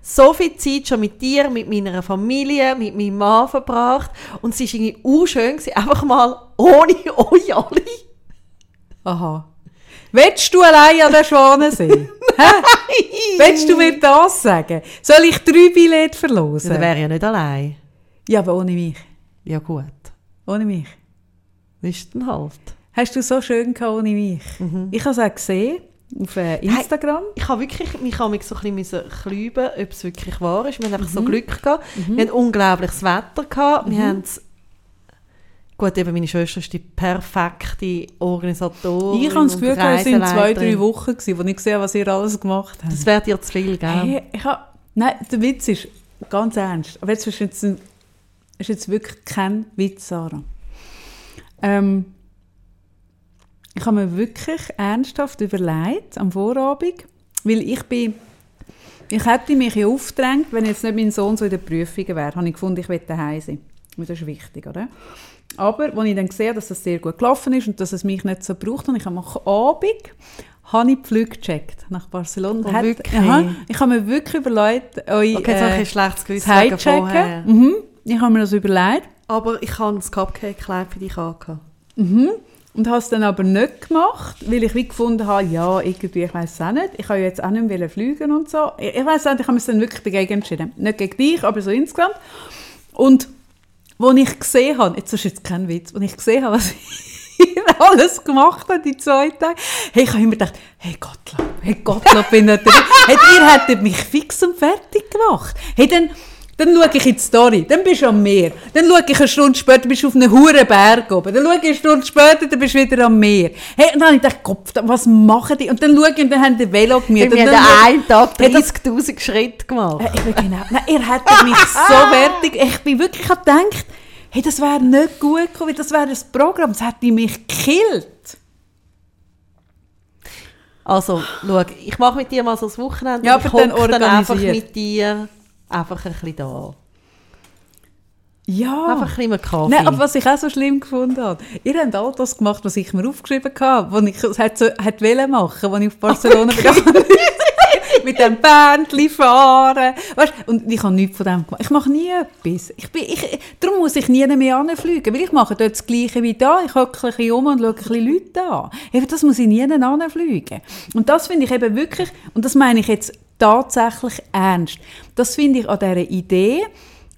so viel Zeit schon mit dir, mit meiner Familie, mit meinem Mann verbracht und es war irgendwie auch schön, gewesen, einfach mal ohne euch alle. Aha. Willst du allein an der Schwanensee? Willst du mir das sagen? Soll ich drei Billette Ja, verlosen? dann wäre ja nicht allein. Ja, aber ohne mich. Ja gut, Ohne mich. ist dann halt. Hast du so schön gehabt ohne mich? Mhm. Ich habe es auch gesehen auf äh, Instagram. Ich habe wirklich, mich habe mich so ein bisschen klüben, ob es wirklich wahr ist. Wir haben einfach so Mhm. Glück gehabt. Wir hatten unglaubliches Wetter gehabt. Wir haben Gut, eben meine Schwester ist die perfekte Organisatorin. ich habe das Gefühl, es waren zwei, drei. Wochen, gewesen, wo ich gesehen habe, was ihr alles gemacht habt. Das wäre dir zu viel, gell? Hey, ich hab, nein, der Witz ist ganz ernst. Aber jetzt ist jetzt, ein, ist jetzt wirklich kein Witz, Sarah. Ähm, ich habe mir wirklich ernsthaft überlegt am Vorabend, weil ich bin, ich hätte mich ja aufgedrängt, wenn jetzt nicht mein Sohn so in den Prüfungen wäre, habe ich gefunden, ich will daheim sein. Das ist wichtig, oder? Aber als ich dann gesehen habe, dass das sehr gut gelaufen ist und dass es mich nicht so braucht, habe ich am Abend habe ich die Flüge gecheckt nach Barcelona. Oh, Hat-? Aha, ich habe mir wirklich überlegt, euch Okay, jetzt habe ich äh, ein schlechtes Gewissen wegen vorher. Mhm. Ich habe mir das überlegt. Aber ich habe das Cupcake-Kleid für dich angehabt. Und und habe es dann aber nicht gemacht, weil ich wie gefunden habe, ja, irgendwie, ich weiß es auch nicht, ich kann ja jetzt auch nicht mehr fliegen und so. Ich, ich weiß nicht, ich habe mich dann wirklich dagegen entschieden. Nicht gegen dich, aber so insgesamt. Und wo ich gesehen habe, jetzt ist jetzt kein Witz, wo ich gesehen habe, was ihr alles gemacht habt, die zwei Tage, hey, ich habe immer gedacht, hey Gottlob, hey Gottlob, bin ich hey, ihr hättet mich fix und fertig gemacht. Hey, dann, dann schaue ich in die Story, dann bist du am Meer. Dann schaue ich eine Stunde später, bist du auf einem hohen Berg oben. Dann schaue ich eine Stunde später, dann bist du wieder am Meer. Hey, und dann habe ich gedacht, Kopf, was machen die? Und dann schaue ich, und dann haben die Velo gemietet. Wir haben einen Tag 30'000 Schritte gemacht. Äh, genau. Nein, ihr hättet mich so fertig, ich bin wirklich gedacht, hey, das wäre nicht gut gekommen, das wäre ein Programm, das hätte mich gekillt. Also, schau, ich mache mit dir mal so das Wochenende. Ja, aber ich dann dann einfach mit dir einfach ein bisschen da. Ja. Einfach ein bisschen mehr Kaffee. Nein, aber was ich auch so schlimm gefunden habe, ihr habt all das gemacht, was ich mir aufgeschrieben habe, was ich es hätte, so, hätte machen als ich auf Barcelona gegangen mit dem Bändchen fahren. Weißt, und ich habe nichts von dem gemacht. Ich mache nie etwas. Ich bin, ich, darum muss ich nie mehr anfliegen, weil ich mache dort das Gleiche wie da. Ich hocke ein bisschen um und schaue ein bisschen Leute an. Eben, das muss ich nie anfliegen. Und das finde ich eben wirklich, und das meine ich jetzt tatsächlich ernst, das finde ich an dieser Idee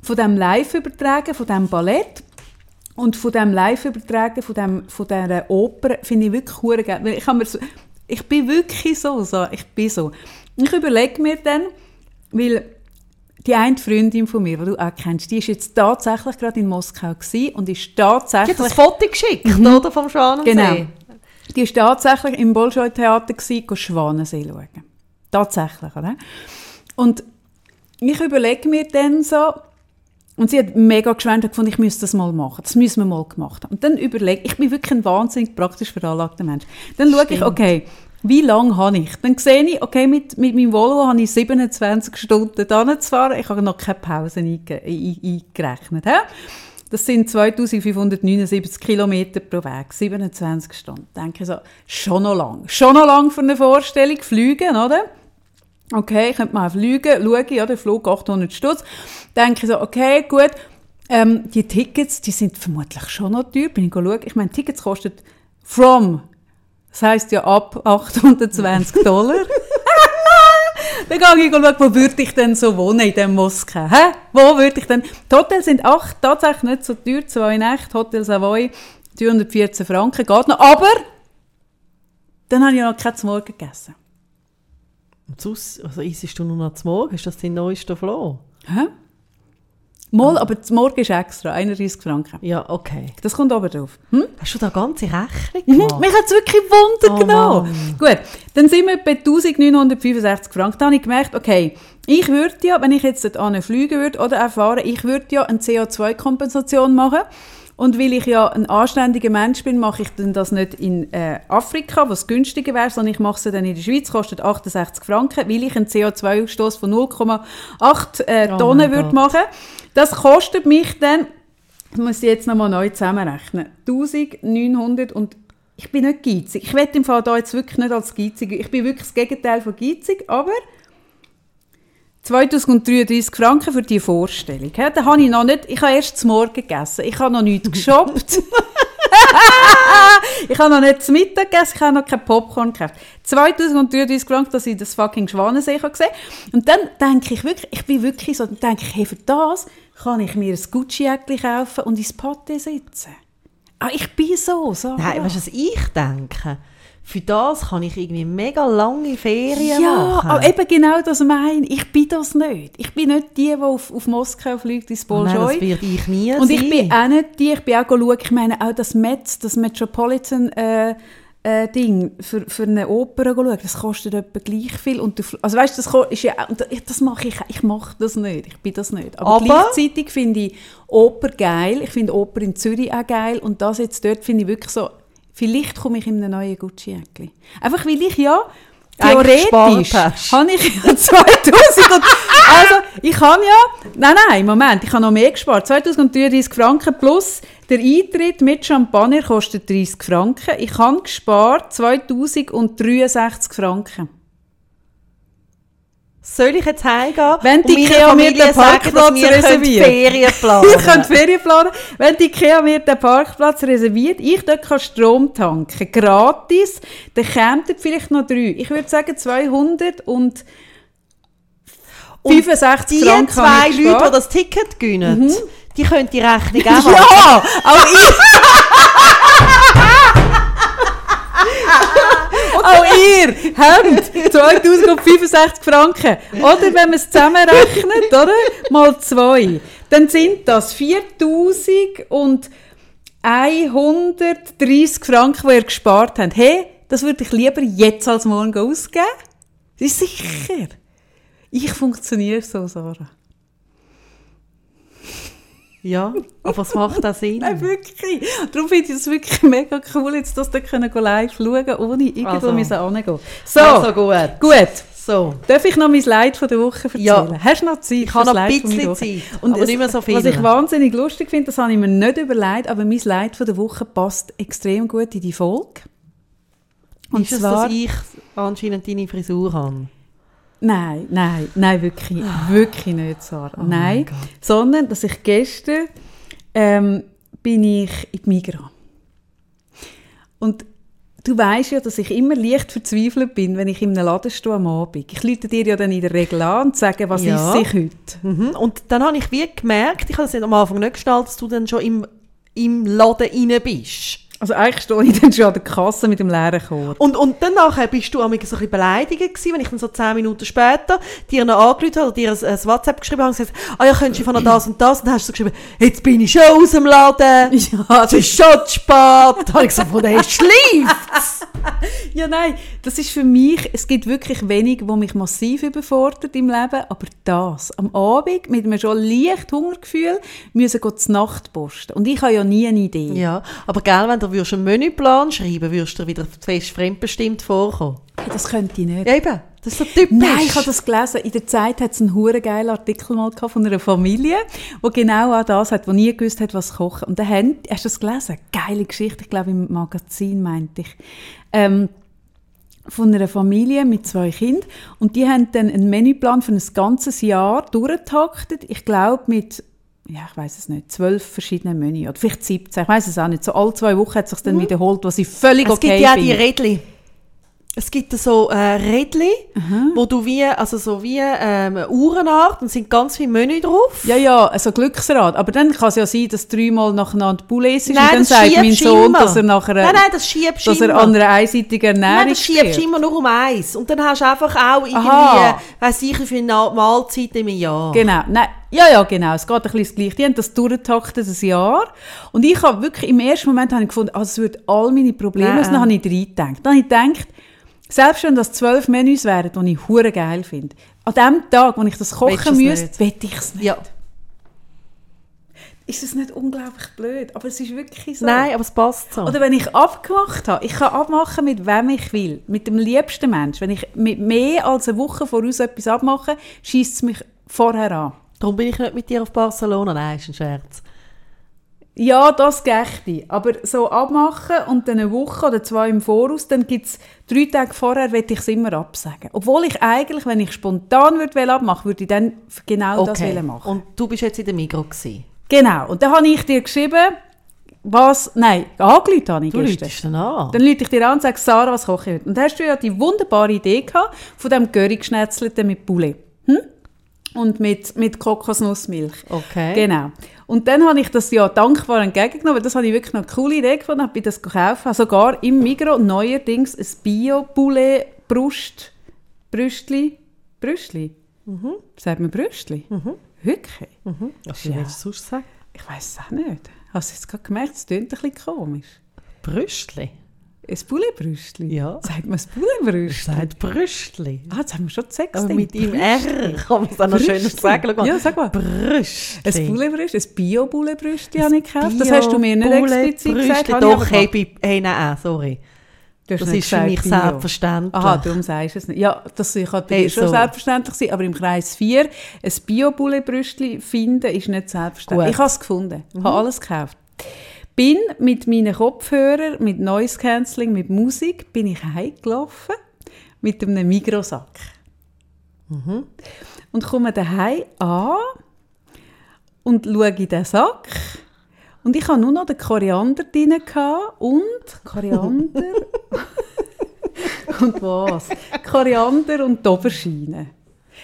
von dem Live-Übertragen, von dem Ballett, und von dem Live-Übertragen, von, dem, von dieser Oper, finde ich wirklich geil. Ich, so, ich bin wirklich so, so, ich bin so. Ich überlege mir dann, weil die eine Freundin von mir, die du auch kennst, die ist jetzt tatsächlich gerade in Moskau und ist tatsächlich... Die hat das Foto geschickt, mhm. oder, vom Schwanensee? Genau. Die ist tatsächlich im Bolschoi-Theater gewesen, Schwanensee schauen. Tatsächlich, oder? Und ich überlege mir dann so, und sie hat mega geschwärmt und gefunden, ich müsste das mal machen. Das müssen wir mal gemacht haben. Und dann überlege ich, bin wirklich ein wahnsinnig praktisch veranlagter Mensch. Dann schaue ich, okay, wie lange habe ich? Dann sehe ich, okay, mit, mit meinem Volvo habe ich 27 Stunden da fahren. Ich habe noch keine Pause eingerechnet. He? Das sind 2579 Kilometer pro Weg, 27 Stunden. Denke ich so, schon noch lang. Schon noch lang für eine Vorstellung, fliegen, oder? Okay, ich könnte mal fliegen, schaue, ja, der Flug 800 Stutz. Denke ich so, okay, gut, ähm, die Tickets, die sind vermutlich schon noch teuer. Bin ich schauen. Ich meine, Tickets kosten from das heisst ja ab 820 Dollar. dann gehe ich schauen, wo würde ich denn so wohnen in diesem Moskau? Hä? Wo würde ich denn? Die Hotels sind acht, tatsächlich nicht so teuer, zwei Nächte, Hotel Savoy, 314 Franken, geht noch. Aber dann habe ich ja noch kein Morgen gegessen. Und sonst, also isst du nur noch zum Morgen? Ist das dein neuester Floh? Hä? Mal, aber morgen ist extra, 31 Franken. Ja, okay. Das kommt aber drauf. Hm? Hast du da ganze Rechnung mhm, gemacht? Mhm, mich hat es wirklich Wunder oh, genommen. Gut, dann sind wir bei 1965 Franken. Da habe ich gemerkt, okay, ich würde ja, wenn ich jetzt dort fliegen würde oder erfahren, ich würde ja eine CO2-Kompensation machen. Und weil ich ja ein anständiger Mensch bin, mache ich dann das nicht in äh, Afrika, was günstiger wäre, sondern ich mache es dann in der Schweiz, kostet 68 Franken, weil ich einen CO2-Ausstoß von 0,8 äh, Tonnen oh würde machen. Das kostet mich dann, ich muss ich jetzt nochmal neu zusammenrechnen, 1900 und ich bin nicht geizig. Ich werde im Fall da jetzt wirklich nicht als geizig. Ich bin wirklich das Gegenteil von geizig, aber 2033 Franken für die Vorstellung. Ja, da habe ich noch nicht, ich habe erst zum Morgen gegessen. Ich habe noch nichts geshoppt. ich habe noch nicht zum Mittag gegessen, ich habe noch kein Popcorn gekauft. 2033 Franken, dass ich das fucking Schwanensee gesehen Und dann denke ich wirklich, ich bin wirklich so, dann denke ich, hey, für das kann ich mir ein Gucci-Jäckchen kaufen und ins Paté sitzen. Ah, ich bin so, so. Nein, was ich denke? Für das kann ich irgendwie mega lange Ferien ja, machen. Ja, aber eben genau das meine ich. Ich bin das nicht. Ich bin nicht die, die auf, auf Moskau fliegt, ins Bolschoi. Nein, das werde ich nie Und sein. ich bin auch nicht die, ich bin auch schauen, ich meine auch das Metz, das Metropolitan äh, äh, Ding für, für eine Oper schauen, das kostet etwa gleich viel. Und du, also weißt, das ist ja, das mache ich, ich mache das nicht, ich bin das nicht. Aber, Aber gleichzeitig finde ich Oper geil, ich finde Oper in Zürich auch geil und das jetzt dort finde ich wirklich so, Vielleicht komme ich in einem neuen Gucci-Jäckchen. Einfach weil ich ja theoretisch habe ich ja 2000 und, also ich habe ja, nein, nein, Moment, ich habe noch mehr gespart. 2033 Franken plus der Eintritt mit Champagner kostet 30 Franken. Ich habe gespart 2063 Franken. Soll ich jetzt heimgehen Wenn die Ikea mir den Parkplatz reserviert. Ferien planen Ich könnte Ferien planen. Wenn die Ikea mir den Parkplatz reserviert, ich dort kann Strom tanken, gratis, dann kämen vielleicht noch drei. Ich würde sagen 200 und, Und 65 Die Franken zwei habe ich Leute, die das Ticket gewinnen, die können die Rechnung auch machen. Ja, auch ihr. auch ihr habt 2065 Franken. Oder wenn man es zusammenrechnet, oder? Mal zwei. Dann sind das 4130 Franken, die ihr gespart habt. Hey, das würde ich lieber jetzt als morgen ausgeben. Das ist sicher. Ich funktioniere so, Sarah. Ja, aber was macht das Sinn? Nein, wirklich. Darum finde ich es wirklich mega cool, jetzt das da können go live schauen, ohne irgendwo Also. müssen hingehen. So, Also gut. gut. So. Darf ich noch mein Leid von der Woche erzählen? Ja. Hast du noch Zeit? Ich habe noch ein bisschen? Zeit, Und aber es- nicht mehr so viel. Was ich wahnsinnig lustig finde, das habe ich mir nicht überlegt, aber mein Leid von der Woche passt extrem gut in die Folge. Und ist es, zwar... dass ich anscheinend deine Frisur habe? Nein, nein, nein, wirklich, wirklich nicht, Sarah. Oh nein, sondern, dass ich gestern ähm, bin ich in die Migros. Und du weißt ja, dass ich immer leicht verzweifelt bin, wenn ich in einem Laden stehe am Abend. Ich lüte dir ja dann in der Regel an und sage, was Ja. ist ich heute? Mhm. Und dann habe ich wie gemerkt, ich habe es am Anfang nicht gestaltet, dass du dann schon im, im Laden rein bist. Also eigentlich stehe ich dann schon an der Kasse mit dem leeren Korb. Und, und dann nachher bist du amig so ein bisschen beleidigt gewesen, wenn ich dann so zehn Minuten später dir noch angerufen habe oder dir ein, ein WhatsApp geschrieben habe und gesagt, ah ja, könntest du von das und das? Und dann hast du so geschrieben, jetzt bin ich schon aus dem Laden. Ja, Es ist schon zu spät. Dann habe ich gesagt, wo der schläft. Ja, nein, das ist für mich, es gibt wirklich wenig, wo mich massiv überfordert im Leben, aber das, am Abend mit einem schon leicht Hungergefühl, müssen gehen zur Nacht posten. Und ich habe ja nie eine Idee. Ja, aber gell, wenn du würdest einen Menüplan schreiben würdest du dir wieder fest fremdbestimmt vorkommen. Das könnte ich nicht. Ja, eben. Das ist so typisch. Nein, ich habe das gelesen. In der Zeit hat es einen hure geilen Artikel mal gehabt von einer Familie, wo genau auch das hat, wo nie gewusst hat, was kochen. Und dann haben, hast du das gelesen? Geile Geschichte, ich glaube im Magazin meinte ich. Ähm, von einer Familie mit zwei Kindern und die haben dann einen Menüplan für ein ganzes Jahr durchgetaktet. Ich glaube mit ja, ich weiß es nicht, zwölf verschiedene Menü. Oder vielleicht 17, ich weiß es auch nicht. So alle zwei Wochen hat es sich dann wiederholt, was ich völlig es okay gibt ja die finde. Es gibt so äh, Rädli, wo du wie, also so wie ähm, eine Uhrenart und sind ganz viele Menü drauf. Ja, ja, also Glücksrad. Aber dann kann es ja sein, dass dreimal nacheinander Poulet ist Nein, und dann sagt mein Sohn, immer. dass er nachher Nein, nein, das schiebst dass er an einer einseitigen Ernährung Nein, das schiebst steht. immer nur um eins. Und dann hast du einfach auch irgendwie, Aha. weiss ich, wie viele Na- Mahlzeiten im Jahr. Genau, nein, ja, ja, genau. Es geht ein bisschen das Gleiche. Die haben das durchgetaktet, ein Jahr. Und ich habe wirklich, im ersten Moment habe ich gefunden, also es würde all meine Probleme Nein. lösen. Dann habe ich reingedacht. Dann habe ich gedacht, selbst wenn das zwölf Menüs wären, die ich hure geil finde, an dem Tag, wo ich das kochen müsste, wette ich es nicht. Ja. Ist das nicht unglaublich blöd? Aber es ist wirklich so. Nein, aber es passt so. Oder wenn ich abgemacht habe, ich kann abmachen mit wem ich will, mit dem liebsten Mensch. Wenn ich mit mehr als eine Woche voraus etwas abmache, schießt es mich vorher an. Darum bin ich nicht mit dir auf Barcelona. Nein, ist ein Scherz. Ja, das gächte Aber so abmachen und dann eine Woche oder zwei im Voraus, dann gibt es drei Tage vorher, will ich es immer absagen. Obwohl ich eigentlich, wenn ich spontan würde abmachen würde ich dann genau das wollen machen. Und du bist jetzt in der Migros gewesen. Genau. Und dann habe ich dir geschrieben, was, nein, angerufen habe ich Du läutest dann an. Dann rufe ich dir an und sage, Sarah, was koche ich heute? Und dann hast du ja die wunderbare Idee gehabt von dem Curry-Geschnetzelten mit Poulet. Hm? Und mit, mit Kokosnussmilch. Okay. Genau. Und dann habe ich das ja dankbar entgegengenommen, weil das habe ich wirklich eine coole Idee gefunden, habe das gekauft, habe sogar im Migros neuerdings ein Bio-Poulet-Brust, Brüstli, Brüstli? Mhm. Sagt man Brüstli? Wirklich? Was Ja. willst du sonst sagen? Ich weiß es auch nicht. Hast du jetzt gerade gemerkt, es klingt ein bisschen komisch. Brüstli. Ein Poulet-Brüstli? Ja. Sagt man ein Poulet-Brüstli? Sagt Brüstli. Ah, jetzt haben wir schon Sex. Aber mit ihm R kann man es auch noch schöner sagen. Ja, sag mal. Brüstli. Ein Poulet-Brüstli, ein Bio-Poulet-Brüstli habe ich gekauft. Das hast du mir nicht explizit gesagt. Doch, hey, hey, nein, sorry. Du hast Das nicht ist für mich Bio. selbstverständlich. Aha, darum sagst du es nicht. Ja, das kann bei Hey, dir schon so. selbstverständlich sein, aber im Kreis 4 ein Bio-Poulet-Brüstli finden ist nicht selbstverständlich. Gut. Ich habe es gefunden, habe alles gekauft. Bin mit meinen Kopfhörern, mit Noise Cancelling, mit Musik, bin ich heimgelaufen mit einem Mikrosack. Und komme daheim an und schaue in den Sack. Und ich hatte nur noch den Koriander drin und Koriander und was? Koriander und die.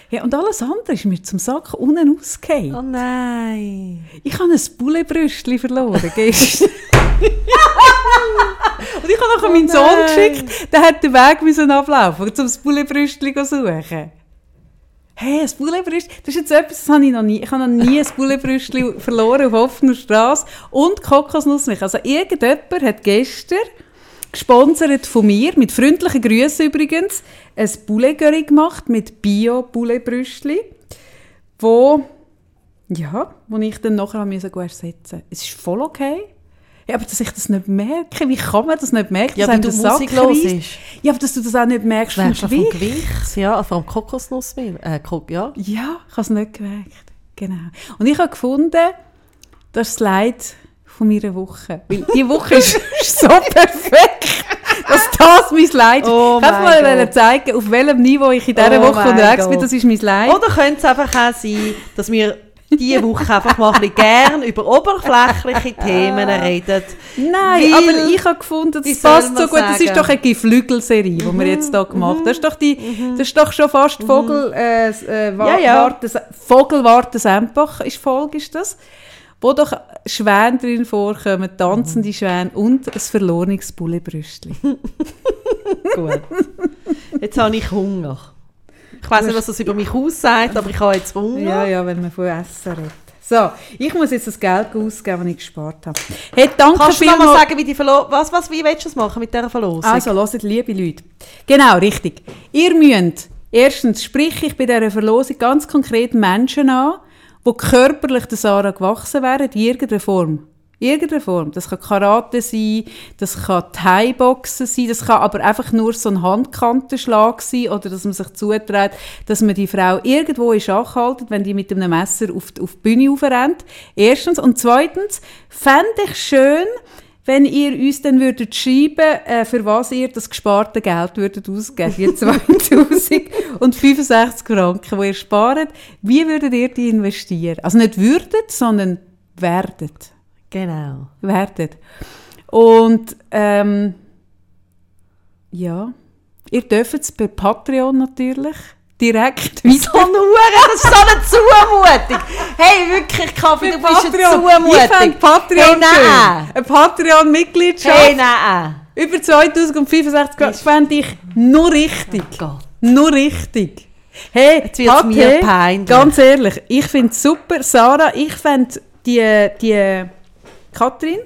Ja, und alles andere ist mir zum Sack unten ausgefallen. Oh nein. Ich habe ein Bullebrüstchen verloren gestern. und ich habe nachher meinen Sohn nein. geschickt, der hat den Weg müssen ablaufen, um das Bullebrüstchen zu suchen. Hey, ein Bullebrüstchen, das ist jetzt etwas, das habe ich noch nie. Ich habe noch nie ein Bullebrüstchen verloren auf offener Straße und Kokosnussmilch. Also irgendjemand hat gestern, gesponsert von mir, mit freundlichen Grüßen übrigens, ein Boulet gemacht mit Bio-Bullebrüstchen, wo, ja, wo ich dann nachher ersetzen Es ist voll okay. Ja, aber dass ich das nicht merke, wie kann man das nicht merken? Ja, dass du der Sack Musik los reisst? ist. Ja, aber dass du das auch nicht merkst vom du vom Gewicht. Gewicht? Ja, vor allem Kokosnussmilch. Äh, ja. Ja, ich habe es nicht gemerkt. Genau. Und ich habe gefunden, das das Leid von meiner Woche. Weil die Woche ist so perfekt, dass das mein Leid ist. Oh ich wollte mal Gott. zeigen, auf welchem Niveau ich in dieser Oh Woche unterwegs bin. Gott. Das ist mein Leid. Oder könnte es einfach auch sein, dass wir diese Woche einfach mal ein bisschen gern über oberflächliche Themen reden. Nein, aber ich habe gefunden, das passt so gut. Das ist sagen? Mhm. doch eine Geflügelserie, die wir jetzt hier gemacht haben. Das ist doch, die, das ist doch schon fast Vogel, äh, äh, Ja, ja. Warte, Vogelwarte Sempach ist Folge, ist das? Wo doch Schwäne drin vorkommen, tanzende Schwäne und ein verlorenes Bullebrüstchen. Gut. Jetzt habe ich Hunger. Ich weiß nicht, was das über mich aussagt, aber ich habe jetzt Hunger. Ja, ja, wenn man von Essen redet. So, ich muss jetzt das Geld ausgeben, das ich gespart habe. Hey, danke Kannst du noch mal sagen, wie die Verlo was, was, wie willst du das machen mit dieser Verlosung? Also, hört, liebe Leute. Genau, richtig. Ihr müsst, erstens sprich ich bei dieser Verlosung ganz konkret Menschen an, die körperlich der Sarah gewachsen wären, in irgendeiner Form. Irgendeine Form. Das kann Karate sein, das kann Thai-Boxen sein, das kann aber einfach nur so ein Handkantenschlag sein oder dass man sich zuträgt, dass man die Frau irgendwo in Schach haltet, wenn die mit einem Messer auf die, auf die Bühne aufrennt. Erstens. Und zweitens fände ich schön, wenn ihr uns dann würdet schreiben, äh, für was ihr das gesparte Geld würdet ausgeben, die 2065 Franken, die ihr spart, wie würdet ihr die investieren? Also nicht würdet, sondern werdet. Genau. Werdet. Und ähm, ja, ihr dürft es per Patreon natürlich direkt So ein Hure, das ist so eine Zumutung. Hey, wirklich, Kaffee, du bist eine Ich Zumutung. fände Patreon Hey, nein. Eine Patreon-Mitgliedschaft. Hey, nein. Über 2065 Grad fände ich nur richtig. Oh. Nur richtig. Hey, Jetzt wird's Pate, mir peinlich. ganz ehrlich, ich finde es super. Sarah, ich fände die, die Katrin,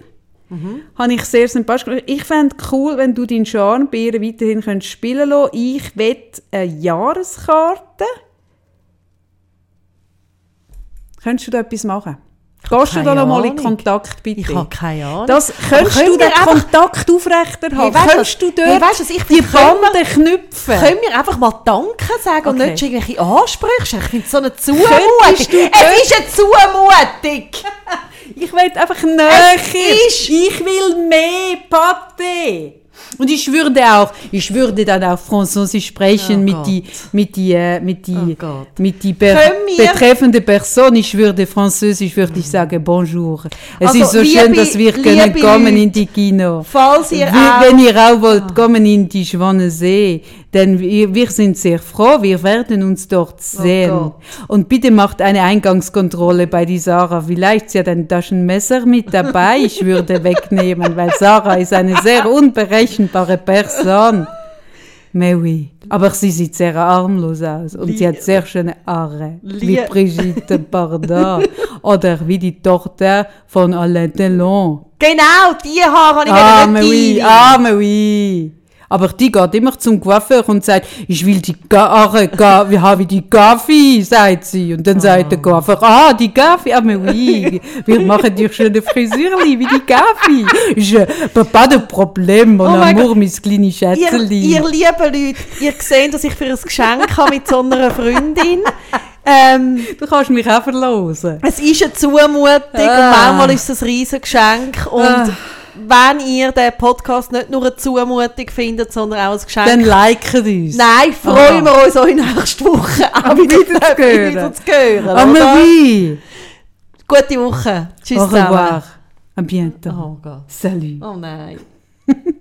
Mhm. habe ich sehr sympathisch. Ich fände cool, wenn du deinen ihr weiterhin könntest spielen lassen Ich wette eine Jahreskarte. Könntest du da etwas machen? Gehst du da noch mal in. Kontakt bitte? Ich habe keine Ahnung. Das, könntest du den einfach- Kontakt aufrechterhalten? Hey, könntest du dort Hey, weißt? Ich die Bande knüpfen? Können wir einfach mal Danke sagen und Okay. nicht schon irgendwelche Ansprüche? Ich finde es so eine Zumutung. Es ist eine Zumutung. Ich will einfach näher. ist- Ich will mehr Paté. Und ich würde auch, ich würde dann auch Französisch sprechen Oh mit Gott. die, mit die, äh, mit die, Oh mit die be betreffende Person. Ich würde Französisch, würde ich sagen Bonjour. Es Also, ist so liebe- schön, dass wir können kommen Leute, in die Kino. Falls ihr Wie- auch... Wenn ihr auch wollt, kommen in die Schwanensee, denn wir, wir sind sehr froh, wir werden uns dort sehen. Gott. Und bitte macht eine Eingangskontrolle bei die Sarah. Vielleicht sie hat ein Taschenmesser mit dabei, ich würde wegnehmen, weil Sarah ist eine sehr unberechenbare Person. Mais oui. Aber sie sieht sehr armlos aus und sie hat sehr schöne Haare. Wie Lie- Brigitte Bardot. Oder wie die Tochter von Alain Delon. Genau, die Haare habe ich Ah, mais oui, ah, mais oui. Aber die geht immer zum Coiffeur und sagt, ich will die Haare, Ga wir haben die Gaffi, sagt sie. Und dann sagt der Coiffeur, ah, die Gaffi, ah, mais oui, wir machen dir schöne Frisürli, wie die Gaffi. Je, pas de problème, mon Oh mein amour, mein kleines Ihr, Schätzeli. ihr lieben Leute, ihr seht, dass ich für ein Geschenk habe mit so einer Freundin. Ähm, Du kannst mich auch verlosen. es ist eine Zumutung und Ah. manchmal ist es ein riesen Geschenk. Und Ah. Wenn ihr den Podcast nicht nur eine Zumutung findet, sondern auch ein Geschenk. Dann liken uns. Nein, freuen wir uns euch nächste Woche auch wieder, wieder zu hören. wieder zu hören. Oder? revoir. Gute Woche. Tschüss Au revoir. À bientôt. Oh. Salut. Oh nein.